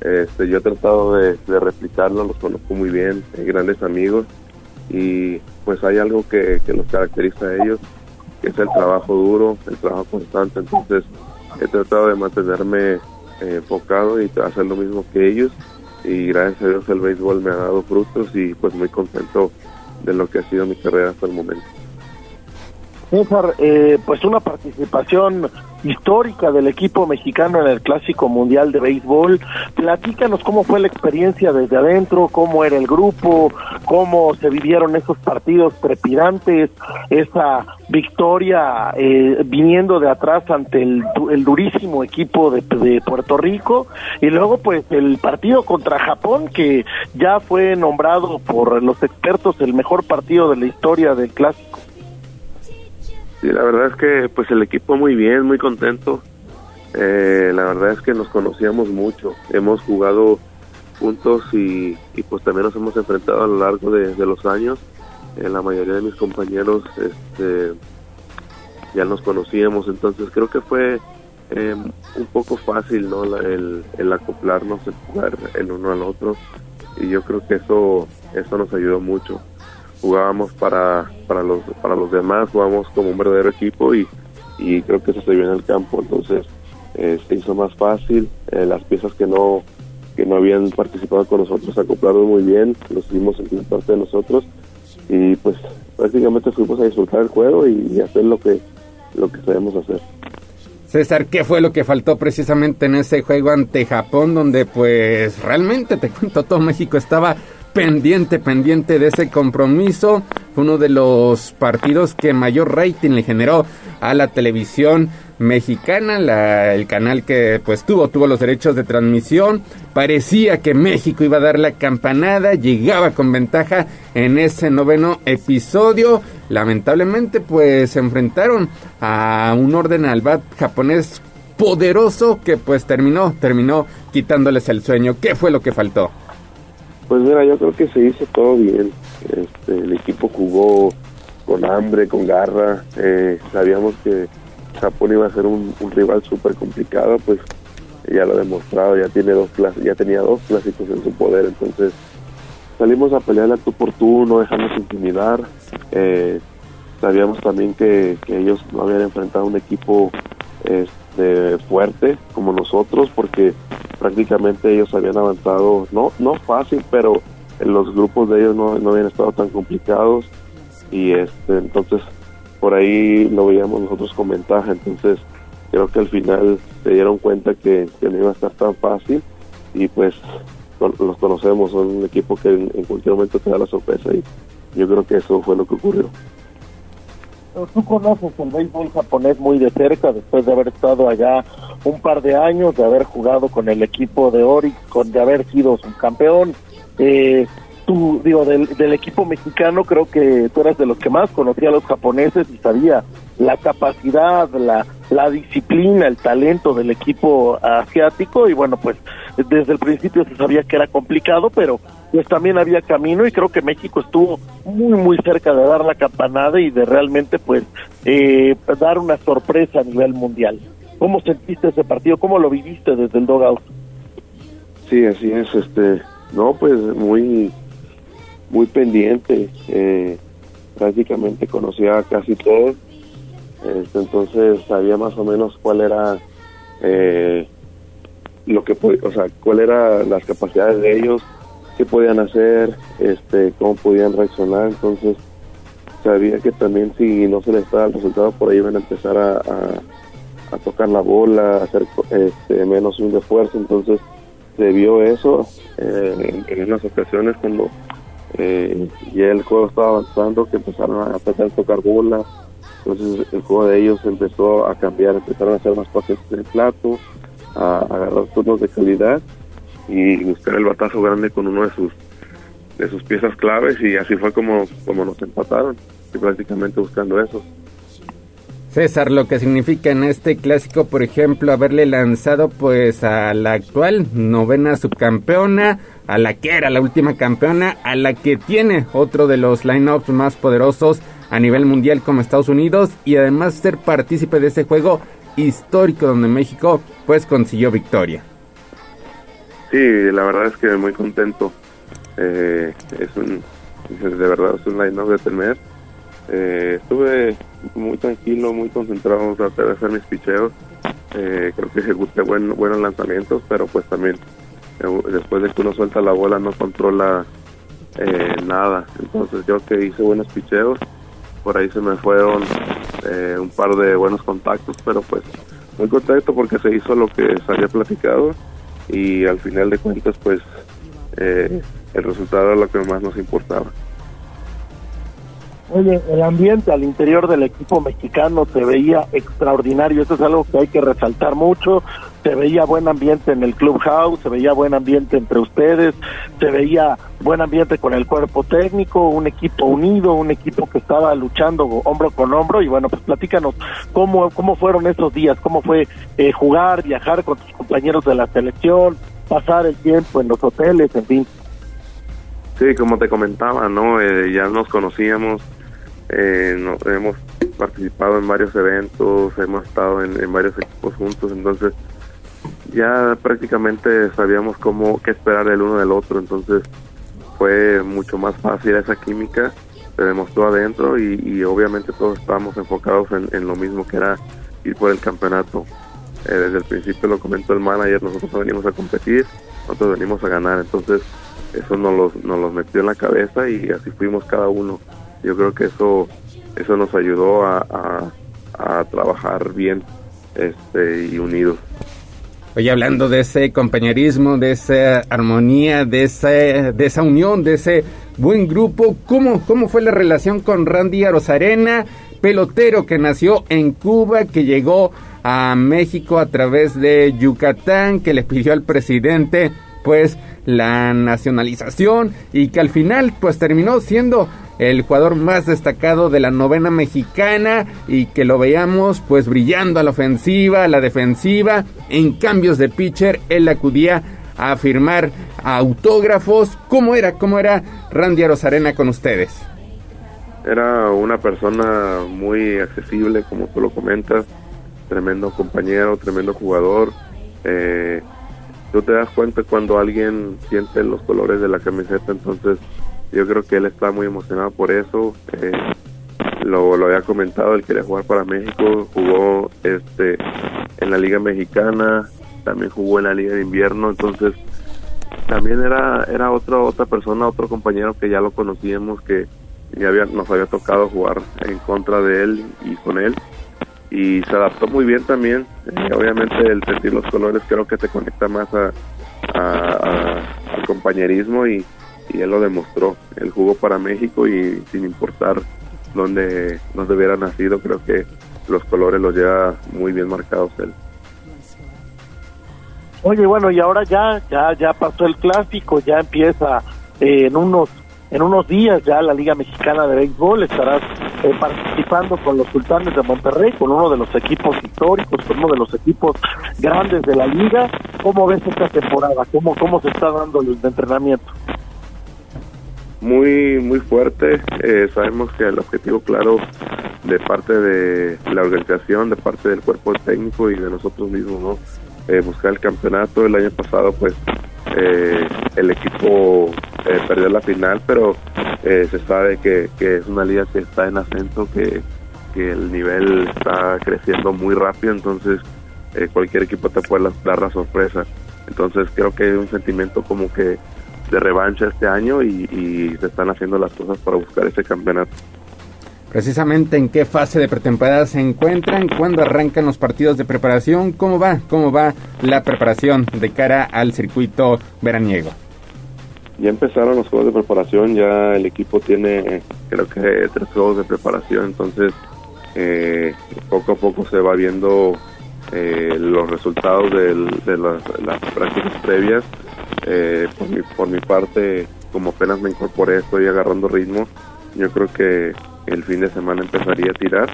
Este, yo he tratado de, replicarlo, los conozco muy bien, grandes amigos y pues hay algo que, que los caracteriza a ellos que es el trabajo duro, el trabajo constante. Entonces he tratado de mantenerme eh, enfocado y hacer lo mismo que ellos y gracias a Dios el béisbol me ha dado frutos y pues muy contento de lo que ha sido mi carrera hasta el momento. César, eh, pues una participación histórica del equipo mexicano en el Clásico Mundial de Béisbol. Platícanos cómo fue la experiencia desde adentro, cómo era el grupo, cómo se vivieron esos partidos trepidantes, esa victoria eh, viniendo de atrás ante el, durísimo equipo de, de, Puerto Rico y luego pues el partido contra Japón que ya fue nombrado por los expertos el mejor partido de la historia del Clásico. Sí, la verdad es que pues el equipo muy bien, muy contento. Eh, la verdad es que nos conocíamos mucho, hemos jugado juntos y, pues también nos hemos enfrentado a lo largo de, los años. Eh, la mayoría de mis compañeros este, ya nos conocíamos, entonces creo que fue eh, un poco fácil ¿no? el, el acoplarnos, el jugar el uno al otro y yo creo que eso, eso nos ayudó mucho jugábamos para, para, los, para los demás, jugábamos como un verdadero equipo y, y creo que eso se vio en el campo, entonces eh, se hizo más fácil, eh, las piezas que no que no habían participado con nosotros se acoplaron muy bien, los hicimos en parte de nosotros y pues prácticamente fuimos a disfrutar el juego y, hacer lo que lo que sabemos hacer. César, ¿qué fue lo que faltó precisamente en ese juego ante Japón donde pues realmente te cuento todo México estaba pendiente, pendiente de ese compromiso. Uno de los partidos que mayor rating le generó a la televisión mexicana, la, el canal que pues tuvo, tuvo los derechos de transmisión. Parecía que México iba a dar la campanada, llegaba con ventaja en ese noveno episodio. Lamentablemente pues se enfrentaron a un orden al bat japonés poderoso que pues terminó, terminó quitándoles el sueño. ¿Qué fue lo que faltó? Pues mira, yo creo que se hizo todo bien. Este, el equipo jugó con hambre, con garra. Eh, sabíamos que Japón iba a ser un, rival súper complicado, pues ya lo ha demostrado, ya tiene dos ya tenía dos clásicos en su poder, entonces salimos a pelear a tu por tú, no dejarnos intimidar. Eh, sabíamos también que, que, ellos no habían enfrentado un equipo este, fuerte como nosotros, porque prácticamente ellos habían avanzado, no, no fácil, pero en los grupos de ellos no, habían estado tan complicados. Y este entonces por ahí lo veíamos nosotros con ventaja, entonces creo que al final se dieron cuenta que, no iba a estar tan fácil. Y pues los conocemos, son un equipo que en cualquier momento te da la sorpresa. Y yo creo que eso fue lo que ocurrió tú conoces el béisbol japonés muy de cerca después de haber estado allá un par de años, de haber jugado con el equipo de Orix, con de haber sido su campeón. Eh, tú, digo, del, del equipo mexicano, creo que tú eras de los que más conocía a los japoneses y sabía la capacidad, la, la disciplina, el talento del equipo asiático y bueno, pues desde el principio se sabía que era complicado, pero pues también había camino y creo que México estuvo muy muy cerca de dar la campanada y de realmente pues eh, dar una sorpresa a nivel mundial. ¿Cómo sentiste ese partido? ¿Cómo lo viviste desde el dogout? Sí, así es, este, no, pues muy, muy pendiente, eh, prácticamente conocía casi todos, este, entonces sabía más o menos cuál era eh, lo que, o sea, cuál era las capacidades de ellos, qué podían hacer, este, cómo podían reaccionar, entonces sabía que también si no se les daba el resultado por ahí iban a empezar a, a- tocar la bola, a hacer este, menos un de fuerza, entonces se vio eso eh, en, en unas ocasiones cuando eh, ya el juego estaba avanzando, que empezaron a tratar de tocar bola, entonces el juego de ellos empezó a cambiar, empezaron a hacer más pases el plato, a, a agarrar turnos de calidad y buscar el batazo grande con uno de sus de sus piezas claves y así fue como, como nos empataron, y prácticamente buscando eso. César, lo que significa en este clásico, por ejemplo, haberle lanzado pues a la actual novena subcampeona, a la que era la última campeona, a la que tiene otro de los lineups más poderosos a nivel mundial como Estados Unidos y además ser partícipe de ese juego histórico donde México pues consiguió victoria. Sí, la verdad es que muy contento. Eh, es un, de verdad, es un line-up de tener. Eh, estuve muy tranquilo, muy concentrado, traté de hacer mis picheos. Eh, creo que ejecuté buen, buenos lanzamientos, pero pues también eh, después de que uno suelta la bola no controla eh, nada. Entonces yo que hice buenos picheos, por ahí se me fueron eh, un par de buenos contactos, pero pues muy contento porque se hizo lo que se había platicado y al final de cuentas pues eh, el resultado era lo que más nos importaba. Oye, el ambiente al interior del equipo mexicano se veía extraordinario, eso es algo que hay que resaltar mucho, se veía buen ambiente en el clubhouse, se veía buen ambiente entre ustedes, se veía buen ambiente con el cuerpo técnico, un equipo unido, un equipo que estaba luchando hombro con hombro y bueno, pues platícanos cómo, cómo fueron esos días, cómo fue eh, jugar, viajar con tus compañeros de la selección, pasar el tiempo en los hoteles, en fin. Sí, como te comentaba, ¿no? Eh, ya nos conocíamos, eh, hemos participado en varios eventos, hemos estado en varios equipos juntos, entonces ya prácticamente sabíamos cómo qué esperar el uno del otro, entonces fue mucho más fácil esa química, se demostró adentro y, obviamente todos estábamos enfocados en, en lo mismo que era ir por el campeonato. Eh, desde el principio lo comentó el manager, nosotros no venimos a competir, nosotros venimos a ganar, entonces eso nos los, nos los metió en la cabeza y así fuimos cada uno. Yo creo que eso eso nos ayudó a, a, a trabajar bien este y unidos. Oye, hablando de ese compañerismo, de esa armonía, de esa, de esa unión, de ese buen grupo, ¿cómo, ¿cómo fue la relación con Randy Arozarena, pelotero que nació en Cuba, que llegó a México a través de Yucatán, que le pidió al presidente pues la nacionalización y que al final pues terminó siendo el jugador más destacado de la novena mexicana y que lo veíamos pues brillando a la ofensiva, a la defensiva, en cambios de pitcher, él acudía a firmar autógrafos. ¿Cómo era? ¿Cómo era Randy Arozarena con ustedes? Era una persona muy accesible, como tú lo comentas, tremendo compañero, tremendo jugador. Eh, tú te das cuenta cuando alguien siente los colores de la camiseta, entonces yo creo que él está muy emocionado por eso. Eh, lo, lo había comentado, él quería jugar para México, jugó este en la Liga Mexicana, también jugó en la Liga de Invierno, entonces también era era otra otra persona, otro compañero que ya lo conocíamos que ya había, nos había tocado jugar en contra de él y con él y se adaptó muy bien también. Eh, obviamente el sentir los colores creo que te conecta más a, al compañerismo y, y él lo demostró. Él jugó para México y sin importar dónde, dónde hubiera nacido, creo que los colores los lleva muy bien marcados él. Oye, bueno, y ahora ya, ya, ya pasó el clásico, ya empieza eh, en unos en unos días ya la Liga Mexicana de Béisbol estarás eh, participando con los Sultanes de Monterrey, con uno de los equipos históricos, con uno de los equipos grandes de la liga. ¿Cómo ves esta temporada? ¿Cómo, cómo se está dando el entrenamiento? Muy, muy fuerte. Eh, sabemos que el objetivo claro de parte de la organización, de parte del cuerpo técnico y de nosotros mismos, ¿no? Eh, buscar el campeonato. El año pasado, pues, eh, el equipo eh, perdió la final, pero eh, se sabe que, es una liga que está en ascenso, que, que el nivel está creciendo muy rápido, entonces eh, cualquier equipo te puede dar la sorpresa. Entonces creo que hay un sentimiento como que de revancha este año y se están haciendo las cosas para buscar ese campeonato. Precisamente en qué fase de pretemporada se encuentran, cuándo arrancan los partidos de preparación, cómo va, cómo va la preparación de cara al circuito veraniego. Ya empezaron los juegos de preparación, ya el equipo tiene creo que tres juegos de preparación, entonces eh, poco a poco se va viendo eh, los resultados del- de las, las prácticas previas. Eh, por, mi, por mi parte, como apenas me incorporé, estoy agarrando ritmo. Yo creo que el fin de semana empezaría a tirar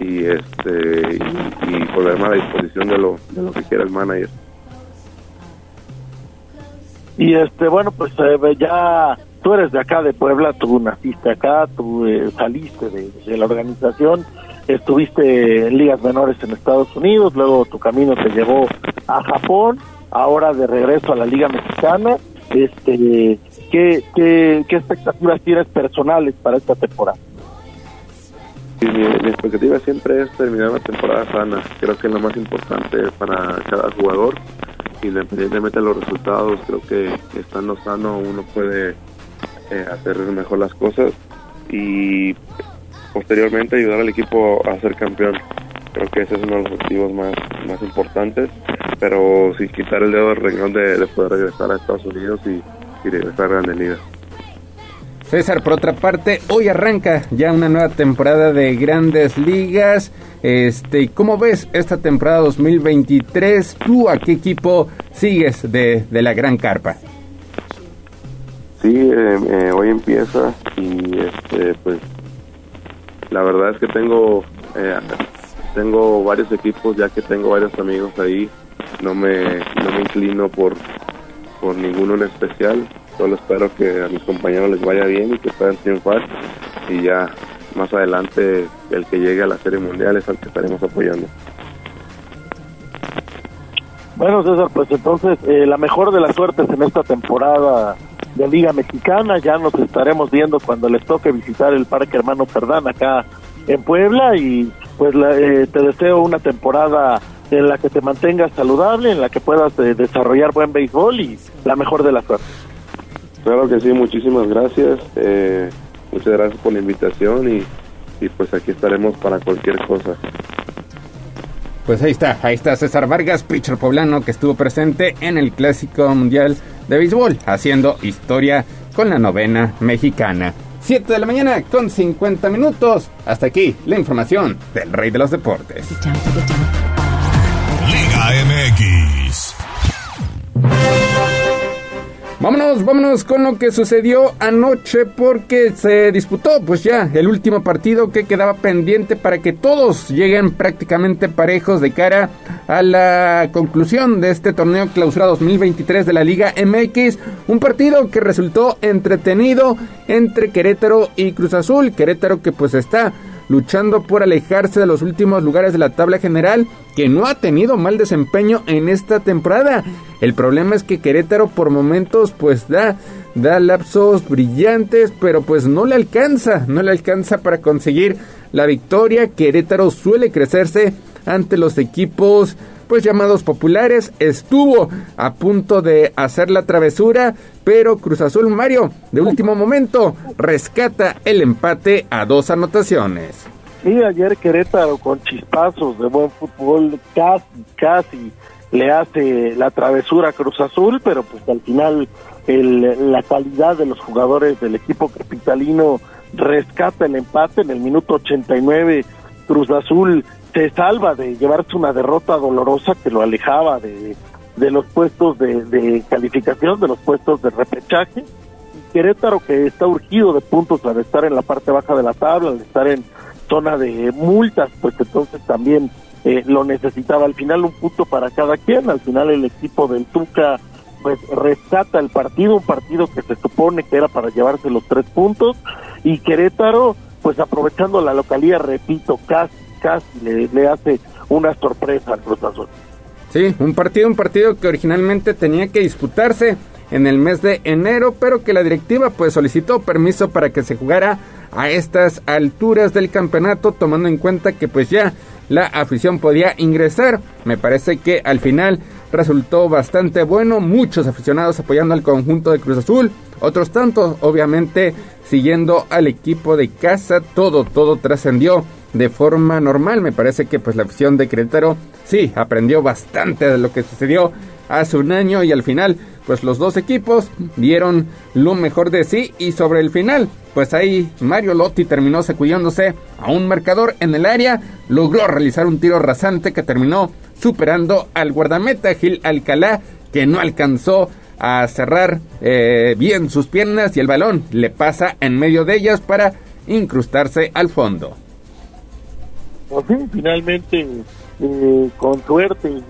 y este y, y ponerme a la disposición de lo, de lo que quiera el manager. Y este, bueno, pues eh, ya tú eres de acá de Puebla, tú naciste acá, tú eh, saliste de, de la organización, estuviste en ligas menores en Estados Unidos, luego tu camino te llevó a Japón, ahora de regreso a la Liga Mexicana. Este, ¿qué, qué, qué expectativas tienes personales para esta temporada? Y mi, mi expectativa siempre es terminar la temporada sana. Creo que es lo más importante para cada jugador. Independientemente de los resultados, creo que estando sano uno puede eh, hacer mejor las cosas y posteriormente ayudar al equipo a ser campeón. Creo que ese es uno de los objetivos más, más importantes, pero sin quitar el dedo del renglón de, de poder regresar a Estados Unidos y, y regresar a Grandes Ligas. César, por otra parte, hoy arranca ya una nueva temporada de grandes ligas. Este, ¿Cómo ves esta temporada 2023? ¿Tú a qué equipo sigues de, de la Gran Carpa? Sí, eh, eh, hoy empieza y este, pues la verdad es que tengo eh, tengo varios equipos ya que tengo varios amigos ahí. No me no me inclino por por ninguno en especial. Solo espero que a mis compañeros les vaya bien y que puedan triunfar y ya más adelante el que llegue a la Serie Mundial es al que estaremos apoyando. Bueno, César, pues entonces eh, la mejor de las suertes en esta temporada de Liga Mexicana. Ya nos estaremos viendo cuando les toque visitar el Parque Hermano Cerdán acá en Puebla y pues la- eh, te deseo una temporada en la que te mantengas saludable, en la que puedas eh, desarrollar buen béisbol y la mejor de las suertes. Claro que sí, muchísimas gracias. Eh, muchas gracias por la invitación y, y pues aquí estaremos para cualquier cosa. Pues ahí está, ahí está César Vargas, pitcher poblano que estuvo presente en el Clásico Mundial de Béisbol, haciendo historia con la novena mexicana. 7 de la mañana con 50 minutos. Hasta aquí la información del Rey de los Deportes. Liga MX. Vámonos, vámonos con lo que sucedió anoche porque se disputó pues ya el último partido que quedaba pendiente para que todos lleguen prácticamente parejos de cara a la conclusión de este torneo clausura 2023 de la Liga MX. Un partido que resultó entretenido entre Querétaro y Cruz Azul. Querétaro que pues está luchando por alejarse de los últimos lugares de la tabla general, que no ha tenido mal desempeño en esta temporada. El problema es que Querétaro por momentos pues da da lapsos brillantes, pero pues no le alcanza, no le alcanza para conseguir la victoria. Querétaro suele crecerse ante los equipos pues llamados populares, estuvo a punto de hacer la travesura, pero Cruz Azul Mario de último momento rescata el empate a dos anotaciones. Y ayer Querétaro con chispazos de buen fútbol casi, casi le hace la travesura a Cruz Azul, pero pues al final el- la calidad de los jugadores del equipo capitalino rescata el empate en el minuto 89. Cruz Azul se salva de llevarse una derrota dolorosa que lo alejaba de, los puestos de, de calificación, de los puestos de repechaje. Querétaro que está urgido de puntos al estar en la parte baja de la tabla, al estar en zona de multas, pues entonces también eh, lo necesitaba. Al final un punto para cada quien, al final el equipo del Tuca pues rescata el partido, un partido que se supone que era para llevarse los tres puntos. Y Querétaro pues aprovechando la localía, repito, casi, le, le hace una sorpresa al Cruz Azul. Sí, un partido, un partido que originalmente tenía que disputarse en el mes de enero, pero que la directiva pues solicitó permiso para que se jugara a estas alturas del campeonato, tomando en cuenta que pues ya la afición podía ingresar. Me parece que al final resultó bastante bueno, muchos aficionados apoyando al conjunto de Cruz Azul, otros tantos obviamente siguiendo al equipo de casa, todo, todo trascendió de forma normal. Me parece que pues la afición de Querétaro sí aprendió bastante de lo que sucedió hace un año y al final pues los dos equipos dieron lo mejor de sí y sobre el final pues ahí Mario Lotti terminó sacudiéndose a un marcador en el área, logró realizar un tiro rasante que terminó superando al guardameta Gil Alcalá que no alcanzó a cerrar eh, bien sus piernas y el balón le pasa en medio de ellas para incrustarse al fondo. Pues sí, finalmente eh, con suerte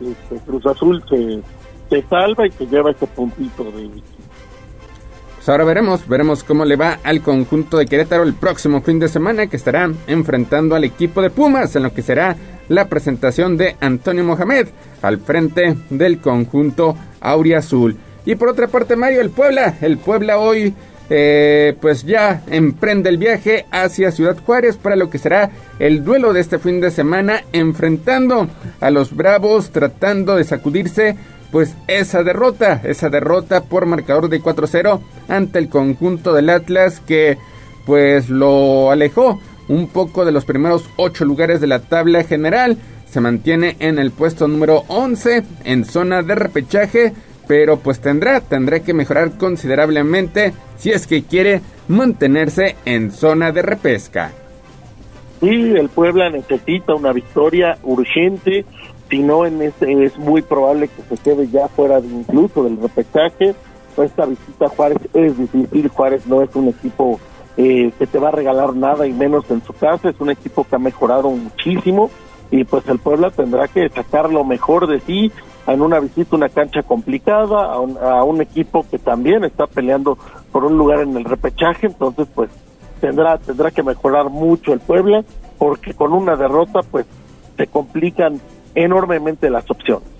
este, Cruz Azul se, se salva y se lleva ese puntito de pues ahora veremos, veremos cómo le va al conjunto de Querétaro el próximo fin de semana que estará enfrentando al equipo de Pumas en lo que será la presentación de Antonio Mohamed al frente del conjunto Auriazul. Y por otra parte, Mario, el Puebla, el Puebla hoy eh, pues ya emprende el viaje hacia Ciudad Juárez para lo que será el duelo de este fin de semana enfrentando a los Bravos tratando de sacudirse pues esa derrota, esa derrota por marcador de 4-0 ante el conjunto del Atlas que pues lo alejó un poco de los primeros 8 lugares de la tabla general. Se mantiene en el puesto número 11 en zona de repechaje pero pues tendrá, tendrá que mejorar considerablemente si es que quiere mantenerse en zona de repesca. Sí, el Puebla necesita una victoria urgente, si no en este, es muy probable que se quede ya fuera de incluso del repechaje. Esta visita a Juárez es difícil, Juárez no es un equipo eh, que te va a regalar nada y menos en su casa, es un equipo que ha mejorado muchísimo y pues el Puebla tendrá que sacar lo mejor de sí en una visita una cancha complicada, a un, a un equipo que también está peleando por un lugar en el repechaje, entonces pues tendrá tendrá que mejorar mucho el Puebla porque con una derrota pues se complican enormemente las opciones.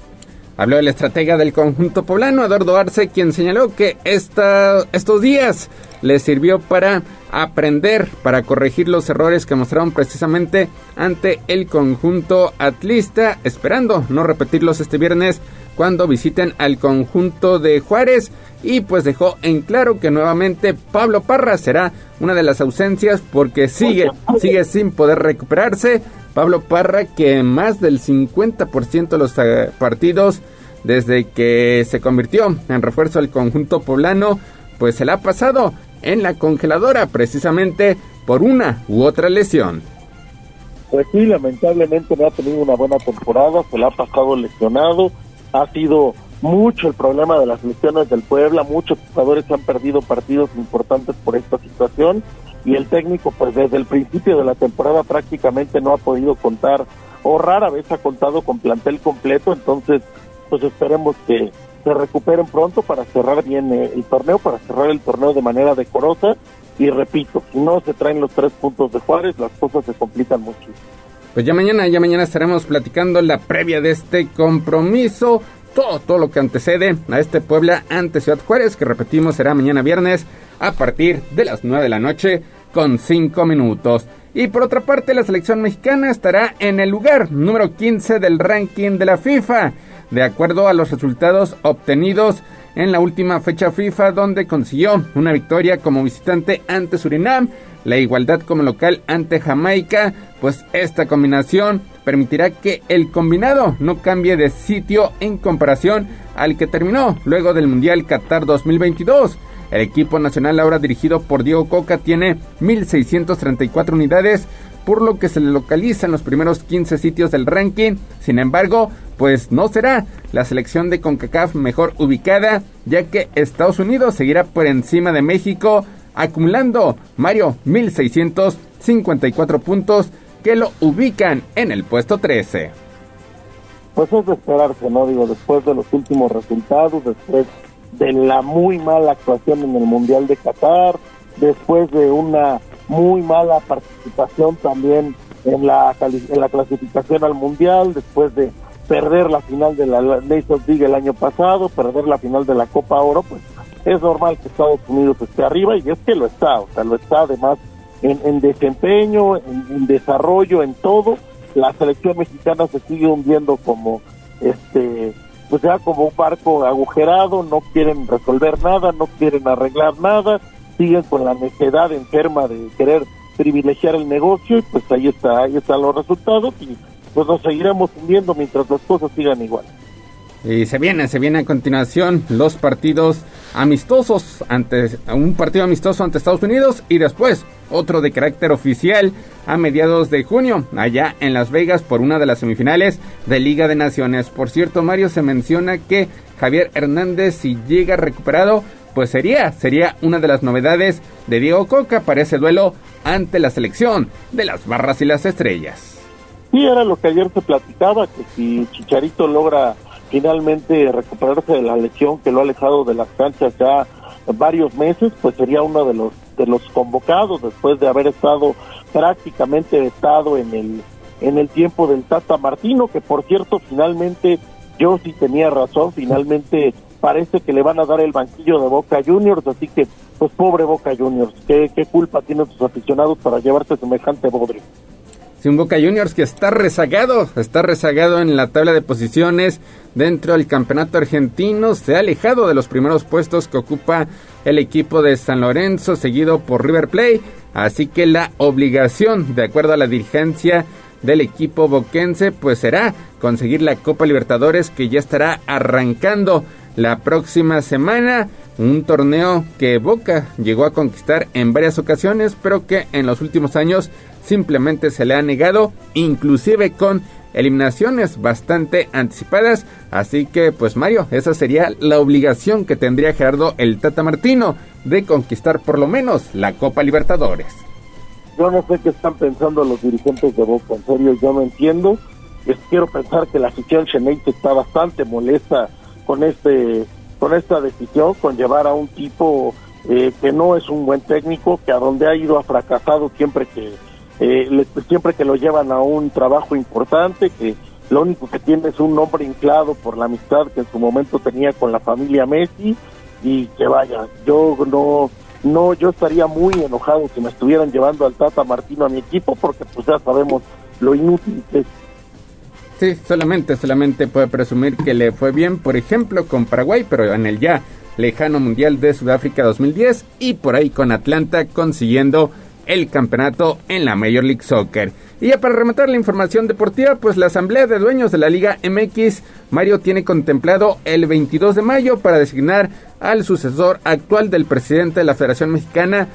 Habló el estratega del conjunto poblano, Eduardo Arce, quien señaló que esta, estos días le sirvió para aprender, para corregir los errores que mostraron precisamente ante el conjunto atlista, esperando no repetirlos este viernes cuando visiten al conjunto de Juárez y pues dejó en claro que nuevamente Pablo Parra será una de las ausencias porque sigue sigue sin poder recuperarse. Pablo Parra que más del 50% de los eh, partidos desde que se convirtió en refuerzo al conjunto poblano pues se la ha pasado en la congeladora precisamente por una u otra lesión. Pues sí, lamentablemente no ha tenido una buena temporada, se la ha pasado lesionado, ha sido mucho el problema de las lesiones del Puebla, muchos jugadores han perdido partidos importantes por esta situación y el técnico pues desde el principio de la temporada prácticamente no ha podido contar o rara vez ha contado con plantel completo, entonces pues esperemos que se recuperen pronto para cerrar bien eh, el torneo, para cerrar el torneo de manera decorosa y repito, si no se traen los tres puntos de Juárez, las cosas se complican mucho. Pues ya mañana, ya mañana estaremos platicando la previa de este compromiso, todo, todo lo que antecede a este Puebla ante Ciudad Juárez, que repetimos será mañana viernes a partir de las 9 de la noche con 5 minutos. Y por otra parte, la selección mexicana estará en el lugar número 15 del ranking de la FIFA de acuerdo a los resultados obtenidos en la última fecha FIFA donde consiguió una victoria como visitante ante Surinam, la igualdad como local ante Jamaica, pues esta combinación permitirá que el combinado no cambie de sitio en comparación al que terminó luego del Mundial Qatar 2022. El equipo nacional ahora dirigido por Diego Coca tiene 1.634 unidades, por lo que se le localiza en los primeros 15 sitios del ranking. Sin embargo, pues no será la selección de CONCACAF mejor ubicada, ya que Estados Unidos seguirá por encima de México, acumulando Mario 1654 puntos que lo ubican en el puesto 13. Pues es de esperarse, ¿no? Digo, después de los últimos resultados, después de la muy mala actuación en el Mundial de Qatar, después de una muy mala participación también en la, en la clasificación al Mundial, después de perder la final de la Nations League el año pasado, perder la final de la Copa Oro, pues es normal que Estados Unidos esté arriba y es que lo está, o sea, lo está además en, desempeño, en, desarrollo, en todo. La selección mexicana se sigue hundiendo como este pues ya como un barco agujerado, no quieren resolver nada, no quieren arreglar nada, siguen con la necedad enferma de querer privilegiar el negocio y pues ahí está, ahí están los resultados y pues nos seguiremos hundiendo mientras las cosas sigan igual. Y se viene, se viene a continuación los partidos amistosos ante un partido amistoso ante Estados Unidos y después otro de carácter oficial a mediados de junio allá en Las Vegas por una de las semifinales de Liga de Naciones. Por cierto, Mario se menciona que Javier Hernández si llega recuperado pues sería sería una de las novedades de Diego Coca para ese duelo ante la selección de las Barras y las Estrellas. Sí, era lo que ayer se platicaba que si Chicharito logra finalmente recuperarse de la lesión que lo ha alejado de las canchas ya varios meses, pues sería uno de los de los convocados después de haber estado prácticamente estado en el en el tiempo del Tata Martino, que por cierto finalmente yo sí tenía razón, finalmente parece que le van a dar el banquillo de Boca Juniors, así que pues pobre Boca Juniors, qué, qué culpa tienen sus aficionados para llevarse semejante bodrio un Boca Juniors que está rezagado, está rezagado en la tabla de posiciones dentro del campeonato argentino, se ha alejado de los primeros puestos que ocupa el equipo de San Lorenzo, seguido por River Plate, así que la obligación, de acuerdo a la dirigencia del equipo boquense, pues será conseguir la Copa Libertadores que ya estará arrancando la próxima semana. Un torneo que Boca llegó a conquistar en varias ocasiones, pero que en los últimos años simplemente se le ha negado, inclusive con eliminaciones bastante anticipadas. Así que, pues Mario, esa sería la obligación que tendría Gerardo el Tata Martino de conquistar por lo menos la Copa Libertadores. Yo no sé qué están pensando los dirigentes de Boca, en serio, yo no entiendo. Es, quiero pensar que la afición Cheneite está bastante molesta con este con esta decisión, con llevar a un tipo eh, que no es un buen técnico, que a donde ha ido ha fracasado siempre que eh, siempre que lo llevan a un trabajo importante, que lo único que tiene es un nombre inflado por la amistad que en su momento tenía con la familia Messi y que vaya, yo no no yo estaría muy enojado si me estuvieran llevando al Tata Martino a mi equipo porque pues ya sabemos lo inútil que es. Sí, solamente, solamente puede presumir que le fue bien, por ejemplo, con Paraguay, pero en el ya lejano Mundial de Sudáfrica 2010 y por ahí con Atlanta consiguiendo el campeonato en la Major League Soccer. Y ya para rematar la información deportiva, pues la Asamblea de Dueños de la Liga MX, Mario tiene contemplado el 22 de mayo para designar al sucesor actual del presidente de la Federación Mexicana,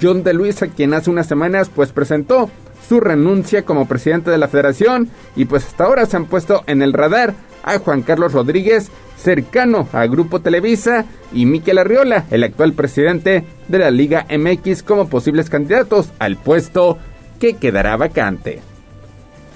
John de Luisa, quien hace unas semanas pues presentó su renuncia como presidente de la federación y pues hasta ahora se han puesto en el radar a Juan Carlos Rodríguez, cercano a Grupo Televisa, y Miquel Arriola, el actual presidente de la Liga MX, como posibles candidatos al puesto que quedará vacante.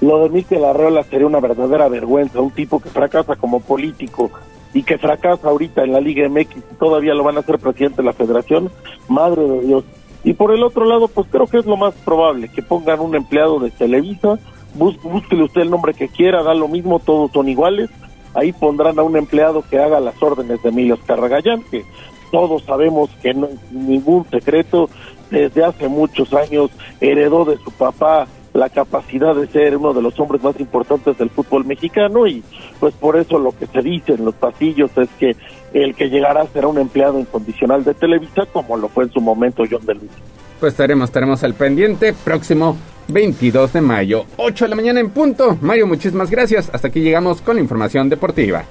Lo de Miquel Arriola sería una verdadera vergüenza, un tipo que fracasa como político y que fracasa ahorita en la Liga MX y todavía lo van a hacer presidente de la federación, madre de Dios. Y por el otro lado, pues creo que es lo más probable, que pongan un empleado de Televisa, búsquele usted el nombre que quiera, da lo mismo, todos son iguales. Ahí pondrán a un empleado que haga las órdenes de Emilio Carragallán, que todos sabemos que no es ningún secreto, desde hace muchos años heredó de su papá la capacidad de ser uno de los hombres más importantes del fútbol mexicano y pues por eso lo que se dice en los pasillos es que el que llegará será un empleado incondicional de Televisa como lo fue en su momento John de Luis. Pues estaremos, estaremos al pendiente próximo 22 de mayo, 8 de la mañana en punto. Mario, muchísimas gracias. Hasta aquí llegamos con la información deportiva.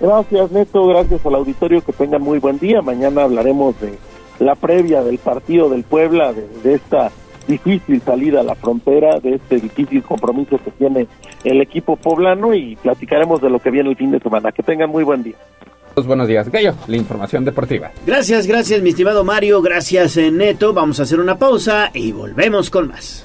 Gracias, Neto. Gracias al auditorio. Que tengan muy buen día. Mañana hablaremos de la previa del partido del Puebla, de, esta difícil salida a la frontera, de este difícil compromiso que tiene el equipo poblano y platicaremos de lo que viene el fin de semana. Que tengan muy buen día. Pues buenos días, Gallo, la información deportiva. Gracias, gracias, mi estimado Mario. Gracias, eh, Neto. Vamos a hacer una pausa y volvemos con más.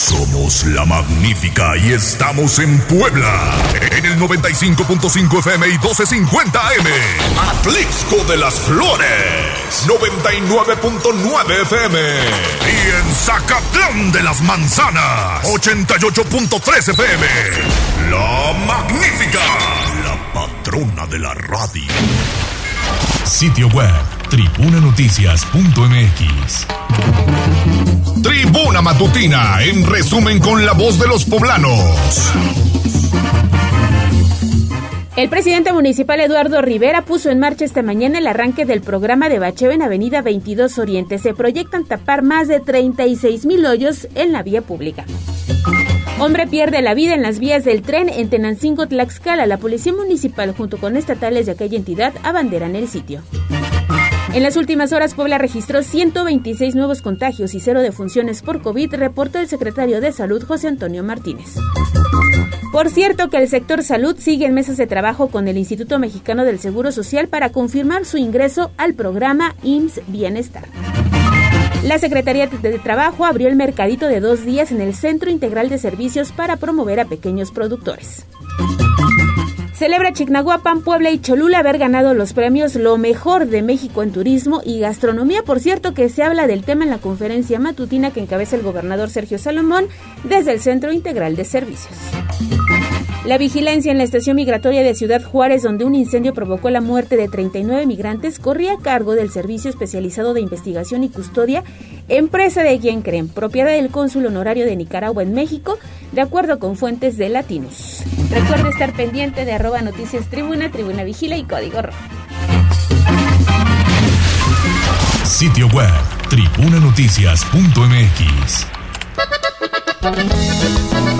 Somos la magnífica y estamos en Puebla. En el 95.5 FM y 1250 AM. Atlixco de las Flores. 99.9 FM. Y en Zacatlán de las Manzanas. 88.3 FM. La magnífica. La patrona de la radio. Sitio web tribunanoticias.mx. Tribuna Matutina, en resumen con la voz de los poblanos. El presidente municipal Eduardo Rivera puso en marcha esta mañana el arranque del programa de bacheo en Avenida 22 Oriente. Se proyectan tapar más de 36 mil hoyos en la vía pública. Hombre pierde la vida en las vías del tren en Tenancingo, Tlaxcala. La policía municipal junto con estatales de aquella entidad abanderan el sitio. En las últimas horas, Puebla registró 126 nuevos contagios y cero defunciones por COVID, reportó el secretario de Salud, José Antonio Martínez. Por cierto que el sector salud sigue en mesas de trabajo con el Instituto Mexicano del Seguro Social para confirmar su ingreso al programa IMSS Bienestar. La Secretaría de Trabajo abrió el mercadito de dos días en el Centro Integral de Servicios para promover a pequeños productores. Celebra Chignahuapan, Puebla y Cholula haber ganado los premios Lo Mejor de México en Turismo y Gastronomía. Por cierto, que se habla del tema en la conferencia matutina que encabeza el gobernador Sergio Salomón desde el Centro Integral de Servicios. La vigilancia en la estación migratoria de Ciudad Juárez, donde un incendio provocó la muerte de 39 migrantes, corría a cargo del Servicio Especializado de Investigación y Custodia, empresa de quien propiedad del cónsul honorario de Nicaragua en México, de acuerdo con fuentes de Latinos. Recuerde estar pendiente de arroba noticias tribuna, tribuna vigila y código rojo. Sitio web tribunanoticias.mx.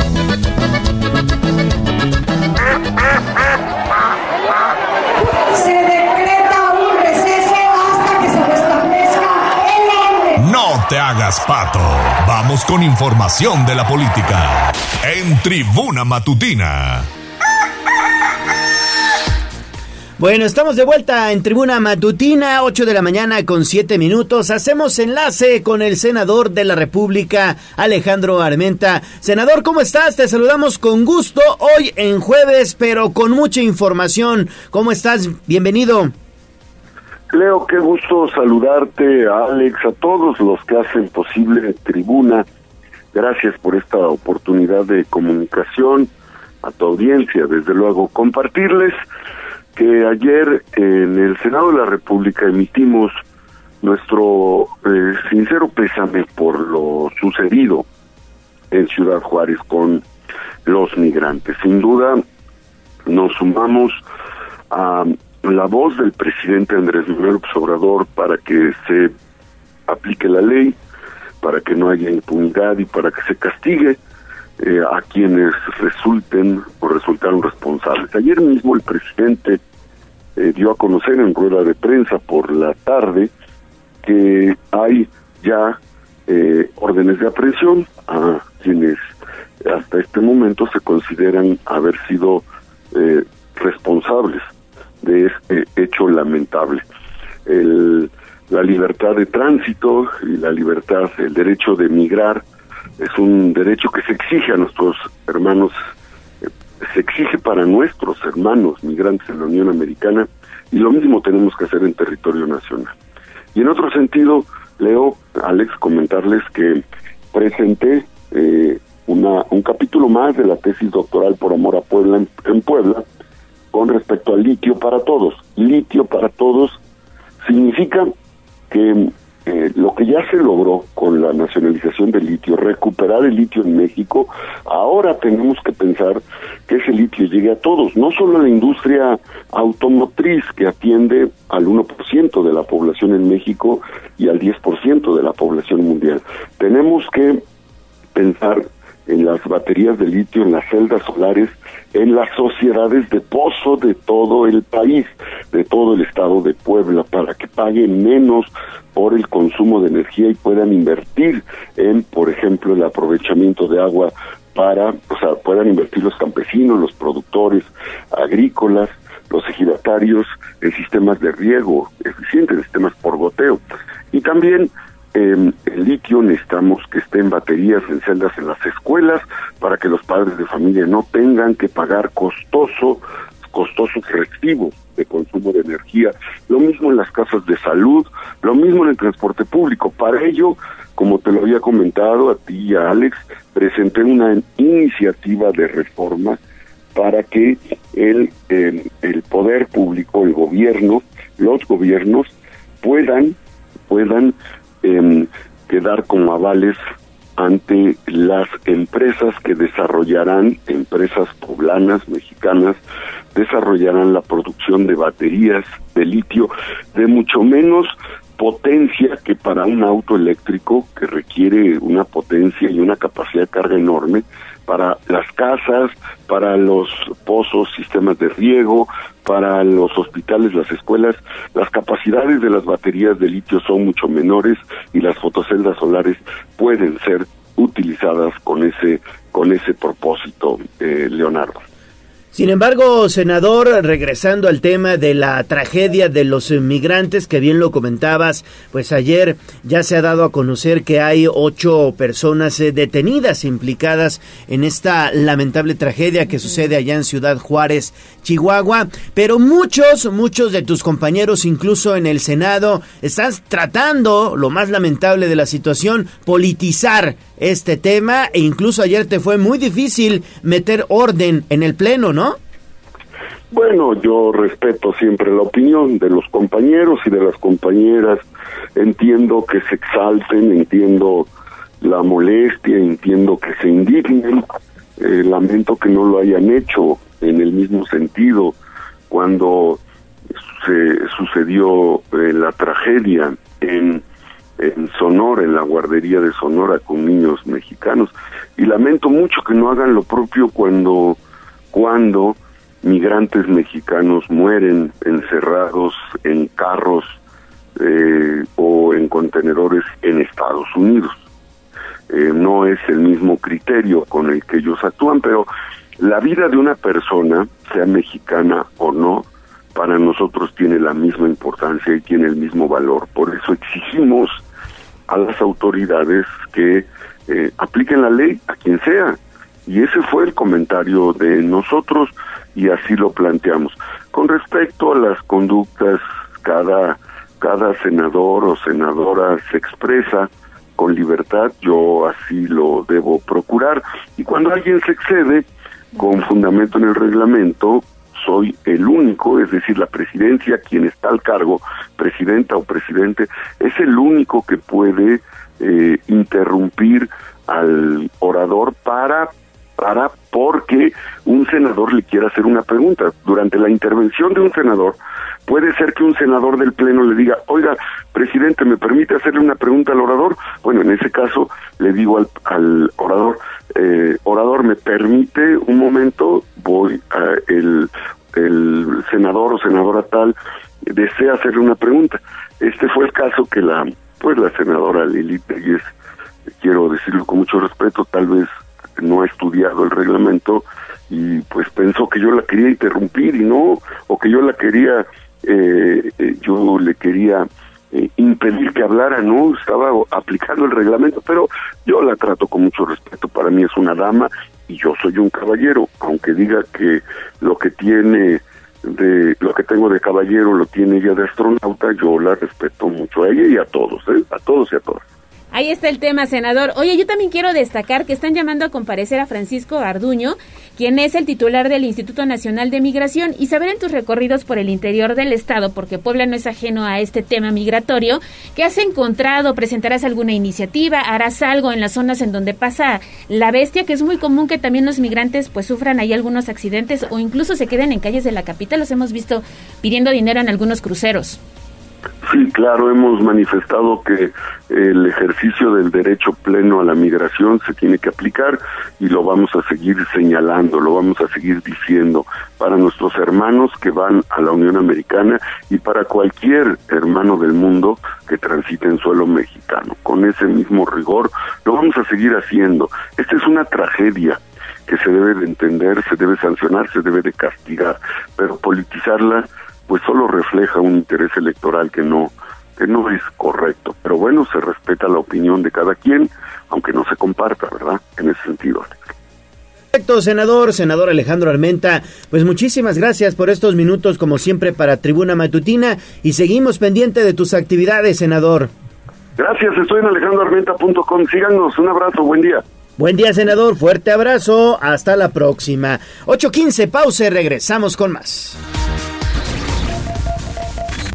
Se decreta un receso hasta que se restablezca el orden. No te hagas pato. Vamos con información de la política. En Tribuna Matutina. Bueno, estamos de vuelta en Tribuna Matutina, 8 de la mañana con 7 minutos. Hacemos enlace con el senador de la República, Alejandro Armenta. Senador, ¿cómo estás? Te saludamos con gusto hoy en jueves, pero con mucha información. ¿Cómo estás? Bienvenido. Leo, qué gusto saludarte, a Alex, a todos los que hacen posible Tribuna. Gracias por esta oportunidad de comunicación a tu audiencia, desde luego compartirles que ayer en el Senado de la República emitimos nuestro eh, sincero pésame por lo sucedido en Ciudad Juárez con los migrantes. Sin duda nos sumamos a la voz del presidente Andrés Manuel Obrador para que se aplique la ley, para que no haya impunidad y para que se castigue eh, a quienes resulten o resultaron responsables. Ayer mismo el presidente eh, dio a conocer en rueda de prensa por la tarde que hay ya eh, órdenes de aprehensión a quienes hasta este momento se consideran haber sido eh, responsables de este hecho lamentable. El, la libertad de tránsito y la libertad, el derecho de migrar, es un derecho que se exige a nuestros hermanos, eh, se exige para nuestros hermanos migrantes en la Unión Americana y lo mismo tenemos que hacer en territorio nacional. Y en otro sentido, Leo, Alex, comentarles que presenté eh, una, un capítulo más de la tesis doctoral por amor a Puebla en, en Puebla con respecto al litio para todos. Litio para todos significa que eh, lo que ya se logró con la nacionalización del litio, recuperar el litio en México, ahora tenemos que pensar que ese litio llegue a todos, no solo a la industria automotriz que atiende al 1% de la población en México y al 10% de la población mundial. Tenemos que pensar en las baterías de litio, en las celdas solares, en las sociedades de pozo de todo el país, de todo el estado de Puebla, para que paguen menos por el consumo de energía y puedan invertir en, por ejemplo, el aprovechamiento de agua para, o sea, puedan invertir los campesinos, los productores agrícolas, los ejidatarios en sistemas de riego eficientes, sistemas por goteo. Y también eh, el litio necesitamos que esté en baterías en celdas en las escuelas para que los padres de familia no tengan que pagar costoso costosos recibos de consumo de energía, lo mismo en las casas de salud, lo mismo en el transporte público. Para ello, como te lo había comentado a ti y a Alex, presenté una iniciativa de reforma para que el, eh, el poder público, el gobierno, los gobiernos puedan puedan eh, quedar como avales ante las empresas que desarrollarán, empresas poblanas, mexicanas, desarrollarán la producción de baterías de litio de mucho menos potencia que para un auto eléctrico que requiere una potencia y una capacidad de carga enorme para las casas, para los pozos, sistemas de riego, para los hospitales, las escuelas, las capacidades de las baterías de litio son mucho menores y las fotoceldas solares pueden ser utilizadas con ese con ese propósito, eh, Leonardo. Sin embargo, senador, regresando al tema de la tragedia de los migrantes, que bien lo comentabas, pues ayer ya se ha dado a conocer que hay ocho personas eh, detenidas implicadas en esta lamentable tragedia que sucede allá en Ciudad Juárez, Chihuahua, pero muchos, muchos de tus compañeros, incluso en el Senado, están tratando, lo más lamentable de la situación, politizar este tema e incluso ayer te fue muy difícil meter orden en el Pleno, ¿no? Bueno, yo respeto siempre la opinión de los compañeros y de las compañeras. Entiendo que se exalten, entiendo la molestia, entiendo que se indignen. Eh, lamento que no lo hayan hecho en el mismo sentido cuando se sucedió eh, la tragedia en, en Sonora, en la guardería de Sonora con niños mexicanos. Y lamento mucho que no hagan lo propio cuando, cuando migrantes mexicanos mueren encerrados en carros eh, o en contenedores en Estados Unidos. Eh, no es el mismo criterio con el que ellos actúan, pero la vida de una persona, sea mexicana o no, para nosotros tiene la misma importancia y tiene el mismo valor. Por eso exigimos a las autoridades que eh, apliquen la ley a quien sea. Y ese fue el comentario de nosotros y así lo planteamos. Con respecto a las conductas, cada, cada senador o senadora se expresa con libertad, yo así lo debo procurar. Y cuando alguien se excede con fundamento en el reglamento, soy el único, es decir, la presidencia, quien está al cargo, presidenta o presidente, es el único que puede eh, interrumpir al orador para para porque un senador le quiera hacer una pregunta. Durante la intervención de un senador, puede ser que un senador del Pleno le diga, oiga, presidente, ¿me permite hacerle una pregunta al orador? Bueno, en ese caso le digo al, orador, eh, orador, ¿me permite un momento? Voy a el, el senador o senadora tal desea hacerle una pregunta. Este fue el caso que la, pues la senadora Lili Pérez, quiero decirlo con mucho respeto, tal vez no ha estudiado el reglamento y pues pensó que yo la quería interrumpir y no, o que yo la quería, eh, eh, yo le quería eh, impedir que hablara, no, estaba aplicando el reglamento, pero yo la trato con mucho respeto, para mí es una dama y yo soy un caballero, aunque diga que lo que tiene de lo que tengo de caballero lo tiene ella de astronauta, yo la respeto mucho a ella y a todos, a todos y a todas. Ahí está el tema, senador. Oye, yo también quiero destacar que están llamando a comparecer a Francisco Arduño, quien es el titular del Instituto Nacional de Migración, y saber en tus recorridos por el interior del Estado, porque Puebla no es ajeno a este tema migratorio, ¿qué has encontrado? ¿Presentarás alguna iniciativa? ¿Harás algo en las zonas en donde pasa la bestia? Que es muy común que también los migrantes pues sufran ahí algunos accidentes o incluso se queden en calles de la capital. Los hemos visto pidiendo dinero en algunos cruceros. Sí, claro, hemos manifestado que el ejercicio del derecho pleno a la migración se tiene que aplicar y lo vamos a seguir señalando, lo vamos a seguir diciendo para nuestros hermanos que van a la Unión Americana y para cualquier hermano del mundo que transite en suelo mexicano. Con ese mismo rigor lo vamos a seguir haciendo. Esta es una tragedia que se debe de entender, se debe sancionar, se debe de castigar, pero politizarla pues solo refleja un interés electoral que no que no es correcto. Pero bueno, se respeta la opinión de cada quien, aunque no se comparta, ¿verdad? En ese sentido. Perfecto, senador, senador Alejandro Armenta, pues muchísimas gracias por estos minutos como siempre para Tribuna Matutina y seguimos pendiente de tus actividades, senador. Gracias, estoy en alejandroarmenta.com. Síganos, un abrazo, buen día. Buen día, senador, fuerte abrazo, hasta la próxima. 8.15, pausa y regresamos con más.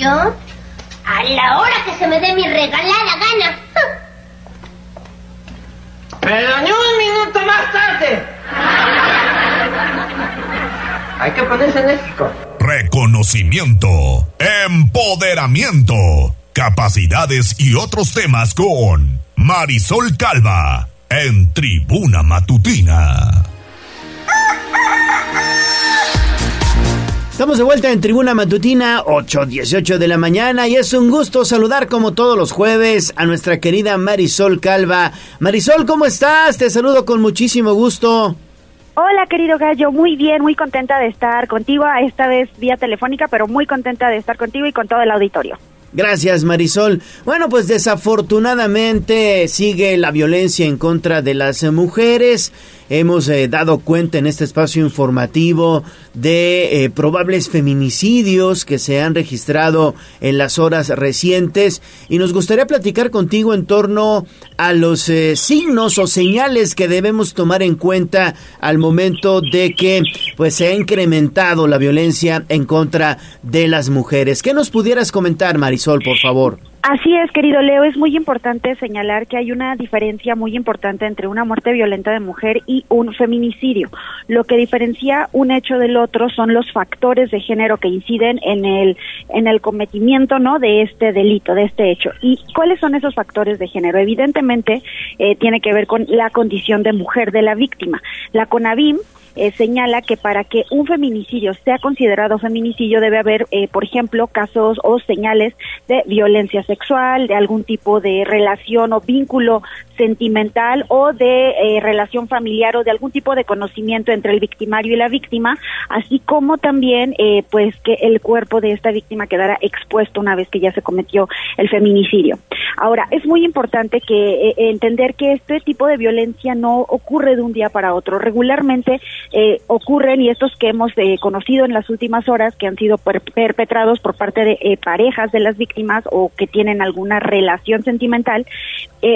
¿Yo? A la hora que se me dé mi regalada gana. Pero ni un minuto más tarde. Hay que ponerse enérgico. Reconocimiento, empoderamiento, capacidades y otros temas con Marisol Calva en Tribuna Matutina. Estamos de vuelta en Tribuna Matutina, 8.18 de la mañana, y es un gusto saludar como todos los jueves a nuestra querida Marisol Calva. Marisol, ¿cómo estás? Te saludo con muchísimo gusto. Hola, querido gallo, muy bien, muy contenta de estar contigo, esta vez vía telefónica, pero muy contenta de estar contigo y con todo el auditorio. Gracias, Marisol. Bueno, pues desafortunadamente sigue la violencia en contra de las mujeres. Hemos eh, dado cuenta en este espacio informativo de eh, probables feminicidios que se han registrado en las horas recientes y nos gustaría platicar contigo en torno a los eh, signos o señales que debemos tomar en cuenta al momento de que pues se ha incrementado la violencia en contra de las mujeres. ¿Qué nos pudieras comentar, Marisol, por favor? Así es, querido Leo, es muy importante señalar que hay una diferencia muy importante entre una muerte violenta de mujer y un feminicidio. Lo que diferencia un hecho del otro son los factores de género que inciden en el en el cometimiento, ¿no? de este delito, de este hecho. ¿Y cuáles son esos factores de género? Evidentemente eh, tiene que ver con la condición de mujer de la víctima. La CONAVIM eh, señala que para que un feminicidio sea considerado feminicidio debe haber, eh, por ejemplo, casos o señales de violencia sexual, de algún tipo de relación o vínculo sentimental o de eh, relación familiar o de algún tipo de conocimiento entre el victimario y la víctima, así como también pues que el cuerpo de esta víctima quedara expuesto una vez que ya se cometió el feminicidio. Ahora, es muy importante que entender que este tipo de violencia no ocurre de un día para otro. Regularmente eh, ocurren y estos que hemos eh, conocido en las últimas horas que han sido perpetrados por parte de eh, parejas de las víctimas o que tienen alguna relación sentimental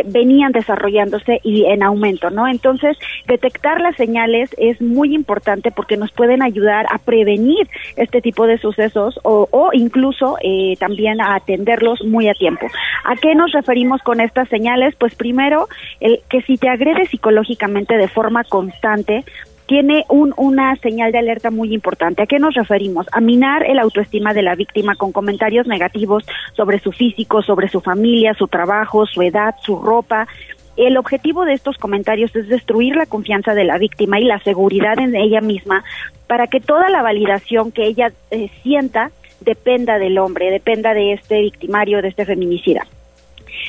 venían desarrollándose y en aumento, ¿no? Entonces, detectar las señales es muy importante porque nos pueden ayudar a prevenir este tipo de sucesos o, o incluso también a atenderlos muy a tiempo. ¿A qué nos referimos con estas señales? Pues primero, el que si te agrede psicológicamente de forma constante, tiene un, una señal de alerta muy importante. ¿A qué nos referimos? A minar el autoestima de la víctima con comentarios negativos sobre su físico, sobre su familia, su trabajo, su edad, su ropa. El objetivo de estos comentarios es destruir la confianza de la víctima y la seguridad en ella misma para que toda la validación que ella eh, sienta dependa del hombre, dependa de este victimario, de este feminicida.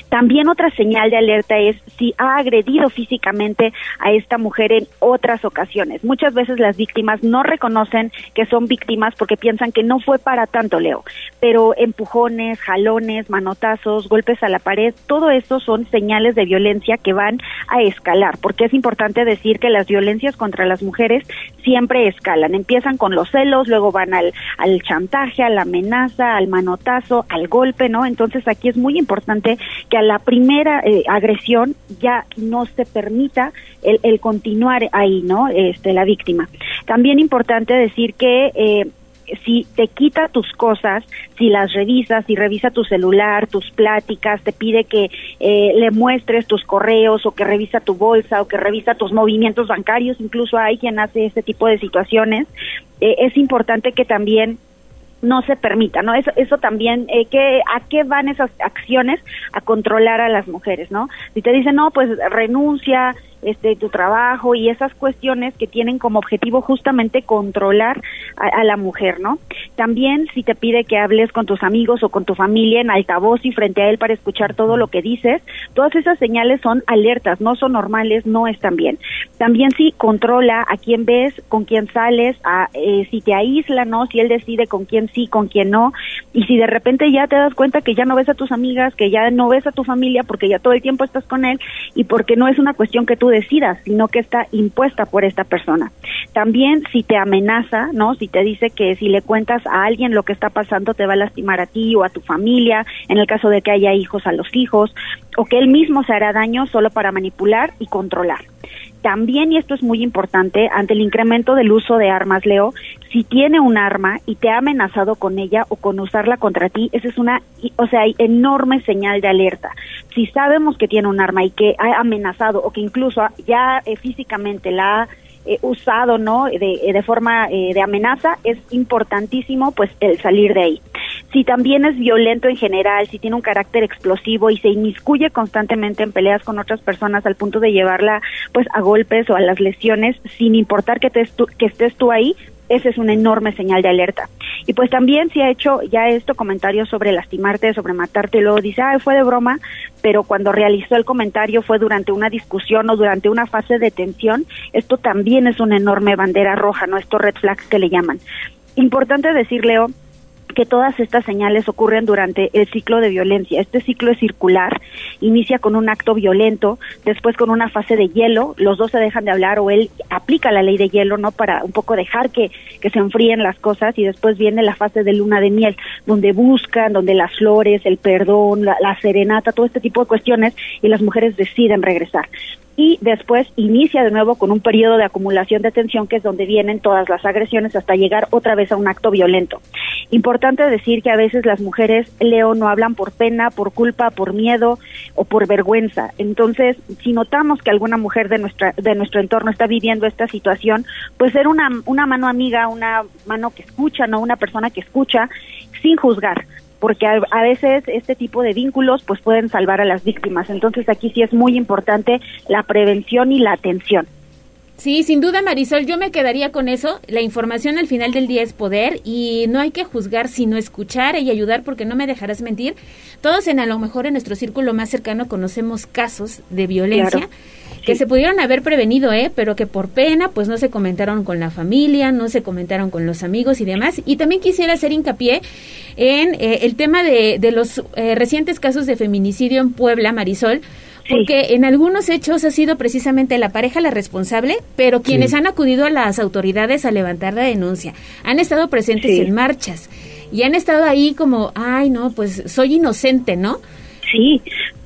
También otra señal de alerta es si ha agredido físicamente a esta mujer en otras ocasiones. Muchas veces las víctimas no reconocen que son víctimas porque piensan que no fue para tanto, Leo. Pero empujones, jalones, manotazos, golpes a la pared, todo esto son señales de violencia que van a escalar. Porque es importante decir que las violencias contra las mujeres siempre escalan. Empiezan con los celos, luego van al, al chantaje, a la amenaza, al manotazo, al golpe, ¿no? Entonces aquí es muy importante a la primera eh, agresión ya no se permita el, el, continuar ahí, ¿no? Este, la víctima. También importante decir que eh, si te quita tus cosas, si las revisas, si revisa tu celular, tus pláticas, te pide que eh, le muestres tus correos o que revisa tu bolsa o que revisa tus movimientos bancarios, incluso hay quien hace este tipo de situaciones, eh, es importante que también no se permita, ¿no? Eso, eso también, eh, que, ¿a qué van esas acciones? A controlar a las mujeres, ¿no? Si te dicen, no, pues renuncia, este, tu trabajo y esas cuestiones que tienen como objetivo justamente controlar a, a, la mujer, ¿no? También si te pide que hables con tus amigos o con tu familia en altavoz y frente a él para escuchar todo lo que dices, todas esas señales son alertas, no son normales, no están bien. También si controla a quién ves, con quién sales, a, eh, si te aísla, ¿no? Si él decide con quién sí, con quién no, y si de repente ya te das cuenta que ya no ves a tus amigas, que ya no ves a tu familia porque ya todo el tiempo estás con él y porque no es una cuestión que tú decidas, sino que está impuesta por esta persona. También si te amenaza, ¿no? Si te dice que si le cuentas a alguien lo que está pasando te va a lastimar a ti o a tu familia, en el caso de que haya hijos a los hijos, o que él mismo se hará daño solo para manipular y controlar. También, y esto es muy importante, ante el incremento del uso de armas, Leo, si tiene un arma y te ha amenazado con ella o con usarla contra ti, esa es una, o sea, enorme señal de alerta. Si sabemos que tiene un arma y que ha amenazado o que incluso ya eh, físicamente la ha eh, usado, ¿no? De, de forma eh, de amenaza, es importantísimo, pues, el salir de ahí. Si también es violento en general, si tiene un carácter explosivo y se inmiscuye constantemente en peleas con otras personas al punto de llevarla, pues, a golpes o a las lesiones, sin importar que, te que estés tú ahí, esa es una enorme señal de alerta. Y pues también si ha hecho ya esto comentarios sobre lastimarte, sobre matarte, y luego dice, ay, fue de broma, pero cuando realizó el comentario fue durante una discusión o durante una fase de tensión, esto también es una enorme bandera roja, ¿no? Estos red flags que le llaman. Importante decir, Leo, que todas estas señales ocurren durante el ciclo de violencia. Este ciclo es circular, inicia con un acto violento, después con una fase de hielo, los dos se dejan de hablar o él aplica la ley de hielo, ¿no? Para un poco dejar que, que se enfríen las cosas y después viene la fase de luna de miel, donde buscan, donde las flores, el perdón, la, la serenata, todo este tipo de cuestiones y las mujeres deciden regresar y después inicia de nuevo con un periodo de acumulación de tensión que es donde vienen todas las agresiones hasta llegar otra vez a un acto violento. Importante decir que a veces las mujeres, Leo, no hablan por pena, por culpa, por miedo o por vergüenza. Entonces, si notamos que alguna mujer de nuestra de nuestro entorno está viviendo esta situación, pues ser una una mano amiga, una mano que escucha, no una persona que escucha sin juzgar porque a, a, veces este tipo de vínculos pues pueden salvar a las víctimas. Entonces aquí sí es muy importante la prevención y la atención. Sí, sin duda, Marisol, yo me quedaría con eso. La información al final del día es poder y no hay que juzgar, sino escuchar y ayudar, porque no me dejarás mentir. Todos en a lo mejor en nuestro círculo más cercano conocemos casos de violencia. Claro que se pudieron haber prevenido, ¿eh? pero que por pena pues no se comentaron con la familia, no se comentaron con los amigos y demás. Y también quisiera hacer hincapié en eh, el tema de, de los eh, recientes casos de feminicidio en Puebla, Marisol, porque en algunos hechos ha sido precisamente la pareja la responsable, pero quienes sí. han acudido a las autoridades a levantar la denuncia han estado presentes sí. en marchas y han estado ahí como, ay, no, pues soy inocente, ¿no? Sí,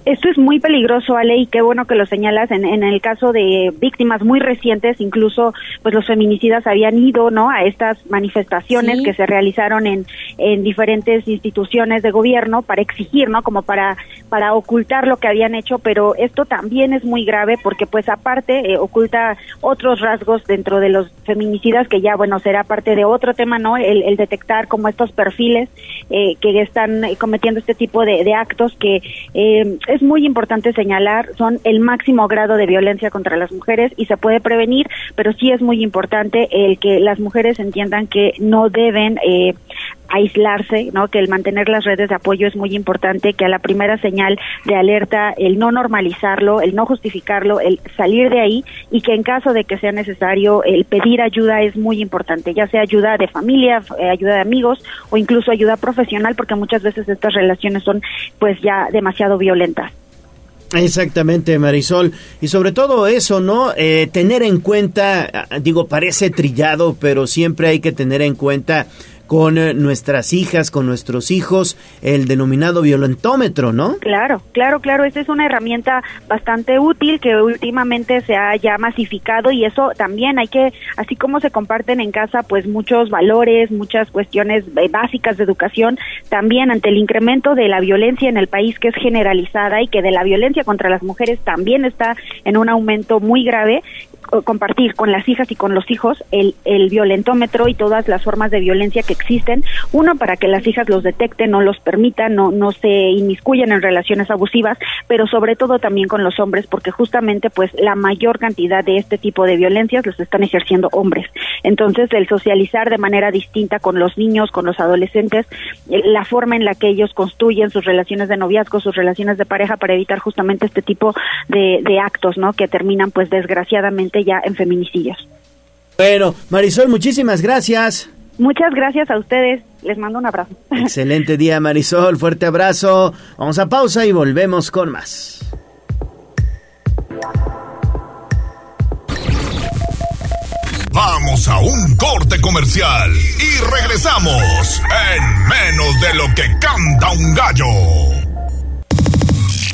esto es muy peligroso, Ale, y qué bueno que lo señalas. En, en, el caso de víctimas muy recientes, incluso, pues los feminicidas habían ido, ¿no? A estas manifestaciones sí. que se realizaron en, en diferentes instituciones de gobierno para exigir, ¿no? Como para para ocultar lo que habían hecho, pero esto también es muy grave porque, pues, aparte eh, oculta otros rasgos dentro de los feminicidas que ya, bueno, será parte de otro tema, ¿no? El, el detectar como estos perfiles eh, que están cometiendo este tipo de, de actos que eh, es muy importante señalar, son el máximo grado de violencia contra las mujeres y se puede prevenir, pero sí es muy importante el que las mujeres entiendan que no deben eh, aislarse, ¿no? Que el mantener las redes de apoyo es muy importante, que a la primera señal de alerta, el no normalizarlo, el no justificarlo, el salir de ahí y que en caso de que sea necesario, el pedir ayuda es muy importante, ya sea ayuda de familia, eh, ayuda de amigos o incluso ayuda profesional, porque muchas veces estas relaciones son pues ya demasiado violentas. Exactamente, Marisol. Y sobre todo eso, ¿no? Eh, tener en cuenta, ah, digo, parece trillado, pero siempre hay que tener en cuenta con eh, nuestras hijas, con nuestros hijos, el denominado violentómetro, ¿no? Claro, claro, claro, esa es una herramienta bastante útil que últimamente se ha ya masificado y eso también hay que, así como se comparten en casa, pues muchos valores, muchas cuestiones eh, básicas de educación, también ante el incremento de la violencia en el país que es generalizada y que de la violencia contra las mujeres también está en un aumento muy grave, compartir con las hijas y con los hijos el, el violentómetro y todas las formas de violencia que existen. Uno, para que las hijas los detecten, no los permitan, no, no se inmiscuyan en relaciones abusivas, pero sobre todo también con los hombres, porque justamente pues la mayor cantidad de este tipo de violencias los están ejerciendo hombres. Entonces, el socializar de manera distinta con los niños, con los adolescentes, eh, la forma en la que ellos construyen sus relaciones de noviazgo, sus relaciones de pareja para evitar justamente este tipo de, de actos, ¿no? Que terminan pues desgraciadamente ya en feminicidios. Bueno, Marisol, muchísimas gracias. Muchas gracias a ustedes. Les mando un abrazo. Excelente día, Marisol. Fuerte abrazo. Vamos a pausa y volvemos con más. Vamos a un corte comercial y regresamos en menos de lo que canta un gallo.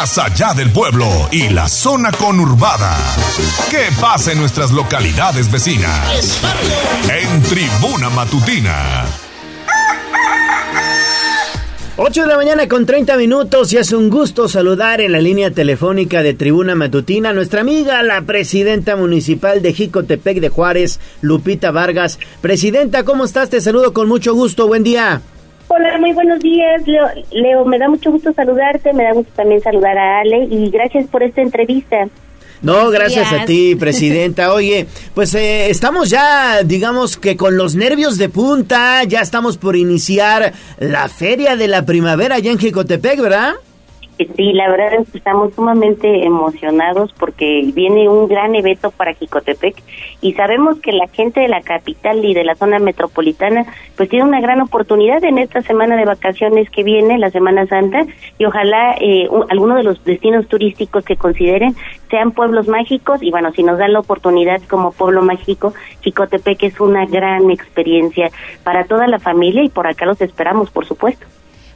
más allá del pueblo y la zona conurbada. ¿Qué pasa en nuestras localidades vecinas? En Tribuna Matutina. 8 de la mañana con 30 minutos y es un gusto saludar en la línea telefónica de Tribuna Matutina a nuestra amiga, la presidenta municipal de Jicotepec de Juárez, Lupita Vargas. Presidenta, ¿cómo estás? Te saludo con mucho gusto. Buen día. Hola, muy buenos días, Leo. Leo, me da mucho gusto saludarte, me da gusto también saludar a Ale y gracias por esta entrevista. No, gracias a ti, presidenta. Oye, pues eh, estamos ya, digamos que con los nervios de punta, ya estamos por iniciar la feria de la primavera ya en Jicotepec, ¿verdad? Sí, la verdad es que estamos sumamente emocionados porque viene un gran evento para Jicotepec y sabemos que la gente de la capital y de la zona metropolitana pues tiene una gran oportunidad en esta semana de vacaciones que viene, la Semana Santa, y ojalá eh, algunos de los destinos turísticos que consideren sean pueblos mágicos y bueno, si nos dan la oportunidad como pueblo mágico, Jicotepec es una gran experiencia para toda la familia y por acá los esperamos, por supuesto.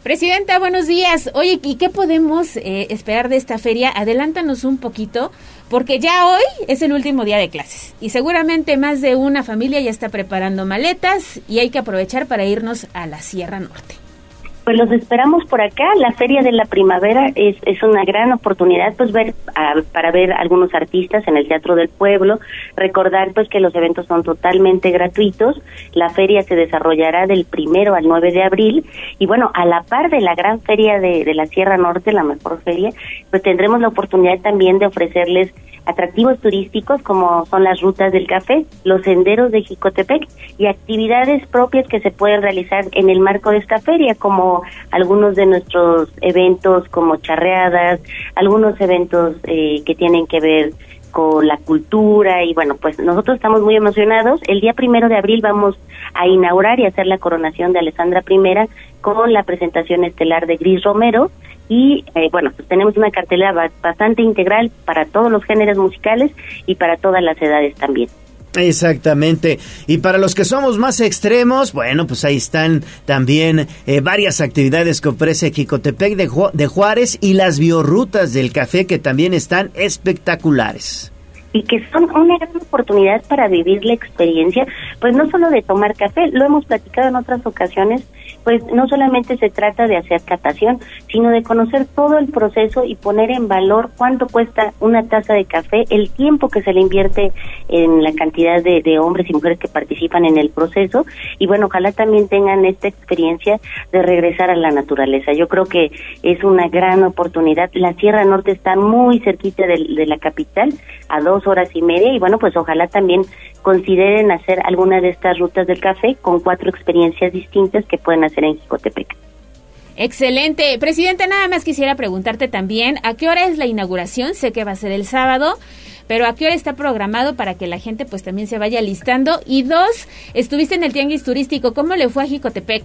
Presidenta, buenos días. Oye, ¿y qué podemos eh, esperar de esta feria? Adelántanos un poquito, porque ya hoy es el último día de clases y seguramente más de una familia ya está preparando maletas y hay que aprovechar para irnos a la Sierra Norte. Pues los esperamos por acá. La Feria de la Primavera es, es una gran oportunidad, pues ver para ver algunos artistas en el Teatro del Pueblo. Recordar, pues que los eventos son totalmente gratuitos. La feria se desarrollará del primero al 9 de abril y bueno, a la par de la gran feria de, de la Sierra Norte, la mejor feria, pues tendremos la oportunidad también de ofrecerles atractivos turísticos como son las rutas del café, los senderos de Jicotepec y actividades propias que se pueden realizar en el marco de esta feria, como algunos de nuestros eventos como charreadas, algunos eventos eh, que tienen que ver con la cultura y bueno, pues nosotros estamos muy emocionados. El día primero de abril vamos a inaugurar y hacer la coronación de Alessandra I con la presentación estelar de Gris Romero y eh, bueno, pues tenemos una cartelera bastante integral para todos los géneros musicales y para todas las edades también. Exactamente. Y para los que somos más extremos, bueno, pues ahí están también eh, varias actividades que ofrece Jicotepec de, de Juárez y las biorrutas del café que también están espectaculares. y que son una gran oportunidad para vivir la experiencia, pues no solo de tomar café, lo hemos platicado en otras ocasiones, pues no solamente se trata de hacer catación, sino de conocer todo el proceso y poner en valor cuánto cuesta una taza de café, el tiempo que se le invierte en la cantidad de, de hombres y mujeres que participan en el proceso y bueno, ojalá también tengan esta experiencia de regresar a la naturaleza. Yo creo que es una gran oportunidad. La Sierra Norte está muy cerquita de, de la capital, a dos horas y media, y bueno, pues ojalá también consideren hacer alguna de estas rutas del café con cuatro experiencias distintas que pueden hacer en Jicotepec. Excelente. Presidente, nada más quisiera preguntarte también, ¿a qué hora es la inauguración? Sé que va a ser el sábado, pero ¿a qué hora está programado para que la gente pues también se vaya listando? Y dos, estuviste en el Tianguis Turístico, ¿cómo le fue a Jicotepec?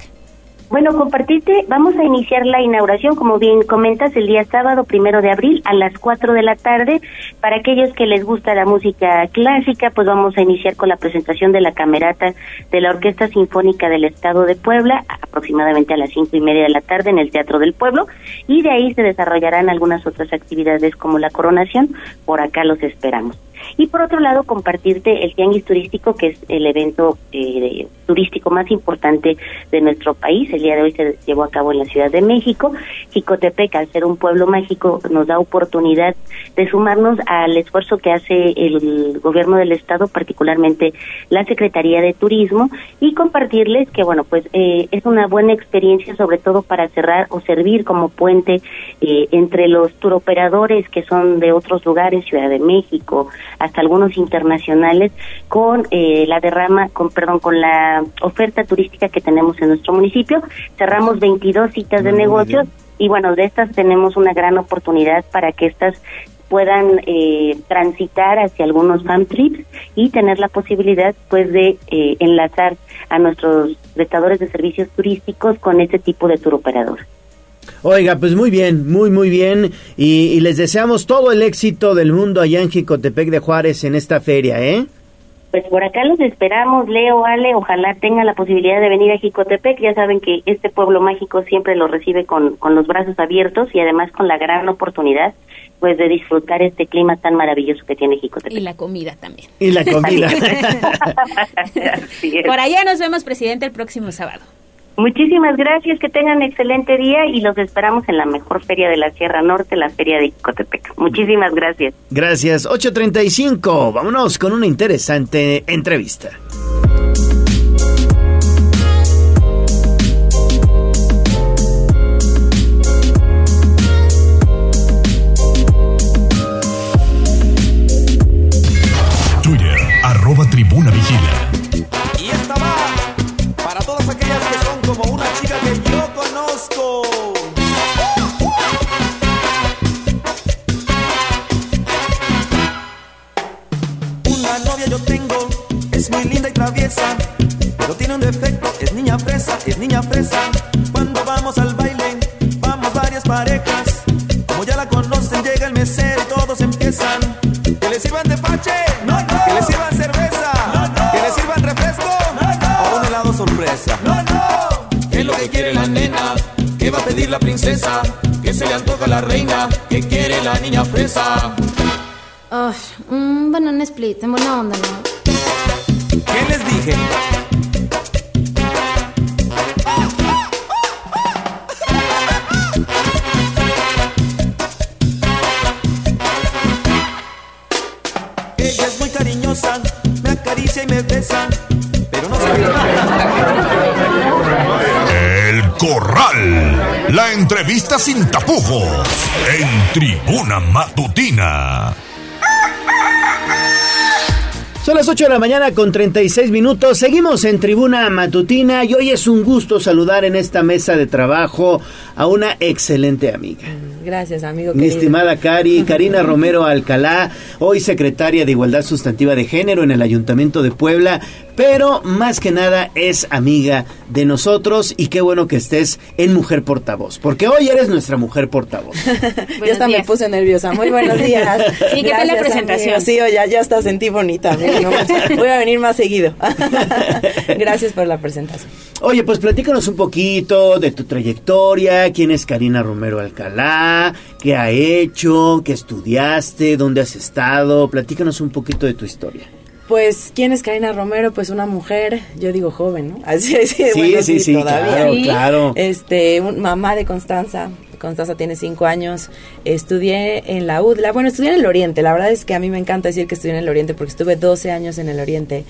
Bueno, compartirte, vamos a iniciar la inauguración, como bien comentas, el día sábado primero de abril a las 4 de la tarde. Para aquellos que les gusta la música clásica, pues vamos a iniciar con la presentación de la camerata de la Orquesta Sinfónica del Estado de Puebla, aproximadamente a las cinco y media de la tarde en el Teatro del Pueblo, y de ahí se desarrollarán algunas otras actividades como la coronación. Por acá los esperamos. Y por otro lado, compartirte el Tianguis Turístico, que es el evento eh, turístico más importante de nuestro país. El día de hoy se llevó a cabo en la Ciudad de México. Jicotepec, al ser un pueblo mágico, nos da oportunidad de sumarnos al esfuerzo que hace el gobierno del Estado, particularmente la Secretaría de Turismo, y compartirles que, bueno, pues eh, es una buena experiencia, sobre todo para cerrar o servir como puente eh, entre los turoperadores que son de otros lugares, Ciudad de México, hasta algunos internacionales, con eh, la derrama, con perdón, con la oferta turística que tenemos en nuestro municipio. Cerramos 22 citas de negocios y bueno, de estas tenemos una gran oportunidad para que estas puedan eh, transitar hacia algunos fan trips y tener la posibilidad pues de eh, enlazar a nuestros prestadores de servicios turísticos con este tipo de turoperador. Oiga, pues muy bien, muy, muy bien. Y, y, les deseamos todo el éxito del mundo allá en Jicotepec de Juárez en esta feria, ¿eh? Pues por acá los esperamos, Leo, Ale, ojalá tengan la posibilidad de venir a Jicotepec. Ya saben que este pueblo mágico siempre lo recibe con, con los brazos abiertos y además con la gran oportunidad pues de disfrutar este clima tan maravilloso que tiene Jicotepec. Y la comida también. Y la comida. Por allá nos vemos, presidente, el próximo sábado. Muchísimas gracias, que tengan excelente día y los esperamos en la mejor feria de la Sierra Norte, la feria de Jicotepec. Muchísimas gracias. Gracias. 8.35, vámonos con una interesante entrevista. Linda y traviesa, pero tiene un defecto, es niña fresa, es niña fresa. Cuando vamos al baile, vamos varias parejas. Como ya la conocen, llega el mesero y todos empiezan. Que le sirvan de pache, no, no. que le sirvan cerveza, no, no. que le sirvan refresco o un helado sorpresa. No, no. ¿Qué es lo que quiere la nena? ¿Qué va a pedir la princesa? ¿Qué se le antoja a la reina? ¿Qué quiere la niña fresa? Oh, un banana split, en buena onda, ¿no? ¿Qué les dije? Ella es muy cariñosa, me acaricia y me besa, pero no El Corral. La entrevista sin tapujos. En Tribuna Matutina. Son las 8 de la mañana con 36 minutos. Seguimos en Tribuna Matutina y hoy es un gusto saludar en esta mesa de trabajo a una excelente amiga. Gracias, amigo. Mi querido. estimada Cari, Karina Romero Alcalá, hoy secretaria de Igualdad Sustantiva de Género en el Ayuntamiento de Puebla, pero más que nada es amiga de nosotros y qué bueno que estés en Mujer Portavoz, porque hoy eres nuestra Mujer Portavoz. ya hasta me puse nerviosa. Muy buenos días. Sí, ¿qué tal la presentación? amigo. Sí, ya, ya hasta sentí bonita. amigo. Voy a venir más seguido. Gracias por la presentación. Oye, pues platícanos un poquito de tu trayectoria, quién es Karina Romero Alcalá, qué ha hecho, qué estudiaste, dónde has estado. Platícanos un poquito de tu historia. Pues, ¿quién es Karina Romero? Pues una mujer, yo digo joven, ¿no? Así es, Sí, bueno, sí, sí, todavía. claro, claro. Este, un- mamá de Constanza. Constanza tiene cinco años. Estudié en la UDLA. Bueno, estudié en el Oriente. La verdad es que a mí me encanta decir que estudié en el Oriente porque estuve 12 años en el Oriente.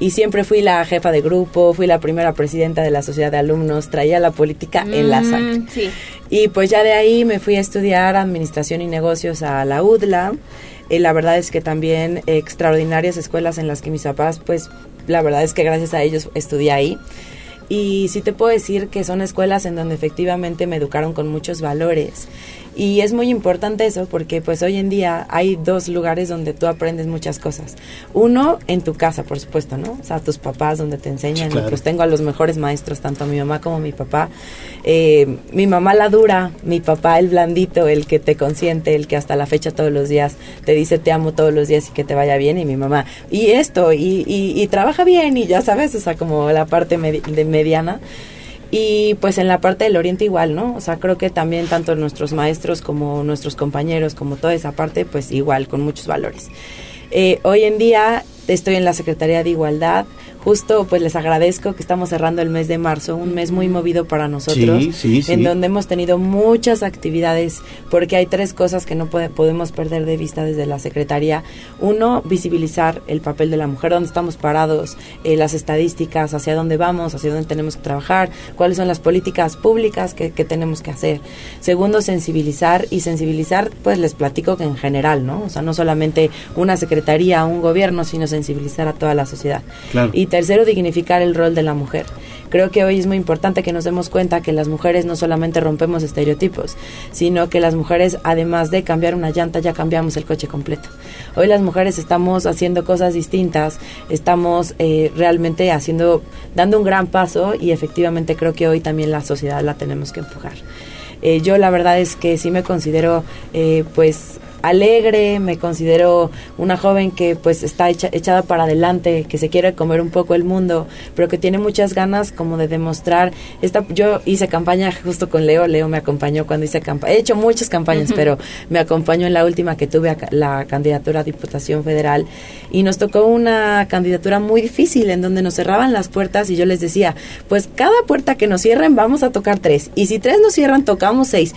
Y siempre fui la jefa de grupo, fui la primera presidenta de la sociedad de alumnos, traía la política en la Mm, sangre. Sí. Y pues ya de ahí me fui a estudiar administración y negocios a la UDLA. Y la verdad es que también eh, extraordinarias escuelas en las que mis papás, pues la verdad es que gracias a ellos estudié ahí. Y sí te puedo decir que son escuelas en donde efectivamente me educaron con muchos valores. Y es muy importante eso porque pues hoy en día hay dos lugares donde tú aprendes muchas cosas. Uno, en tu casa, por supuesto, ¿no? O sea, tus papás donde te enseñan. Claro. Pues tengo a los mejores maestros, tanto a mi mamá como a mi papá. Eh, mi mamá la dura, mi papá el blandito, el que te consiente, el que hasta la fecha todos los días te dice te amo todos los días y que te vaya bien. Y mi mamá, y esto, y, y, y trabaja bien, y ya sabes, o sea, como la parte de mediana. Y pues en la parte del oriente igual, ¿no? O sea, creo que también tanto nuestros maestros como nuestros compañeros, como toda esa parte, pues igual, con muchos valores. Eh, hoy en día estoy en la Secretaría de Igualdad. Justo pues les agradezco que estamos cerrando el mes de marzo, un mes muy movido para nosotros, Sí, sí, sí. en donde hemos tenido muchas actividades, porque hay tres cosas que no puede- podemos perder de vista desde la Secretaría. Uno, visibilizar el papel de la mujer, dónde estamos parados, eh, las estadísticas, hacia dónde vamos, hacia dónde tenemos que trabajar, cuáles son las políticas públicas que, que tenemos que hacer. Segundo, sensibilizar y sensibilizar, pues les platico que en general, ¿no? O sea, no solamente una secretaría, un gobierno, sino sensibilizar a toda la sociedad. Claro. Y tercero, dignificar el rol de la mujer. Creo que hoy es muy importante que nos demos cuenta que las mujeres no solamente rompemos estereotipos, sino que las mujeres, además de cambiar una llanta, ya cambiamos el coche completo. Hoy las mujeres estamos haciendo cosas distintas, estamos eh, realmente haciendo, dando un gran paso y efectivamente creo que hoy también la sociedad la tenemos que empujar. Eh, yo la verdad es que sí me considero eh, pues alegre, me considero una joven que pues está hecha- echada para adelante, que se quiere comer un poco el mundo, pero que tiene muchas ganas como de demostrar esta yo hice campaña justo con Leo, Leo me acompañó cuando hice campaña, he hecho muchas campañas, pero me acompañó en la última que tuve a la candidatura a Diputación Federal y nos tocó una candidatura muy difícil en donde nos cerraban las puertas y yo les decía, pues cada puerta que nos cierren vamos a tocar tres y si tres nos cierran tocamos seis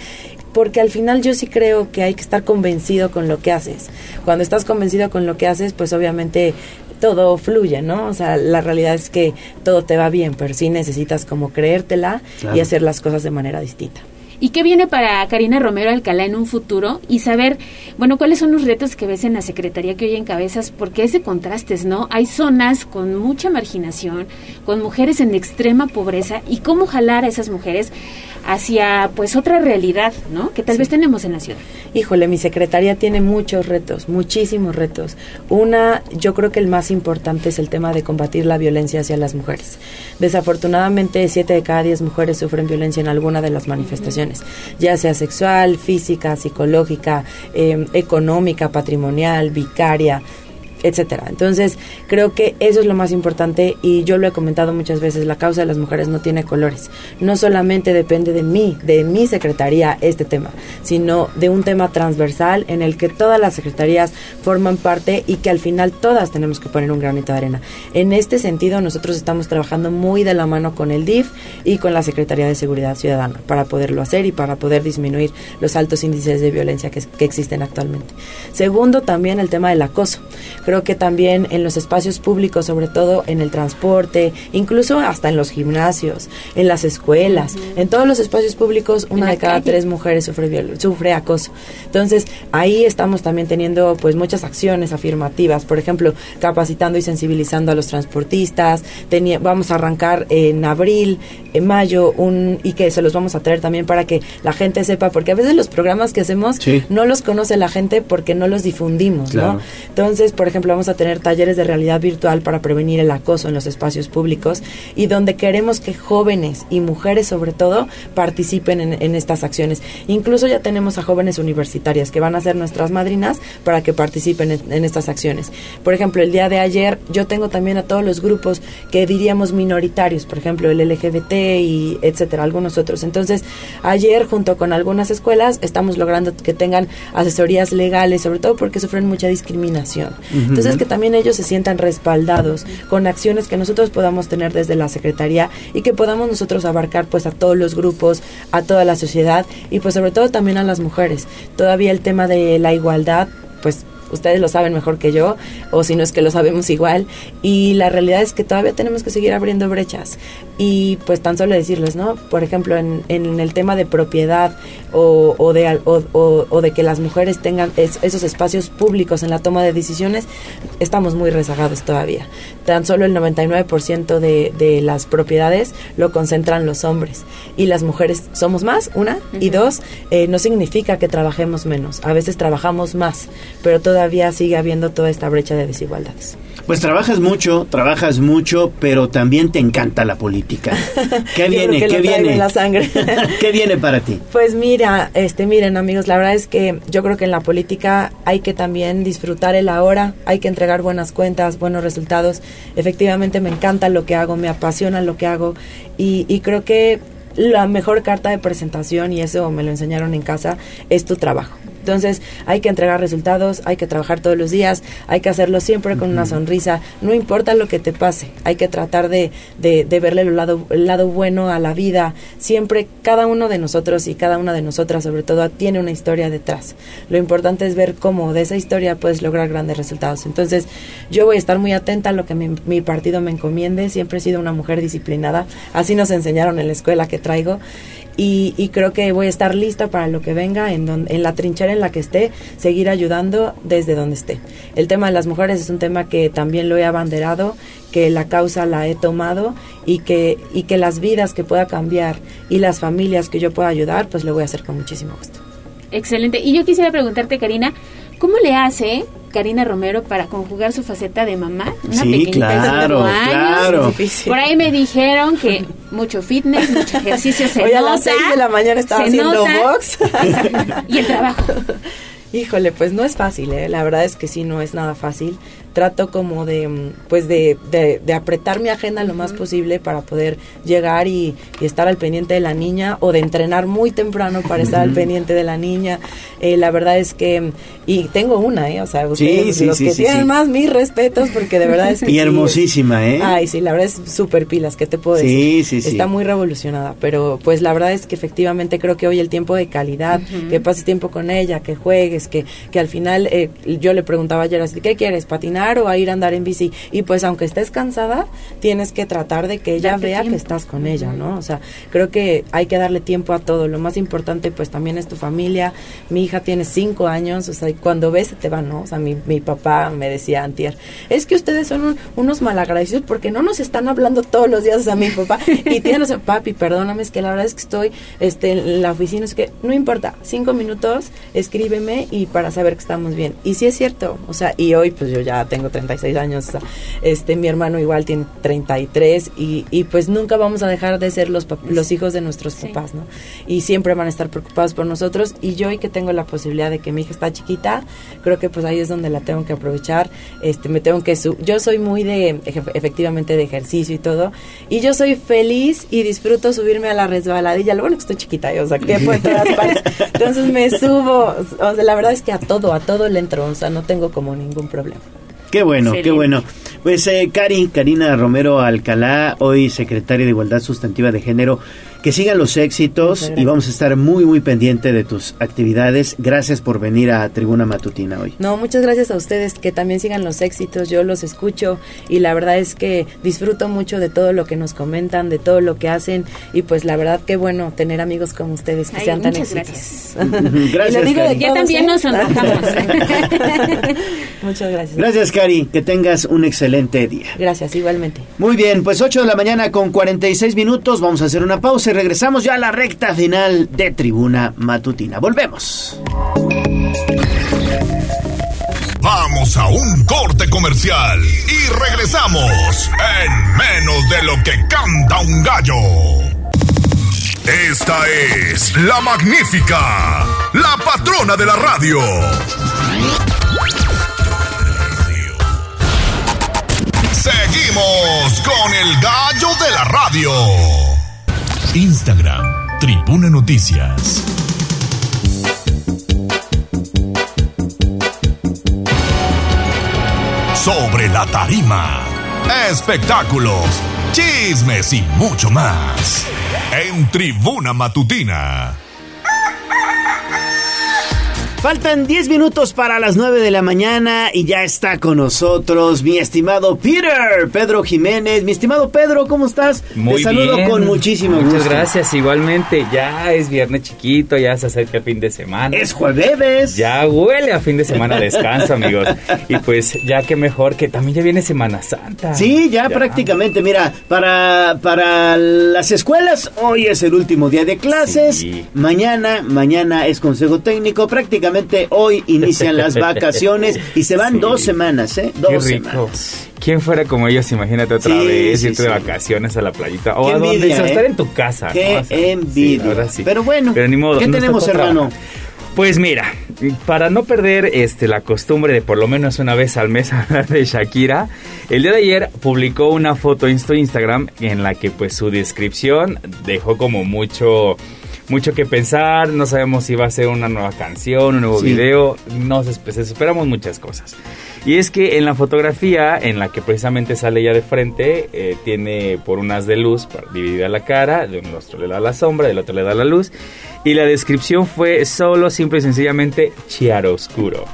porque al final yo sí creo que hay que estar convencido con lo que haces. Cuando estás convencido con lo que haces, pues obviamente todo fluye, ¿no? O sea, la realidad es que todo te va bien, pero sí necesitas como creértela Claro. y hacer las cosas de manera distinta. ¿Y qué viene para Karina Romero Alcalá en un futuro? Y saber, bueno, cuáles son los retos que ves en la Secretaría que hoy encabezas, porque es de contrastes, ¿no? Hay zonas con mucha marginación, con mujeres en extrema pobreza, y cómo jalar a esas mujeres hacia, pues, otra realidad, ¿no? Que tal vez tenemos en la ciudad. Híjole, mi secretaría tiene muchos retos, muchísimos retos. Una, yo creo que el más importante es el tema de combatir la violencia hacia las mujeres. Desafortunadamente, siete de cada diez mujeres sufren violencia en alguna de las manifestaciones, ya sea sexual, física, psicológica, eh, económica, patrimonial, vicaria etcétera. Entonces, creo que eso es lo más importante y yo lo he comentado muchas veces, la causa de las mujeres no tiene colores. No solamente depende de mí, de mi secretaría este tema, sino de un tema transversal en el que todas las secretarías forman parte y que al final todas tenemos que poner un granito de arena. En este sentido, nosotros estamos trabajando muy de la mano con el DIF y con la Secretaría de Seguridad Ciudadana para poderlo hacer y para poder disminuir los altos índices de violencia que, que existen actualmente. Segundo, también el tema del acoso. Creo que también en los espacios públicos, sobre todo en el transporte, incluso hasta en los gimnasios, en las escuelas, en todos los espacios públicos, una de cada calle. tres mujeres sufre, sufre acoso. Entonces, ahí estamos también teniendo pues muchas acciones afirmativas, por ejemplo, capacitando y sensibilizando a los transportistas. Teni- vamos a arrancar en abril, en mayo, un y que se los vamos a traer también para que la gente sepa, porque a veces los programas que hacemos Sí. no los conoce la gente porque no los difundimos, Claro. ¿no? Entonces, por ejemplo, vamos a tener talleres de realidad virtual para prevenir el acoso en los espacios públicos y donde queremos que jóvenes y mujeres sobre todo participen en, estas acciones. Incluso ya tenemos a jóvenes universitarias que van a ser nuestras madrinas para que participen en, en estas acciones. Por ejemplo, el día de ayer yo tengo también a todos los grupos que diríamos minoritarios, por ejemplo, el LGBT y etcétera, algunos otros. Entonces, ayer junto con algunas escuelas estamos logrando que tengan asesorías legales, sobre todo porque sufren mucha discriminación. Entonces, que también ellos se sientan respaldados con acciones que nosotros podamos tener desde la Secretaría y que podamos nosotros abarcar pues a todos los grupos, a toda la sociedad y pues sobre todo también a las mujeres. Todavía el tema de la igualdad pues ustedes lo saben mejor que yo, o si no es que lo sabemos igual, y la realidad es que todavía tenemos que seguir abriendo brechas. Y pues tan solo decirles, ¿no? Por ejemplo, en, en el tema de propiedad o, o de, o, de que las mujeres tengan esos espacios públicos en la toma de decisiones, estamos muy rezagados todavía. Tan solo el 99% de, de las propiedades lo concentran los hombres y las mujeres somos más, una, y dos, eh, no significa que trabajemos menos, a veces trabajamos más, pero todavía sigue habiendo toda esta brecha de desigualdades. Pues trabajas mucho, trabajas mucho, pero también te encanta la política. ¿Qué viene? ¿Qué viene? la sangre. ¿Qué viene para ti? Pues mira, este, miren amigos, la verdad es que yo creo que en la política hay que también disfrutar el ahora, hay que entregar buenas cuentas, buenos resultados. Efectivamente me encanta lo que hago, me apasiona lo que hago y, y creo que la mejor carta de presentación, y eso me lo enseñaron en casa, es tu trabajo. Entonces hay que entregar resultados, hay que trabajar todos los días, hay que hacerlo siempre con una sonrisa, no importa lo que te pase, hay que tratar de, de, verle el lado, el lado bueno a la vida. Siempre cada uno de nosotros y cada una de nosotras sobre todo tiene una historia detrás. Lo importante es ver cómo de esa historia puedes lograr grandes resultados. Entonces yo voy a estar muy atenta a lo que mi, mi partido me encomiende, siempre he sido una mujer disciplinada, así nos enseñaron en la escuela que traigo y, creo que voy a estar lista para lo que venga, en, en la trinchera en la que esté, seguir ayudando desde donde esté. El tema de las mujeres es un tema que también lo he abanderado, que la causa la he tomado y que, y que las vidas que pueda cambiar y las familias que yo pueda ayudar, pues lo voy a hacer con muchísimo gusto. Excelente. Y yo quisiera preguntarte, Karina, ¿cómo le hace Karina Romero para conjugar su faceta de mamá. Una sí, claro, claro. Por ahí me dijeron que mucho fitness, mucho ejercicio se Hoy a las 6 de la mañana estaba haciendo box. y el trabajo. Híjole, pues no es fácil, ¿eh? la verdad es que sí, no es nada fácil trato como de, pues de, de, apretar mi agenda lo más posible para poder llegar y, estar al pendiente de la niña o de entrenar muy temprano para estar al pendiente de la niña. Eh, la verdad es que, y tengo una, ¿eh? O sea, ustedes, los que tienen más, mis respetos, porque de verdad es que... Y hermosísima, ¿eh? Ay, sí, la verdad es súper pilas, ¿qué te puedo decir? Sí, sí, sí. Está muy revolucionada, pero pues la verdad es que efectivamente creo que hoy el tiempo de calidad, que pases tiempo con ella, que juegues, que, que al final eh, yo le preguntaba ayer así, ¿qué quieres? ¿Patinar? O a ir a andar en bici. Y pues aunque estés cansada, tienes que tratar de que ella vea que estás con ella, ¿no? O sea, creo que hay que darle tiempo a todo. Lo más importante pues también es tu familia. Mi hija tiene cinco años, o sea, y cuando ves se te va, ¿no? O sea, mi, mi papá me decía antier, es que ustedes son unos malagradecidos porque no nos están hablando todos los días a mi papá. y tienes, papi, perdóname, es que la verdad es que estoy este, en la oficina, es que no importa, cinco minutos, escríbeme y para saber que estamos bien. Y sí es cierto, o sea, y hoy pues yo ya tengo tengo 36 años, este, mi hermano igual tiene 33 y, y pues nunca vamos a dejar de ser los, los hijos de nuestros papás, ¿no? Y siempre van a estar preocupados por nosotros y yo hoy que tengo la posibilidad de que mi hija está chiquita, creo que pues ahí es donde la tengo que aprovechar, este, me tengo que, yo soy muy de, efectivamente de ejercicio y todo, y yo soy feliz y disfruto subirme a la resbaladilla, lo bueno que estoy chiquita, yo, o sea, que todas partes, entonces me subo, o sea, la verdad es que a todo, a todo le entro, o sea, no tengo como ningún problema. Qué bueno, qué bueno. Pues eh, Cari, Karina Romero Alcalá, hoy secretaria de Igualdad Sustantiva de Género, que sigan los éxitos y vamos a estar muy, muy pendiente de tus actividades. Gracias por venir a Tribuna Matutina hoy. No, muchas gracias a ustedes, que también sigan los éxitos. Yo los escucho y la verdad es que disfruto mucho de todo lo que nos comentan, de todo lo que hacen y pues la verdad qué bueno tener amigos como ustedes que sean tan exitosos. Gracias. gracias digo ya también ¿eh? nos sonrojamos. muchas gracias. Gracias, Cari. Que tengas un excelente día. Gracias, igualmente. Muy bien, pues 8 de la mañana con 46 minutos. Vamos a hacer una pausa regresamos ya a la recta final de Tribuna Matutina. Volvemos. Vamos a un corte comercial y regresamos en menos de lo que canta un gallo. Esta es la magnífica, la patrona de la radio. Seguimos con el gallo de la radio. Instagram, Tribuna Noticias. Sobre la tarima, espectáculos, chismes y mucho más. En Tribuna Matutina. Faltan 10 minutos para las 9 de la mañana y ya está con nosotros mi estimado Peter, Pedro Jiménez. Mi estimado Pedro, ¿cómo estás? Muy Te saludo bien. con muchísimo Muchas gusto. gracias, igualmente. Ya es viernes chiquito, ya se acerca el fin de semana. Es jueves. Ya huele a fin de semana descanso, amigos. Y pues ya que mejor que también ya viene Semana Santa. Sí, ya, prácticamente. Mira, para, para las escuelas, hoy es el último día de clases. Mañana, mañana es consejo técnico. Prácticamente hoy inician las vacaciones y se van Sí. dos semanas, ¿eh? Qué Dos rico. semanas. ¿Quién fuera como ellos? Imagínate otra Sí, vez, sí, irte de vacaciones a la playita. O Qué a donde envidia, ¿eh? estar en tu casa. Qué ¿no? O sea, envidia. Pero bueno, Pero ni modo, ¿qué tenemos, hermano? Pues mira, para no perder este la costumbre de por lo menos una vez al mes hablar de Shakira, el día de ayer publicó una foto en su Instagram en la que pues su descripción dejó como mucho mucho que pensar, no sabemos si va a ser una nueva canción, un nuevo Sí. video, no se espe- esperamos muchas cosas. Y es que en la fotografía en la que precisamente sale ella de frente, eh, tiene por unas de luz para- dividida la cara, de un rostro le da la sombra, del otro le da la luz. Y la descripción fue solo, simple y sencillamente, chiaroscuro.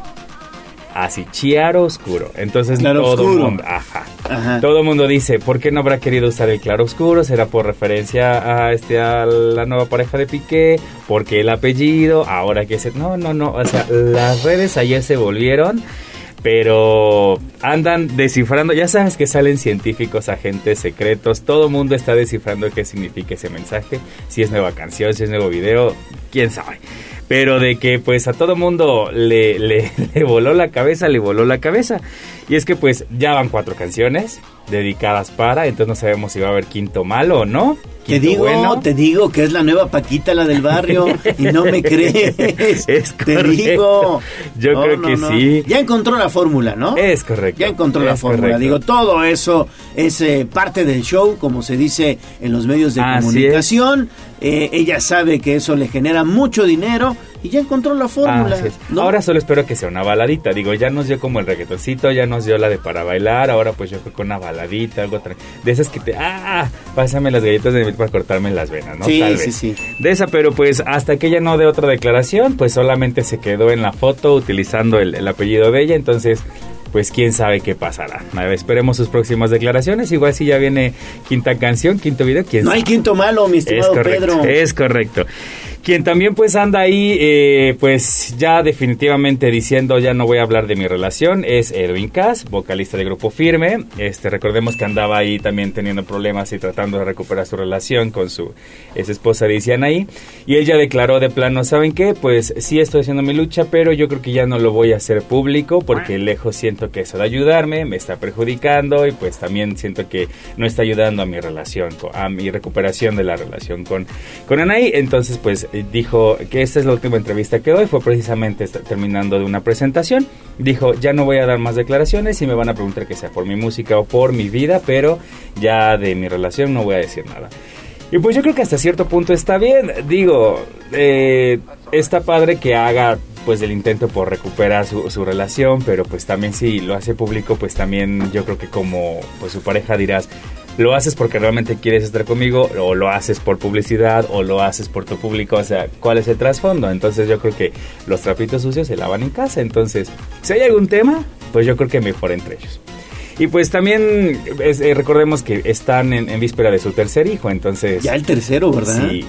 Así, chiaroscuro. Entonces todo el Claroscuro. mundo, ajá. Ajá. Todo el mundo dice, ¿por qué no habrá querido usar el claroscuro? ¿Será por referencia a este a la nueva pareja de Piqué? ¿Por qué el apellido? Ahora que se no, no, no, o sea, las redes ayer se volvieron pero andan descifrando, ya sabes que salen científicos, agentes secretos, todo el mundo está descifrando qué significa ese mensaje, si es nueva canción, si es nuevo video, quién sabe. Pero de que pues a todo mundo le, le, le voló la cabeza, le voló la cabeza. Y es que pues ya van cuatro canciones dedicadas para, entonces no sabemos si va a haber quinto malo o no. Te digo, bueno. te digo que es la nueva Paquita, la del barrio, y no me crees. Es te digo. Yo creo que sí. Ya encontró la fórmula, ¿no? Es correcto. Ya encontró la fórmula. correcto. Digo, todo eso es eh, parte del show, como se dice en los medios de Así comunicación. Eh, ella sabe que eso le genera mucho dinero y ya encontró la fórmula. Ahora solo espero que sea una baladita. Digo, ya nos dio como el reggaetoncito, ya nos dio la de para bailar. Ahora pues yo creo que una baladita, algo tra- de esas que te. ¡Ah! Pásame las galletas de para cortarme las venas, ¿no? Sí, Tal sí, sí. De esa, pero pues hasta que ella no dé otra declaración, pues solamente se quedó en la foto utilizando el, el apellido de ella. Entonces. Pues quién sabe qué pasará. A ver, esperemos sus próximas declaraciones. Igual si ya viene quinta canción, quinto video, quién No sabe. hay quinto malo, mi Es estimado correcto, Pedro. es correcto. Quien también pues anda ahí, eh, pues ya definitivamente diciendo ya no voy a hablar de mi relación, es Edwin Cass, vocalista de Grupo Firme. Este, recordemos que andaba ahí también teniendo problemas y tratando de recuperar su relación con su ex esposa de ahí Y él ya declaró de plano, ¿saben qué? Pues sí estoy haciendo mi lucha, pero yo creo que ya no lo voy a hacer público porque lejos siento que eso de ayudarme me está perjudicando y pues también siento que no está ayudando a mi relación, a mi recuperación de la relación con, con Anaí. Entonces pues dijo que esta es la última entrevista que doy, fue precisamente terminando de una presentación. Dijo, ya no voy a dar más declaraciones y me van a preguntar que sea por mi música o por mi vida, pero ya de mi relación no voy a decir nada. Y pues yo creo que hasta cierto punto está bien. Digo, eh, está padre que haga pues el intento por recuperar su, su relación, pero pues también si lo hace público, pues también yo creo que como pues su pareja dirás, lo haces porque realmente quieres estar conmigo, o lo haces por publicidad, o lo haces por tu público, o sea, ¿cuál es el trasfondo? Entonces yo creo que los trapitos sucios se lavan en casa, entonces si hay algún tema, pues yo creo que mejor entre ellos. Y pues también es- eh, recordemos que están en, en víspera de su tercer hijo, entonces... Ya el tercero, ¿verdad? Sí.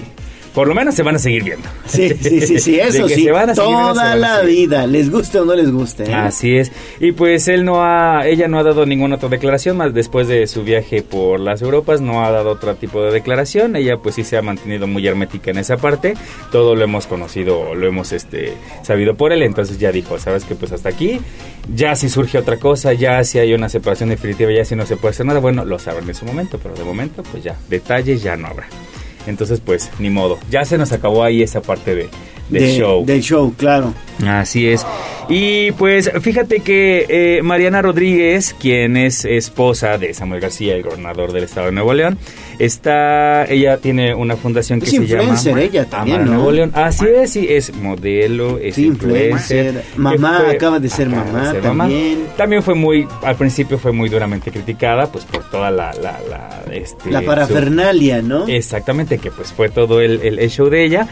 Por lo menos se van a seguir viendo. Sí, sí, sí, sí, eso sí. Toda la vida, les guste o no les guste. ¿eh? Así es. Y pues él no ha, ella no ha dado ninguna otra declaración más después de su viaje por las Europas, no ha dado otro tipo de declaración. Ella pues sí se ha mantenido muy hermética en esa parte. Todo lo hemos conocido, lo hemos este sabido por él, entonces ya dijo, sabes que pues hasta aquí. Ya si surge otra cosa, ya si hay una separación definitiva, ya si no se puede hacer nada, bueno, lo sabrán en su momento, pero de momento pues ya detalles ya no habrá. Entonces, pues, ni modo. Ya se nos acabó ahí esa parte de, del show. Del show, claro. Así es. Y pues fíjate que eh, Mariana Rodríguez, quien es esposa de Samuel García, el gobernador del estado de Nuevo León, está, ella tiene una fundación que se llama ella también, ¿no? Nuevo León. Así es, sí, es modelo, es influencer. Mamá, acaba de ser mamá también. También fue muy, al principio fue muy duramente criticada, pues por toda la... La, la, este, la parafernalia, ¿no? Exactamente, que pues fue todo el, el show de ella.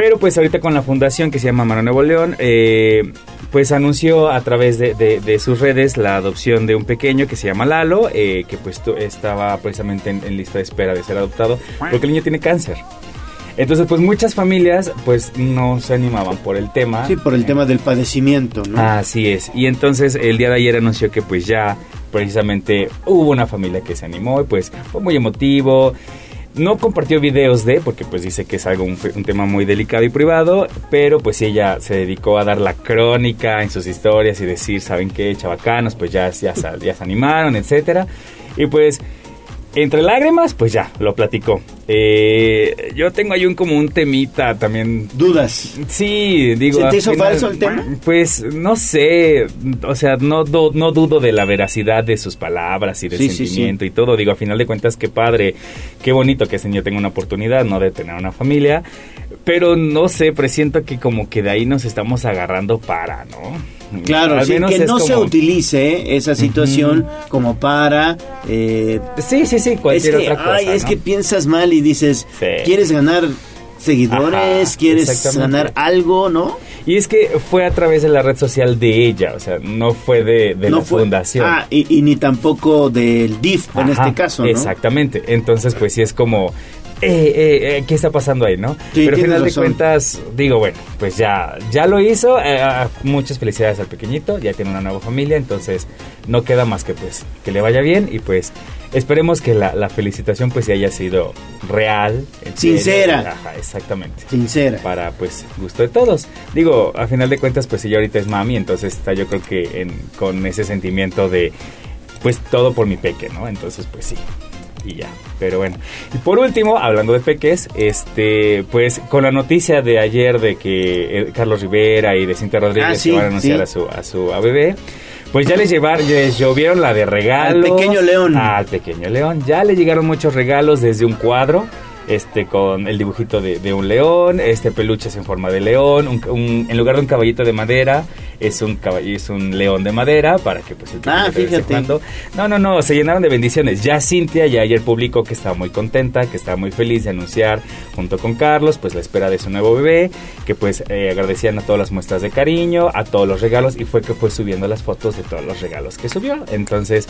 Pero pues ahorita con la fundación que se llama Mano Nuevo León, eh, pues anunció a través de, sus redes la adopción de un pequeño que se llama Lalo, eh, que pues estaba precisamente en, lista de espera de ser adoptado, porque el niño tiene cáncer. Entonces, pues muchas familias pues no se animaban por el tema. Sí, por el tema del padecimiento, ¿no? Así es. Y entonces el día de ayer anunció que pues ya precisamente hubo una familia que se animó y pues fue muy emotivo. No compartió videos de, porque pues dice que es algo un, tema muy delicado y privado, pero pues ella se dedicó a dar la crónica en sus historias y decir, ¿saben qué? Chavacanos, pues ya, ya, ya se animaron, etcétera. Y pues entre lágrimas, pues ya, lo platicó. Eh, yo tengo ahí un como un temita también. ¿Dudas? Sí, digo. ¿Se te hizo falso el tema? Pues no sé, o sea, no, no dudo de la veracidad de sus palabras y del sentimiento y todo. Digo, a final de cuentas, qué padre, qué bonito que ese niño tenga una oportunidad, ¿no? De tener una familia. Pero no sé, presiento que como que de ahí nos estamos agarrando para, ¿no? Claro, que no se utilice esa situación como para... Eh, sí, sí, sí, cualquier es que, otra cosa. Ay, es que piensas mal y dices, ¿quieres ganar seguidores? ¿Quieres ganar algo, no? Y es que fue a través de la red social de ella, o sea, no fue de, la fundación. Ah, y, ni tampoco del DIF en este caso, ¿no? Exactamente. Entonces, pues sí es como eh, eh, eh, ¿qué está pasando ahí, no? Pero al final de cuentas, digo, bueno, pues ya, ya lo hizo. Eh, ah, muchas felicidades al pequeñito, ya tiene una nueva familia, entonces no queda más que pues que le vaya bien y pues esperemos que la, felicitación pues haya sido real. Sincera. Ajá, exactamente. Sincera. Para pues gusto de todos. Digo, a final de cuentas pues ella ahorita es mami, entonces está yo creo que en, con ese sentimiento de pues todo por mi peque, ¿no? Entonces pues sí y ya. Pero bueno. Y por último, hablando de peques, este, pues con la noticia de ayer de que eh, Carlos Rivera y de Cintia Rodríguez ah, van a anunciar a su a su bebé, pues ya les llevar, les llovieron la de regalos. Al pequeño león. Al pequeño león. Ya le llegaron muchos regalos desde un cuadro este con el dibujito de, un león, este peluches en forma de león, un, en lugar de un caballito de madera, es un caballo, es un león de madera para que pues el ah, fíjate. No, no, no, se llenaron de bendiciones. Ya Cintia ya ayer publicó que estaba muy contenta, que estaba muy feliz de anunciar junto con Carlos pues la espera de su nuevo bebé, que pues eh, agradecían a todas las muestras de cariño, a todos los regalos y fue que fue subiendo las fotos de todos los regalos que subió. Entonces,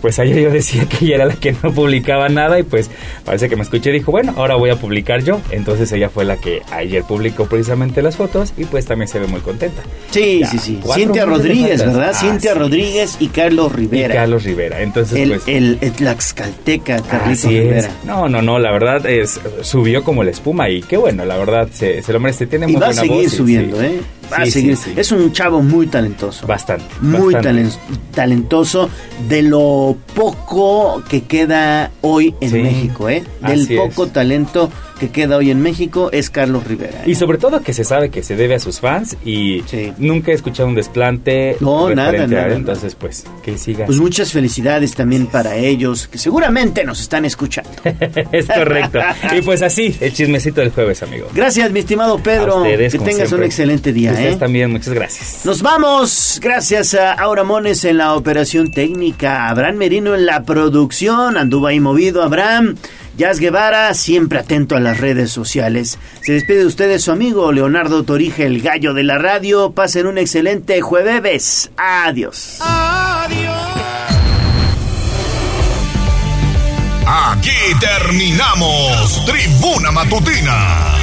pues ayer yo decía que ella era la que no publicaba nada y pues parece que me escuché y dijo, bueno, ahora voy a publicar yo. Entonces ella fue la que ayer publicó precisamente las fotos y pues también se ve muy contenta. Sí, sí, sí. Cintia Rodríguez, ¿verdad? Cintia Rodríguez y Carlos Rivera. Y Carlos Rivera. Entonces, el, pues. El, el Tlaxcalteca, Carlitos Rivera. No, no, no, la verdad es. Subió como la espuma y qué bueno, la verdad se, se lo merece. Tiene muy y va a seguir subiendo, ¿eh? Va a seguir. Es un chavo muy talentoso. Bastante. Muy talentoso de lo poco que queda hoy en México, ¿eh? Del poco talento que queda hoy en México es Carlos Rivera. Y sobre todo que se sabe que se debe a sus fans y nunca he escuchado un desplante. No, nada, nada, Entonces, pues, que siga. Pues muchas felicidades también para ellos, que seguramente nos están escuchando. es correcto. y pues así, el chismecito del jueves, amigo. Gracias, mi estimado Pedro. que tengas un excelente día. Ustedes ¿eh? también, muchas gracias. Nos vamos. Gracias a Aura Mones en la operación técnica, Abraham Merino en la producción. Anduvo ahí movido, Abraham. Jazz Guevara, siempre atento a las redes sociales. Se despide de ustedes su amigo Leonardo Torije, el gallo de la radio. Pasen un excelente jueves. Adiós. Adiós. Aquí terminamos Tribuna Matutina